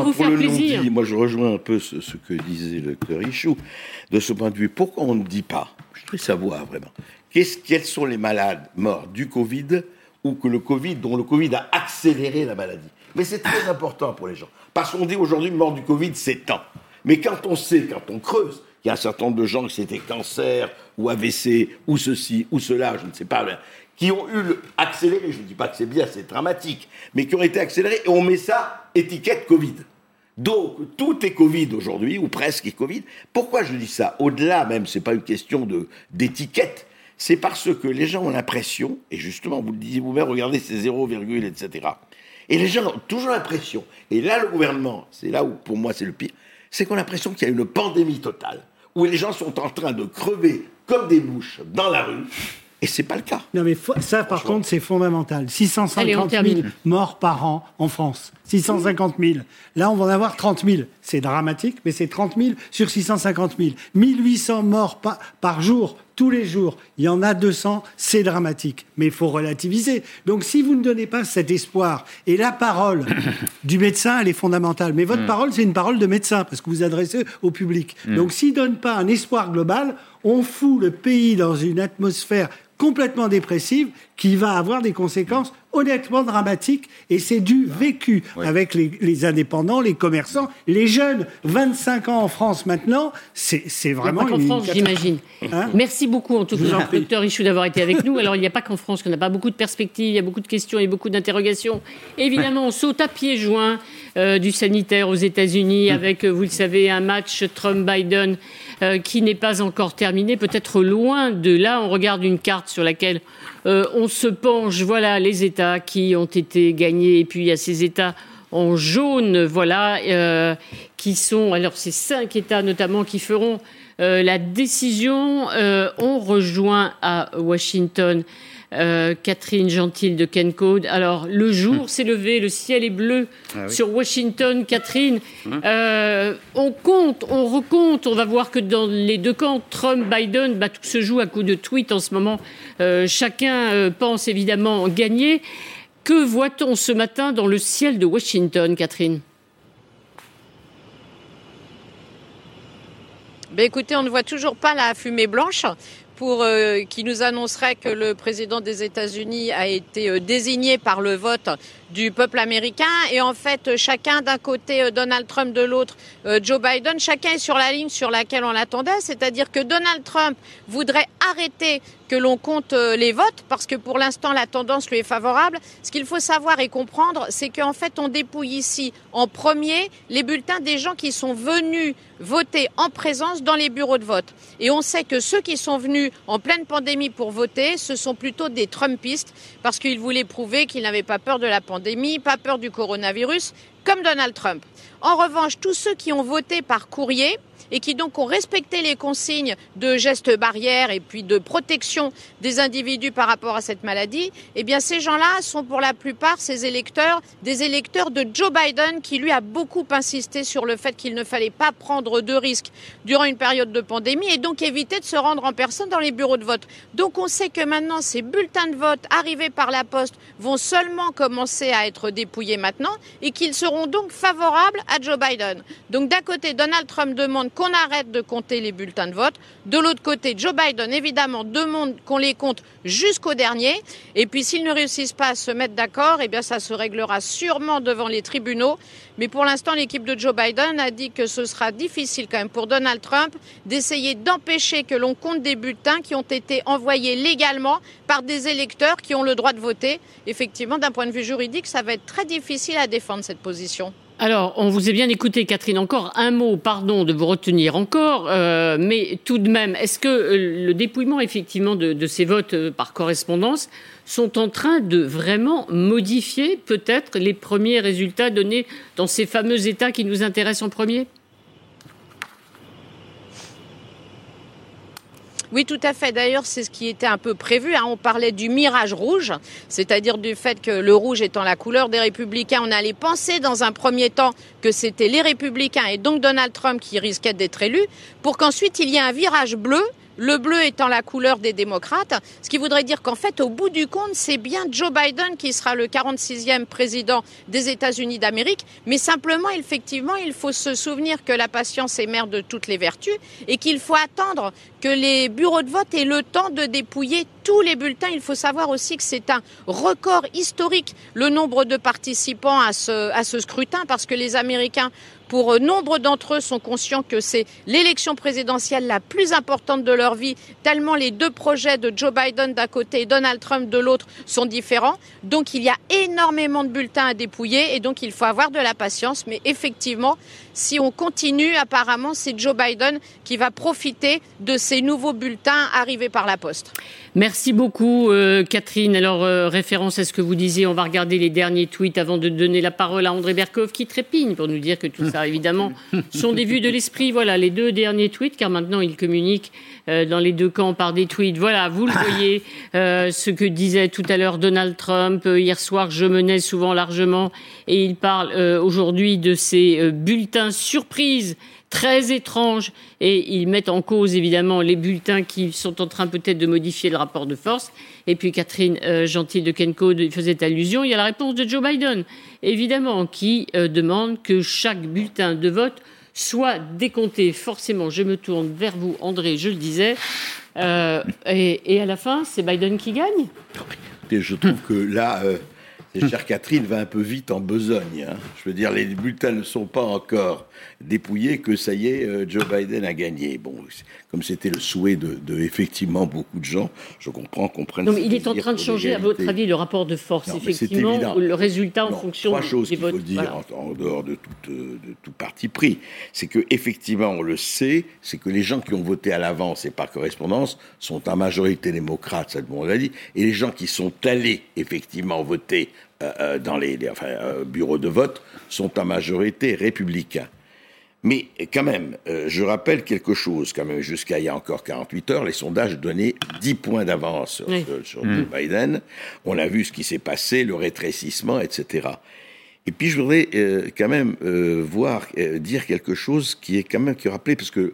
[SPEAKER 1] vous faire plaisir.
[SPEAKER 6] Moi, je rejoins un peu ce, ce que disait le docteur Ichou. De ce point de vue, pourquoi on ne dit pas Je voudrais savoir vraiment. Qu quels sont les malades morts du Covid ou que le Covid, dont le Covid a accéléré la maladie? Mais c'est très important pour les gens. Parce qu'on dit aujourd'hui, mort du Covid, c'est temps. Mais quand on sait, quand on creuse, qu'il y a un certain nombre de gens qui c'était cancer, ou AVC, ou ceci, ou cela, je ne sais pas, qui ont eu accéléré, je ne dis pas que c'est bien, c'est dramatique, mais qui ont été accélérés, et on met ça étiquette Covid. Donc, tout est Covid aujourd'hui, ou presque est Covid. Pourquoi je dis ça Au-delà même, c'est pas une question d'étiquette, c'est parce que les gens ont l'impression, et justement, vous le disiez vous-même, regardez ces 0, etc. Et les gens ont toujours l'impression, et là le gouvernement, c'est là où pour moi c'est le pire, c'est qu'on a l'impression qu'il y a une pandémie totale, où les gens sont en train de crever comme des mouches dans la rue, et c'est pas le cas.
[SPEAKER 5] Non, mais ça, par contre, c'est fondamental. 650 000 morts par an en France. 650 000. Là, on va en avoir 30 000. C'est dramatique, mais c'est 30 000 sur 650 000. 1800 morts par, par jour, tous les jours. Il y en a 200, c'est dramatique. Mais il faut relativiser. Donc, si vous ne donnez pas cet espoir, et la parole du médecin, elle est fondamentale. Mais votre mm. parole, c'est une parole de médecin, parce que vous adressez au public. Mm. Donc, s'il ne donne pas un espoir global, on fout le pays dans une atmosphère complètement dépressive qui va avoir des conséquences honnêtement dramatiques. Et c'est du vécu avec les, indépendants, les commerçants, les jeunes. 25 ans en France maintenant, c'est vraiment.
[SPEAKER 1] Il n'y a pas qu'en France, j'imagine. Hein Merci beaucoup, en tout cas, docteur Richou, d'avoir été avec nous. Alors, il n'y a pas qu'en France qu'on n'a pas beaucoup de perspectives, il y a beaucoup de questions et beaucoup d'interrogations. Évidemment, on saute à pieds joints euh, du sanitaire aux États-Unis avec, euh, vous le savez, un match Trump-Biden. Euh, qui n'est pas encore terminé, peut-être loin de là. On regarde une carte sur laquelle euh, on se penche. Voilà les États qui ont été gagnés, et puis il y a ces États en jaune, voilà, euh, qui sont, alors c'est cinq États notamment qui feront la décision. on rejoint à Washington euh, Catherine Gentil de Kencode. Alors, le jour s'est levé, le ciel est bleu ah sur Washington. Catherine, hum. euh, on compte, on recompte. On va voir que dans les deux camps, Trump, Biden, bah, tout se joue à coup de tweet en ce moment. Euh, chacun pense évidemment gagner. Que voit-on ce matin dans le ciel de Washington, Catherine?
[SPEAKER 13] Ben écoutez, on ne voit toujours pas la fumée blanche pour, euh, qui nous annoncerait que le président des États-Unis a été euh, désigné par le vote du peuple américain. Et en fait, chacun d'un côté, euh, Donald Trump de l'autre, Joe Biden, chacun est sur la ligne sur laquelle on l'attendait. C'est-à-dire que Donald Trump voudrait arrêter que l'on compte les votes, parce que pour l'instant, la tendance lui est favorable. Ce qu'il faut savoir et comprendre, c'est qu'en fait, on dépouille ici en premier les bulletins des gens qui sont venus voter en présence dans les bureaux de vote. Et on sait que ceux qui sont venus en pleine pandémie pour voter, ce sont plutôt des Trumpistes, parce qu'ils voulaient prouver qu'ils n'avaient pas peur de la pandémie, pas peur du coronavirus, comme Donald Trump. En revanche, tous ceux qui ont voté par courrier, et qui donc ont respecté les consignes de gestes barrières et puis de protection des individus par rapport à cette maladie, eh bien ces gens-là sont pour la plupart ces électeurs, des électeurs de Joe Biden qui lui a beaucoup insisté sur le fait qu'il ne fallait pas prendre de risques durant une période de pandémie et donc éviter de se rendre en personne dans les bureaux de vote. Donc on sait que maintenant ces bulletins de vote arrivés par la poste vont seulement commencer à être dépouillés maintenant et qu'ils seront donc favorables à Joe Biden. Donc d'un côté, Donald Trump demande qu'on arrête de compter les bulletins de vote. De l'autre côté, Joe Biden, évidemment, demande qu'on les compte jusqu'au dernier. Et puis, s'ils ne réussissent pas à se mettre d'accord, eh bien, ça se réglera sûrement devant les tribunaux. Mais pour l'instant, l'équipe de Joe Biden a dit que ce sera difficile quand même pour Donald Trump d'essayer d'empêcher que l'on compte des bulletins qui ont été envoyés légalement par des électeurs qui ont le droit de voter. Effectivement, d'un point de vue juridique, ça va être très difficile à défendre cette position.
[SPEAKER 1] Alors, on vous a bien écouté, Catherine. Encore un mot, pardon de vous retenir encore, euh, mais tout de même, est-ce que euh, le dépouillement effectivement de, ces votes euh, par correspondance sont en train de vraiment modifier peut-être les premiers résultats donnés dans ces fameux États qui nous intéressent en premier?
[SPEAKER 13] Oui, tout à fait. D'ailleurs, c'est ce qui était un peu prévu. Hein. On parlait du mirage rouge, c'est-à-dire du fait que le rouge étant la couleur des républicains, on allait penser dans un premier temps que c'était les républicains et donc Donald Trump qui risquait d'être élu, pour qu'ensuite il y ait un virage bleu le bleu étant la couleur des démocrates, ce qui voudrait dire qu'en fait, au bout du compte, c'est bien Joe Biden qui sera le 46e président des États-Unis d'Amérique, mais simplement, effectivement, il faut se souvenir que la patience est mère de toutes les vertus et qu'il faut attendre que les bureaux de vote aient le temps de dépouiller tous les bulletins. Il faut savoir aussi que c'est un record historique, le nombre de participants à ce, à ce scrutin, parce que les Américains pour euh, nombre d'entre eux sont conscients que c'est l'élection présidentielle la plus importante de leur vie, tellement les deux projets de Joe Biden d'un côté et Donald Trump de l'autre sont différents. Donc il y a énormément de bulletins à dépouiller et donc il faut avoir de la patience. Mais effectivement, si on continue, apparemment, c'est Joe Biden qui va profiter de ces nouveaux bulletins arrivés par la poste.
[SPEAKER 1] Merci beaucoup, euh, Catherine. Alors, euh, référence à ce que vous disiez, on va regarder les derniers tweets avant de donner la parole à André Berkov qui trépigne pour nous dire que tout ça, évidemment, sont des vues de l'esprit. Voilà, les deux derniers tweets, car maintenant, il communique euh, dans les deux camps par des tweets. Voilà, vous le voyez, ce que disait tout à l'heure Donald Trump. hier soir, je menais souvent largement, et il parle aujourd'hui de ces bulletins surprises très étrange et ils mettent en cause évidemment les bulletins qui sont en train peut-être de modifier le rapport de force. Et puis Catherine euh, Gentil de Kenko faisait allusion. Il y a la réponse de Joe Biden, évidemment, qui euh, demande que chaque bulletin de vote soit décompté. Forcément, je me tourne vers vous, André, je le disais. Euh, et, à la fin, c'est Biden qui gagne?
[SPEAKER 6] Je trouve que là, chère Catherine va un peu vite en besogne. Hein. Je veux dire, les bulletins ne sont pas encore dépouillés que ça y est, euh, Joe Biden a gagné. Bon, comme c'était le souhait de, effectivement beaucoup de gens, je comprends qu'on prenne.
[SPEAKER 1] Non, mais il est en train de changer, à votre avis, le rapport de force, effectivement, le résultat en fonction
[SPEAKER 6] trois choses qu'il faut dire en, dehors de tout, de tout parti pris, c'est que effectivement, on le sait, c'est que les gens qui ont voté à l'avance et par correspondance sont en majorité démocrates, ça on l'a dit, et les gens qui sont allés effectivement voter euh, euh, dans les, bureaux de vote sont en majorité républicains. Mais quand même, euh, je rappelle quelque chose, quand même, jusqu'à il y a encore 48 heures, les sondages donnaient 10 points d'avance sur, mmh. Biden. On a vu ce qui s'est passé, le rétrécissement, etc. Et puis je voudrais euh, quand même euh, voir, dire quelque chose qui est quand même qui rappelé, parce que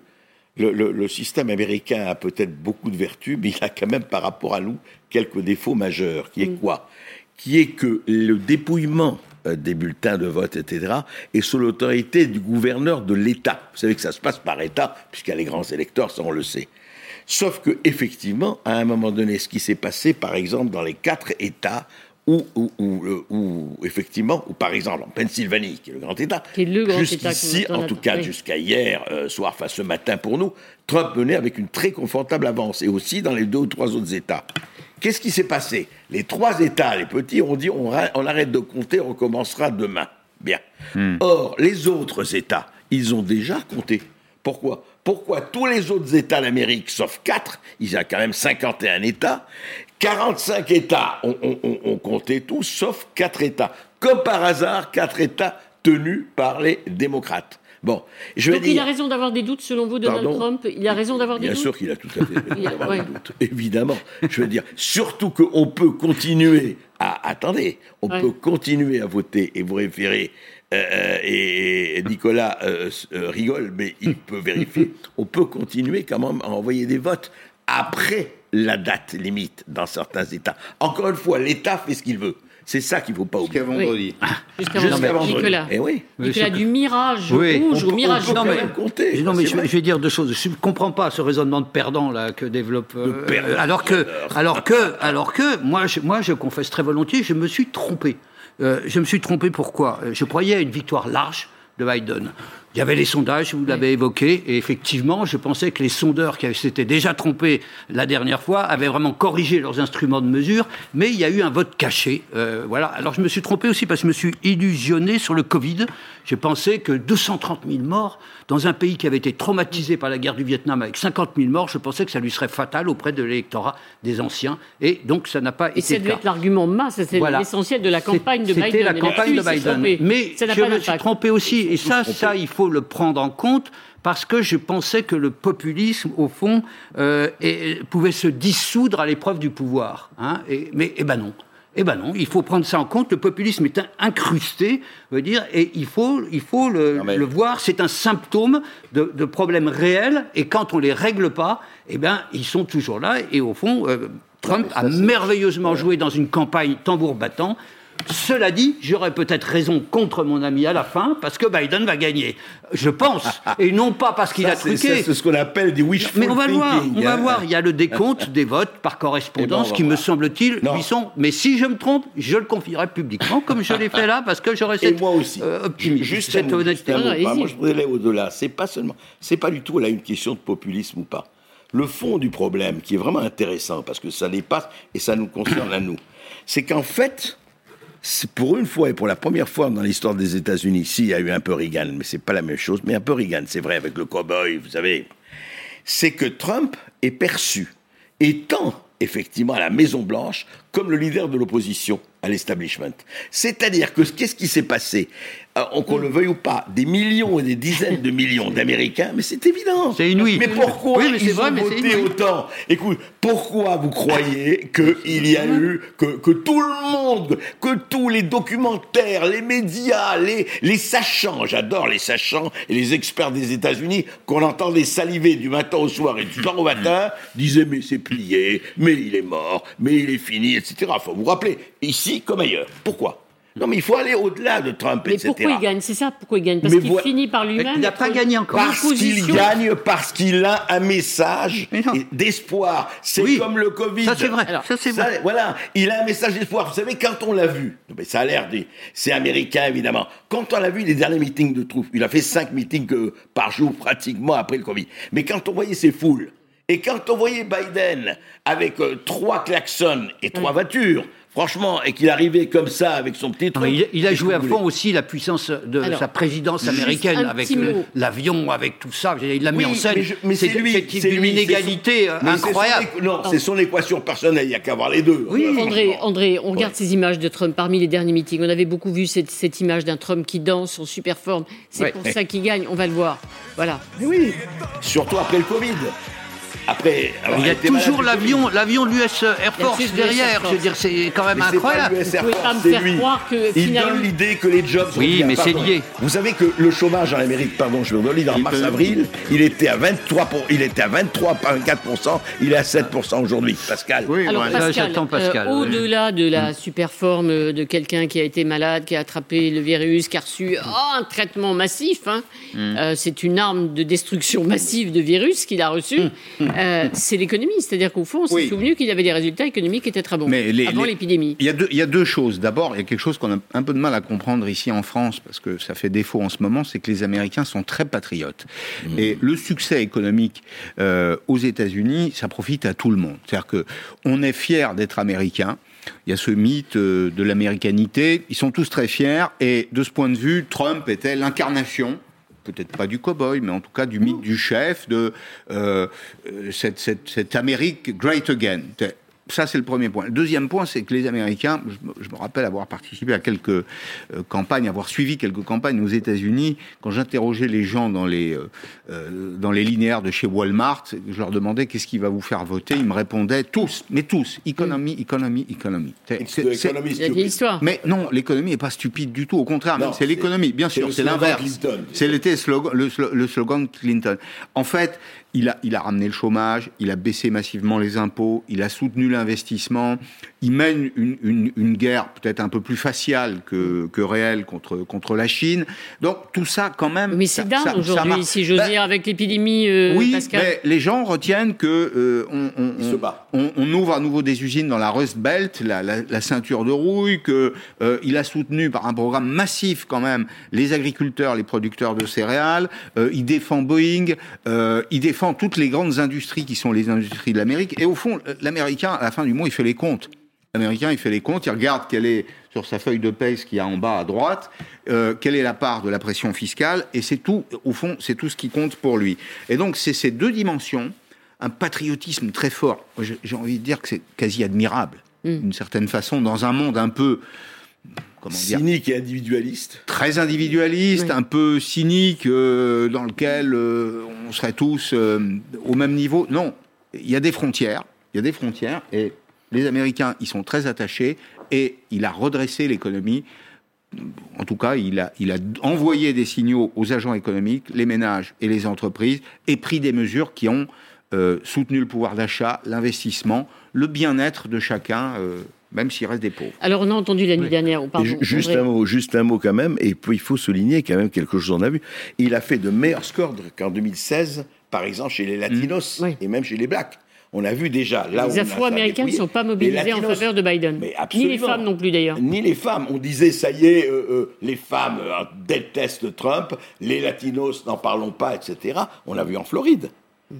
[SPEAKER 6] le, le système américain a peut-être beaucoup de vertus, mais il a quand même par rapport à nous quelques défauts majeurs, qui est mmh. quoi? Qui est que le dépouillement euh, des bulletins de vote, etc., et sous l'autorité du gouverneur de l'État. Vous savez que ça se passe par État, puisqu'il y a les grands électeurs, ça on le sait. Sauf que, effectivement, à un moment donné, ce qui s'est passé, par exemple, dans les quatre États où, effectivement, ou par exemple en Pennsylvanie, qui est le grand État, jusqu'ici, en tout cas jusqu'à hier euh, soir, enfin ce matin pour nous, Trump menait avec une très confortable avance, et aussi dans les deux ou trois autres États. Qu'est-ce qui s'est passé? Les trois États, les petits, ont dit on, arrête de compter, on recommencera demain. Bien. Hmm. Or, les autres États, ils ont déjà compté. Pourquoi? Pourquoi tous les autres États d'Amérique, sauf quatre, il y a quand même 51 États, 45 États ont, compté tous, sauf quatre États. Comme par hasard, quatre États tenus par les démocrates. Bon,
[SPEAKER 1] je Donc il a raison d'avoir des doutes selon vous, Donald Trump Il a raison d'avoir des
[SPEAKER 6] doutes
[SPEAKER 1] Bien
[SPEAKER 6] sûr qu'il a tout à fait raison d'avoir des doutes, évidemment. Je veux dire, surtout qu'on peut continuer à... Attendez, on peut continuer à voter et vous référer euh, euh, et, Nicolas euh, rigole, mais il peut vérifier. On peut continuer quand même à envoyer des votes après la date limite dans certains États. Encore une fois, l'État fait ce qu'il veut. C'est ça qu'il ne faut pas oublier.
[SPEAKER 2] Jusqu'à vendredi.
[SPEAKER 1] Jusqu'à vendredi. Nicolas.
[SPEAKER 6] Eh oui.
[SPEAKER 1] Nicolas, du mirage rouge au mirage
[SPEAKER 4] non, mais, compter, non, mais je, vais dire deux choses. Je ne comprends pas ce raisonnement de perdant là, que développe. Euh, alors, que, alors, que, alors que, moi je, moi, je confesse très volontiers, je me suis trompé. Euh, je me suis trompé pourquoi? Je croyais à une victoire large de Biden. Il y avait les sondages, vous l'avez évoqué, et effectivement, je pensais que les sondeurs qui s'étaient déjà trompés la dernière fois avaient vraiment corrigé leurs instruments de mesure, mais il y a eu un vote caché. Euh, voilà. Alors je me suis trompé aussi parce que je me suis illusionné sur le Covid. J'ai pensé que 230 000 morts dans un pays qui avait été traumatisé par la guerre du Vietnam avec 50 000 morts, je pensais que ça lui serait fatal auprès de l'électorat des anciens, et donc ça n'a pas été.
[SPEAKER 1] Et ça devait être l'argument masse, c'était l'essentiel de la campagne de Biden.
[SPEAKER 4] C'était la campagne de Biden. Mais je me suis trompé aussi, et ça, ça, il faut le prendre en compte parce que je pensais que le populisme, au fond, euh, pouvait se dissoudre à l'épreuve du pouvoir. Hein, et, mais eh ben non. Eh ben non, il faut prendre ça en compte. Le populisme est incrusté, veut dire, et il faut, il faut le, voir. C'est un symptôme de, problèmes réels, et quand on les règle pas, eh ben ils sont toujours là. Et au fond, euh, Trump a merveilleusement joué dans une campagne tambour battant Cela dit, j'aurais peut-être raison contre mon ami à la fin, parce que Biden va gagner. Je pense. Et non pas parce qu'il a truqué.
[SPEAKER 6] C'est ce qu'on appelle des wishful
[SPEAKER 4] Mais on va le voir,
[SPEAKER 6] thinking,
[SPEAKER 4] on va
[SPEAKER 6] hein.
[SPEAKER 4] voir. Il y a le décompte des votes par
[SPEAKER 6] Eh ben,
[SPEAKER 4] correspondance
[SPEAKER 6] on va
[SPEAKER 4] qui me semble-t-il lui sont. Mais si je me trompe, je le confierai publiquement, comme je l'ai fait là, parce que j'aurais
[SPEAKER 6] Et
[SPEAKER 4] cette
[SPEAKER 6] moi aussi.
[SPEAKER 4] euh,
[SPEAKER 6] Juste
[SPEAKER 4] cette
[SPEAKER 6] mot,
[SPEAKER 4] honnêteté.
[SPEAKER 6] Bah, moi, je voudrais aller au-delà. C'est pas seulement, c'est pas du tout là une question de populisme ou pas. Le fond du problème, qui est vraiment intéressant, parce que ça dépasse et ça nous concerne à nous, c'est qu'en fait, pour une fois et pour la première fois dans l'histoire des États-Unis, si il y a eu un peu Reagan, mais c'est pas la même chose, mais un peu Reagan, c'est vrai avec le cow-boy, vous savez, c'est que Trump est perçu étant effectivement à la Maison Blanche comme le leader de l'opposition à l'establishment. C'est-à-dire que qu'est-ce qui s'est passé? Qu'on le veuille ou pas, des millions et des dizaines de millions d'Américains, mais c'est évident.
[SPEAKER 4] C'est inouï.
[SPEAKER 6] Mais pourquoi
[SPEAKER 4] Oui, mais c'est
[SPEAKER 6] ils
[SPEAKER 4] vrai,
[SPEAKER 6] ont
[SPEAKER 4] mais
[SPEAKER 6] voté autant? Écoute, pourquoi vous croyez qu'il y a eu, que, que tout le monde, que tous les documentaires, les médias, les, les sachants, j'adore les sachants et les experts des États-Unis, qu'on entendait saliver du matin au soir et du soir au matin, disaient mais c'est plié, mais il est mort, mais il est fini, etc. Faut vous rappeler, ici comme ailleurs. Pourquoi? Non mais il faut aller au-delà de Trump,
[SPEAKER 1] Mais
[SPEAKER 6] etc.
[SPEAKER 1] pourquoi il gagne? C'est ça, pourquoi il gagne? Parce
[SPEAKER 6] Mais
[SPEAKER 1] qu'il finit par lui-même.
[SPEAKER 4] Il n'a pas gagné encore.
[SPEAKER 6] Parce qu'il gagne, parce qu'il a un message
[SPEAKER 4] Mais
[SPEAKER 6] d'espoir. C'est
[SPEAKER 4] Oui.
[SPEAKER 6] comme le Covid.
[SPEAKER 4] Ça, c'est vrai. Ça, c'est vrai.
[SPEAKER 6] Voilà, il a un message d'espoir. Vous savez, quand on l'a vu, mais ça a l'air des... C'est américain, évidemment. Quand on l'a vu, les derniers meetings de troupes, il a fait cinq meetings euh, par jour, pratiquement, après le Covid. Mais quand on voyait ces foules, et quand on voyait Biden avec euh, trois klaxons et trois voitures, franchement, et qu'il arrivait comme ça avec son petit truc...
[SPEAKER 4] il, il a joué à fond aussi la puissance de
[SPEAKER 1] Alors,
[SPEAKER 4] sa présidence américaine, avec
[SPEAKER 1] mot.
[SPEAKER 4] l'avion, avec tout ça. Il l'a mis
[SPEAKER 6] Oui,
[SPEAKER 4] en scène.
[SPEAKER 6] c'est lui,
[SPEAKER 4] C'est une
[SPEAKER 6] lui,
[SPEAKER 4] inégalité
[SPEAKER 6] son-
[SPEAKER 4] euh,
[SPEAKER 6] son
[SPEAKER 4] incroyable.
[SPEAKER 6] non, c'est son équation personnelle, il n'y a qu'à voir les deux.
[SPEAKER 4] Oui,
[SPEAKER 6] Euh,
[SPEAKER 1] André. André, on regarde
[SPEAKER 6] Ouais.
[SPEAKER 1] ces images de Trump parmi les derniers meetings. On avait beaucoup vu cette, cette image d'un Trump qui danse en super forme. C'est
[SPEAKER 4] Ouais.
[SPEAKER 1] pour ça qu'il gagne. On va le voir. Voilà.
[SPEAKER 6] Mais oui, surtout après le Covid. Après,
[SPEAKER 4] Il y a toujours l'avion, l'avion de l'US Air Force derrière. Je veux dire, c'est quand même
[SPEAKER 6] Mais pas
[SPEAKER 4] incroyable.
[SPEAKER 6] Air
[SPEAKER 1] Vous pouvez pas me faire
[SPEAKER 6] lui.
[SPEAKER 1] croire que,
[SPEAKER 6] Il
[SPEAKER 1] finalement-
[SPEAKER 6] donne l'idée que les jobs sont
[SPEAKER 4] Oui,
[SPEAKER 6] liés.
[SPEAKER 4] mais c'est lié.
[SPEAKER 6] Vous savez que le chômage en Amérique, pardon, je me redis, en mars-avril, il était à 23 pour, il était à 23,4%, il est à 7% aujourd'hui. Pascal.
[SPEAKER 2] Oui,
[SPEAKER 1] Alors
[SPEAKER 2] ouais.
[SPEAKER 1] Pascal,
[SPEAKER 4] j'attends Pascal,
[SPEAKER 1] euh,
[SPEAKER 4] oui.
[SPEAKER 1] au-delà de la super forme de quelqu'un qui a été malade, qui a attrapé le virus, qui a reçu oh, un traitement massif, hein, euh, c'est une arme de destruction massive de virus qu'il a reçu, euh, c'est l'économie. C'est-à-dire qu'au fond, on s'est
[SPEAKER 2] Oui.
[SPEAKER 1] souvenu qu'il avait des résultats économiques qui étaient très bons
[SPEAKER 2] Mais les-
[SPEAKER 1] avant
[SPEAKER 2] les-
[SPEAKER 1] l'épidémie.
[SPEAKER 2] Il y, a deux, il y a deux choses. D'abord, il y a quelque chose qu'on a un peu de mal à comprendre ici en France, parce que ça fait défaut en ce moment, c'est que les Américains sont très patriotes. Et le succès économique euh, aux États-Unis, ça profite à tout le monde. C'est-à-dire que on est fier d'être américain. Il y a ce mythe euh, de l'américanité. Ils sont tous très fiers. Et de ce point de vue, Trump était l'incarnation peut-être pas du cow-boy, mais en tout cas du mythe du chef, de euh, euh, cette, cette, cette Amérique great again. Ça, c'est le premier point. Le deuxième point, c'est que les Américains, je me, je me rappelle avoir participé à quelques euh, campagnes, avoir suivi quelques campagnes aux États-Unis. Quand j'interrogeais les gens dans les, euh, euh, dans les linéaires de chez Walmart, je leur demandais qu'est-ce qui va vous faire voter? Ils me répondaient tous, mais tous, économie, économie, économie.
[SPEAKER 1] Histoire.
[SPEAKER 2] mais non, l'économie n'est pas stupide du tout. Au contraire, c'est l'économie. Bien sûr, c'est
[SPEAKER 6] slogan
[SPEAKER 2] l'inverse. C'est slogan- le, slo- le slogan Clinton. En fait, il a, ramené le chômage, il a baissé massivement les impôts, il a soutenu l'investissement, il mène une, une- une guerre peut-être un peu plus faciale que, que réelle contre, contre la Chine. Donc tout ça, quand même.
[SPEAKER 1] Mais c'est dingue aujourd'hui, si j'ose
[SPEAKER 2] Ben,
[SPEAKER 1] dire, avec l'épidémie, euh,
[SPEAKER 2] oui,
[SPEAKER 1] Pascal.
[SPEAKER 2] mais les gens retiennent que euh, on, on- on-
[SPEAKER 6] se bat.
[SPEAKER 2] on- on ouvre à nouveau des usines dans la Rust Belt, la, la- la ceinture de rouille, que euh, il a soutenu par un programme massif quand même les agriculteurs, les producteurs de céréales. euh, il défend Boeing, euh, il défend toutes les grandes industries qui sont les industries de l'Amérique. Et au fond, l'Américain, à la fin du mois, il fait les comptes. L'Américain, il fait les comptes, il regarde quelle est sur sa feuille de paye ce qu'il y a en bas à droite, euh, quelle est la part de la pression fiscale, et c'est tout. Au fond, c'est tout ce qui compte pour lui. Et donc, c'est ces deux dimensions un patriotisme très fort. J'ai envie de dire que c'est quasi admirable, d'une certaine façon, dans un monde un peu, comment dire,
[SPEAKER 6] Cynique et individualiste.
[SPEAKER 2] très individualiste, un peu cynique, euh, dans lequel euh, on serait tous euh, au même niveau. Non, il y a des frontières, il y a des frontières, et les Américains, ils sont très attachés, et il a redressé l'économie. En tout cas, il a, il a envoyé des signaux aux agents économiques, les ménages et les entreprises, et pris des mesures qui ont euh, soutenu le pouvoir d'achat, l'investissement, le bien-être de chacun euh, même s'il reste des pauvres.
[SPEAKER 1] Alors on a entendu la nuit dernière, oh, pardon,
[SPEAKER 6] Juste
[SPEAKER 1] André.
[SPEAKER 6] un mot, juste un mot quand même, et puis il faut souligner quand même quelque chose qu'on a vu. Il a fait de meilleurs scores qu'en 2016, par exemple chez les Latinos et même chez les Blacks. On a vu déjà là
[SPEAKER 1] les Afro-Américains ne sont pas mobilisés en faveur de Biden.
[SPEAKER 6] Mais
[SPEAKER 1] Ni les femmes non plus d'ailleurs.
[SPEAKER 6] Ni les femmes. On disait, ça y est, euh, euh, les femmes euh, détestent Trump, les latinos, n'en parlons pas, etc. On l'a vu en Floride.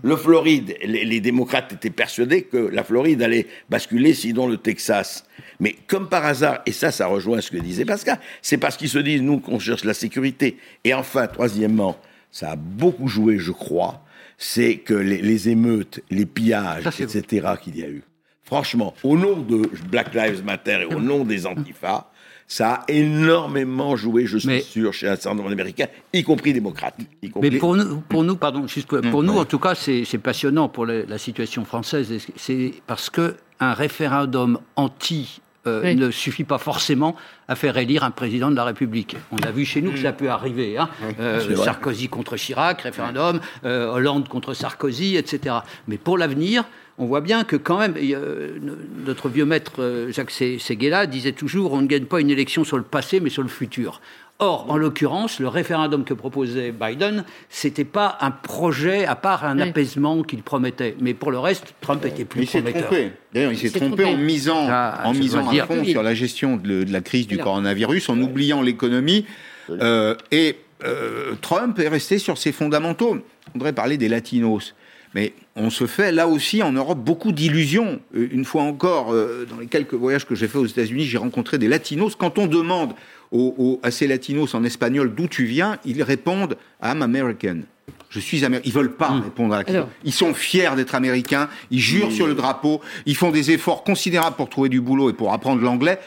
[SPEAKER 6] Le Floride, les, les démocrates étaient persuadés que la Floride allait basculer, sinon le Texas. Mais comme par hasard, et ça, ça rejoint ce que disait Pascal, c'est parce qu'ils se disent, nous, qu'on cherche la sécurité. Et enfin, troisièmement, ça a beaucoup joué, je crois, c'est que les, les émeutes, les pillages, etc., qu'il y a eu. Franchement, au nom de Black Lives Matter et au nom des antifas, ça a énormément joué, je suis sûr, chez un certain nombre d'Américains, y compris démocrates. y compris-
[SPEAKER 4] Mais pour nous, pour nous pardon, juste pour, pour
[SPEAKER 6] Mm,
[SPEAKER 4] nous,
[SPEAKER 6] ouais.
[SPEAKER 4] en tout cas, c'est passionnant pour la, la situation française. C'est parce que un référendum anti euh,
[SPEAKER 1] Oui.
[SPEAKER 4] ne suffit pas forcément à faire élire un président de la République. On a vu chez nous que ça peut arriver. Hein. Euh. Sarkozy contre Chirac, référendum, euh, Hollande contre Sarkozy, etc. Mais pour l'avenir, on voit bien que quand même, euh, notre vieux maître Jacques Sé- Séguéla disait toujours on ne gagne pas une élection sur le passé, mais sur le futur. Or, en l'occurrence, le référendum que proposait Biden, c'était pas un projet à part un
[SPEAKER 1] Oui.
[SPEAKER 4] apaisement qu'il promettait. Mais pour le reste, Trump était plus
[SPEAKER 2] Il s'est
[SPEAKER 4] prometteur.
[SPEAKER 2] trompé. D'ailleurs, il s'est
[SPEAKER 1] s'est
[SPEAKER 2] trompé,
[SPEAKER 1] trompé.
[SPEAKER 2] en misant,
[SPEAKER 4] Ah,
[SPEAKER 2] en misant
[SPEAKER 4] dire.
[SPEAKER 2] fond sur la gestion de, de la crise du
[SPEAKER 1] Alors.
[SPEAKER 2] coronavirus, en oubliant l'économie. Euh, et euh, Trump est resté sur ses fondamentaux. On voudrait parler des latinos. Mais on se fait là aussi en Europe beaucoup d'illusions. Euh, Une fois encore, euh, dans les quelques voyages que j'ai fait aux États-Unis, j'ai rencontré des latinos. Quand on demande aux, aux- à ces latinos en espagnol d'où tu viens, ils répondent I'm American. Je suis américain. Ils veulent pas répondre à la question.
[SPEAKER 1] Alors.
[SPEAKER 2] Ils sont fiers d'être américains. Ils jurent sur le drapeau. Ils font des efforts considérables pour trouver du boulot et pour apprendre l'anglais.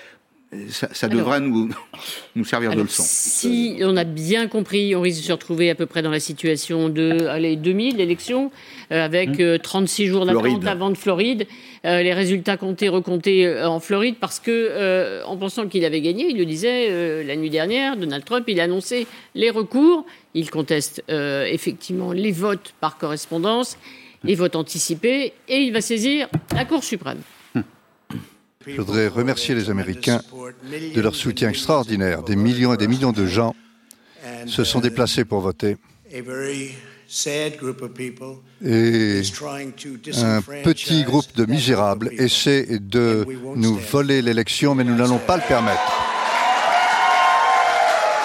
[SPEAKER 2] Ça, ça
[SPEAKER 1] Alors.
[SPEAKER 2] devrait nous, nous servir de leçon.
[SPEAKER 1] Si on a bien compris, on risque de se retrouver à peu près dans la situation de allez, 2000, l'élection, euh, avec euh, 36 jours d'attente avant de Floride, euh, les résultats comptés, recomptés euh, en Floride, parce que en pensant qu'il avait gagné, il le disait la nuit dernière, Donald Trump, il a annoncé les recours, il conteste effectivement les votes par correspondance, les votes anticipés, et il va saisir la Cour suprême.
[SPEAKER 14] Je voudrais remercier les Américains de leur soutien extraordinaire. Des millions et des millions de gens se sont déplacés pour voter. Et un petit groupe de misérables essaie de nous voler l'élection, mais nous n'allons pas le permettre.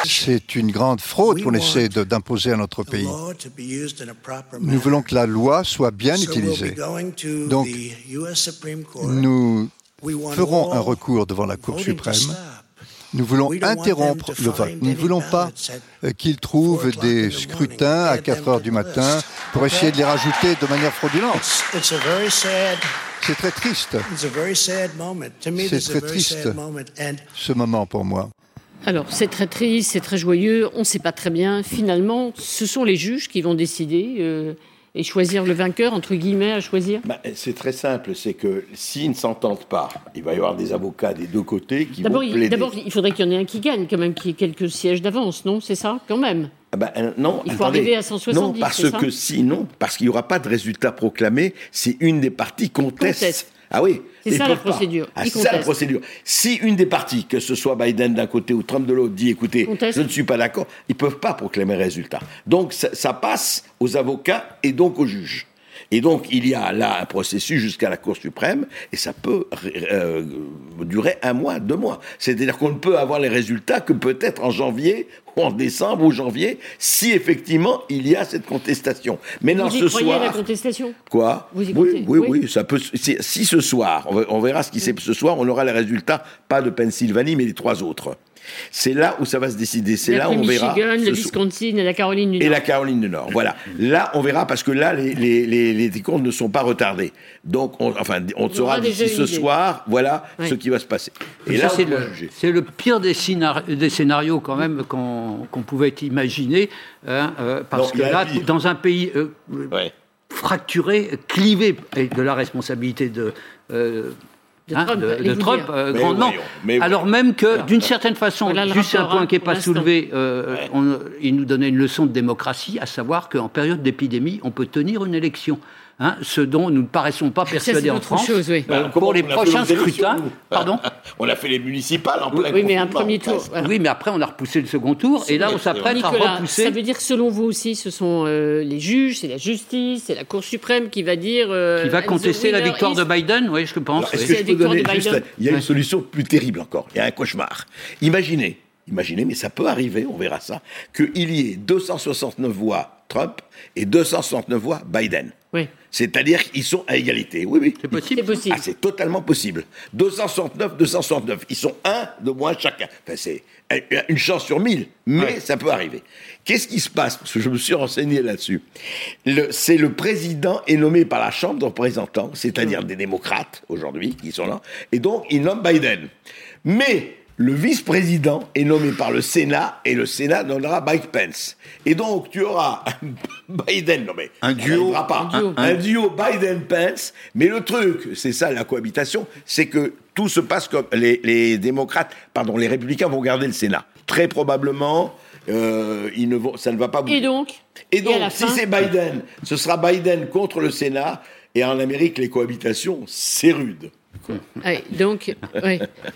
[SPEAKER 14] C'est une grande fraude qu'on essaie d'imposer à notre pays. Nous voulons que la loi soit bien utilisée. Donc, nous ferons un recours devant la Cour suprême. Nous voulons interrompre le vote. Nous ne voulons pas euh, qu'ils trouvent des scrutins à 4 heures du matin pour essayer de les rajouter de manière fraudulente. C'est très triste, C'est très triste. ce moment pour moi.
[SPEAKER 1] Alors, c'est très triste, c'est très joyeux, on ne sait pas très bien. Finalement, ce sont les juges qui vont décider euh, et choisir le vainqueur, entre guillemets, à choisir?
[SPEAKER 6] Bah, c'est très simple, c'est que s'ils ne s'entendent pas, il va y avoir des avocats des deux côtés qui vont plaider.
[SPEAKER 1] d'abord, il faudrait qu'il y en ait un qui gagne, quand même, qui ait quelques sièges d'avance, non? C'est ça, quand même?
[SPEAKER 6] Ah bah, euh, non,
[SPEAKER 1] Il faut
[SPEAKER 6] attendez.
[SPEAKER 1] arriver à 170,
[SPEAKER 6] Non, parce
[SPEAKER 1] ça?
[SPEAKER 6] que sinon, parce qu'il n'y aura pas de résultat proclamé, si une des parties conteste.
[SPEAKER 1] Conteste.
[SPEAKER 6] Ah oui.
[SPEAKER 1] C'est
[SPEAKER 6] ils
[SPEAKER 1] ça, la procédure.
[SPEAKER 6] Ah, c'est ça la procédure. Si une des parties, que ce soit Biden d'un côté ou Trump de l'autre, dit écoutez, je ne suis pas d'accord, ils ne peuvent pas proclamer résultat. Donc ça, ça passe aux avocats et donc aux juges. Et donc, il y a là un processus jusqu'à la Cour suprême, et ça peut euh, durer un mois, deux mois. C'est-à-dire qu'on ne peut avoir les résultats que peut-être en janvier, ou en décembre ou janvier, si effectivement il y a cette contestation. Mais non,
[SPEAKER 1] Vous y
[SPEAKER 6] ce
[SPEAKER 1] croyez à la
[SPEAKER 6] soir.
[SPEAKER 1] contestation?
[SPEAKER 6] Quoi?
[SPEAKER 1] Vous y
[SPEAKER 6] oui, oui,
[SPEAKER 1] Oui.
[SPEAKER 6] oui, ça peut. Si, si ce soir, on, verra ce qui s'est ce soir, on aura les résultats, pas de Pennsylvanie, mais les trois autres. C'est là où ça va se décider. C'est là où on verra.
[SPEAKER 1] Michigan, le
[SPEAKER 6] ce so-
[SPEAKER 1] Wisconsin et la Caroline du
[SPEAKER 6] et
[SPEAKER 1] Nord.
[SPEAKER 6] la Caroline du Nord. Voilà. Là, on verra parce que là, les, les, les, les comptes ne sont pas retardés. Donc, on, enfin, on
[SPEAKER 1] On
[SPEAKER 6] saura
[SPEAKER 1] aura
[SPEAKER 6] d'ici ce
[SPEAKER 1] idée.
[SPEAKER 6] soir, voilà
[SPEAKER 1] Oui.
[SPEAKER 6] ce qui va se passer. Et
[SPEAKER 4] Et
[SPEAKER 6] là,
[SPEAKER 4] c'est le,
[SPEAKER 6] juger.
[SPEAKER 4] c'est le pire des, scénar- des scénarios quand même qu'on qu'on pouvait imaginer, hein, euh, parce
[SPEAKER 6] Non,
[SPEAKER 4] que là,
[SPEAKER 6] pire.
[SPEAKER 4] dans un pays euh,
[SPEAKER 6] Ouais.
[SPEAKER 4] fracturé, clivé, et de la responsabilité de, euh,
[SPEAKER 1] De
[SPEAKER 4] hein,
[SPEAKER 1] Trump,
[SPEAKER 4] de- de
[SPEAKER 1] allez-vous
[SPEAKER 4] Trump,
[SPEAKER 1] dire.
[SPEAKER 4] euh,
[SPEAKER 6] Mais
[SPEAKER 4] grandement.
[SPEAKER 6] voyons, mais
[SPEAKER 4] Alors même que, d'une certaine façon,
[SPEAKER 1] Voilà
[SPEAKER 4] juste un point qui n'est
[SPEAKER 1] hein,
[SPEAKER 4] pas soulevé, euh, on- il nous donnait une leçon de démocratie, à savoir qu'en période d'épidémie, on peut tenir une élection. Hein, ce dont nous ne paraissons pas persuadés en France.
[SPEAKER 1] Chose, oui.
[SPEAKER 4] Euh, pour les prochains scrutins, pardon
[SPEAKER 6] On a fait les municipales en plein
[SPEAKER 1] Oui, mais un premier tour.
[SPEAKER 4] Voilà. Oui, mais après on a repoussé le second tour, et là on s'apprête à repousser.
[SPEAKER 1] Ça veut dire selon vous aussi, ce sont euh, les juges, c'est la justice, c'est la Cour suprême qui va dire. Euh,
[SPEAKER 4] qui va contester la victoire de Biden, oui, je pense.
[SPEAKER 6] Est-ce que je peux donner juste, Il y a une solution plus terrible encore. Il y a un cauchemar. Imaginez, imaginez, mais ça peut arriver, on verra ça, qu'il y ait 269 voix Trump et 269 voix Biden.
[SPEAKER 1] Oui.
[SPEAKER 6] C'est-à-dire qu'ils sont à égalité. Oui, oui.
[SPEAKER 4] C'est possible.
[SPEAKER 1] C'est possible.
[SPEAKER 6] Ah, c'est totalement possible. 269, 269. Ils sont un de moins chacun. Enfin, c'est une chance sur mille, mais ouais. ça peut arriver. Qu'est-ce qui se passe? Parce que je me suis renseigné là-dessus. C'est le président est nommé par la Chambre des représentants, c'est-à-dire mmh. des démocrates aujourd'hui qui sont là, et donc il nomme Biden. Mais le vice-président est nommé par le Sénat et le Sénat donnera Mike Pence. Et donc tu auras Biden, non mais
[SPEAKER 2] un duo,
[SPEAKER 6] pas, un, un, un duo Biden-Pence. Mais le truc, c'est ça la cohabitation, c'est que tout se passe comme les, les, démocrates, pardon, les républicains vont garder le Sénat. Très probablement, euh, ils ne vont, ça ne va pas bouger.
[SPEAKER 1] Et donc
[SPEAKER 6] Et donc, et si c'est Biden, ce sera Biden contre le Sénat. Et en Amérique, les cohabitations, c'est rude.
[SPEAKER 1] Oui, donc,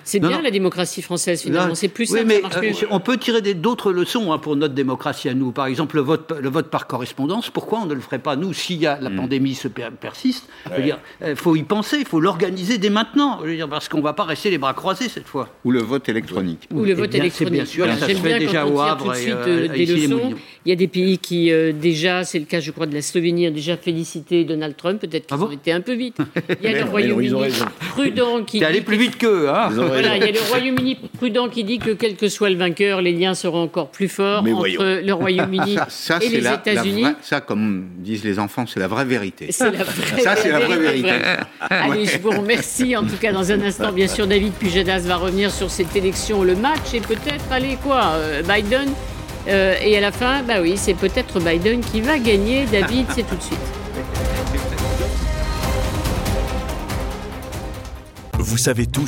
[SPEAKER 1] c'est bien non, la démocratie française finalement. C'est plus
[SPEAKER 4] oui,
[SPEAKER 1] simple.
[SPEAKER 4] mais
[SPEAKER 1] ça marche
[SPEAKER 4] euh, on peut tirer d'autres leçons hein, pour notre démocratie à nous. Par exemple, le vote, le vote par correspondance. Pourquoi on ne le ferait pas nous s'il y a la mm. pandémie se per persiste? Il ouais. faut y penser, il faut l'organiser dès maintenant. Je veux dire, parce qu'on ne va pas rester les bras croisés cette fois.
[SPEAKER 2] Ou le vote électronique.
[SPEAKER 1] Ou le vote
[SPEAKER 4] bien,
[SPEAKER 1] électronique.
[SPEAKER 4] Bien sûr, ça se fait déjà au Havre
[SPEAKER 1] tout de suite
[SPEAKER 4] et,
[SPEAKER 1] euh, des leçons. Il y a des pays qui euh, déjà, c'est le cas, je crois, de la Slovénie, ont déjà félicité Donald Trump. Peut-être qu'ils
[SPEAKER 4] ah bon
[SPEAKER 1] ont été un peu vite. Il y a le Royaume-Uni prudent qui
[SPEAKER 4] allé plus vite qu'eux. Hein
[SPEAKER 1] voilà, il y a le Royaume-Uni prudent qui dit que quel que soit le vainqueur, les liens seront encore plus forts
[SPEAKER 6] Mais
[SPEAKER 1] entre
[SPEAKER 6] voyons.
[SPEAKER 1] le Royaume-Uni
[SPEAKER 2] Ça, ça,
[SPEAKER 1] et les
[SPEAKER 2] la, la
[SPEAKER 1] États-Unis.
[SPEAKER 2] vraie- ça, comme disent les enfants, c'est la vraie vérité.
[SPEAKER 1] C'est la vraie
[SPEAKER 2] Ça, c'est la vraie vérité.
[SPEAKER 1] Allez, je vous remercie. En tout cas, dans un instant, bien sûr, David Pujadas va revenir sur cette élection, le match, et peut-être, allez, quoi, euh, Biden. Euh, et à la fin, bah oui, c'est peut-être Biden qui va gagner. David, c'est tout de suite.
[SPEAKER 15] Vous savez tout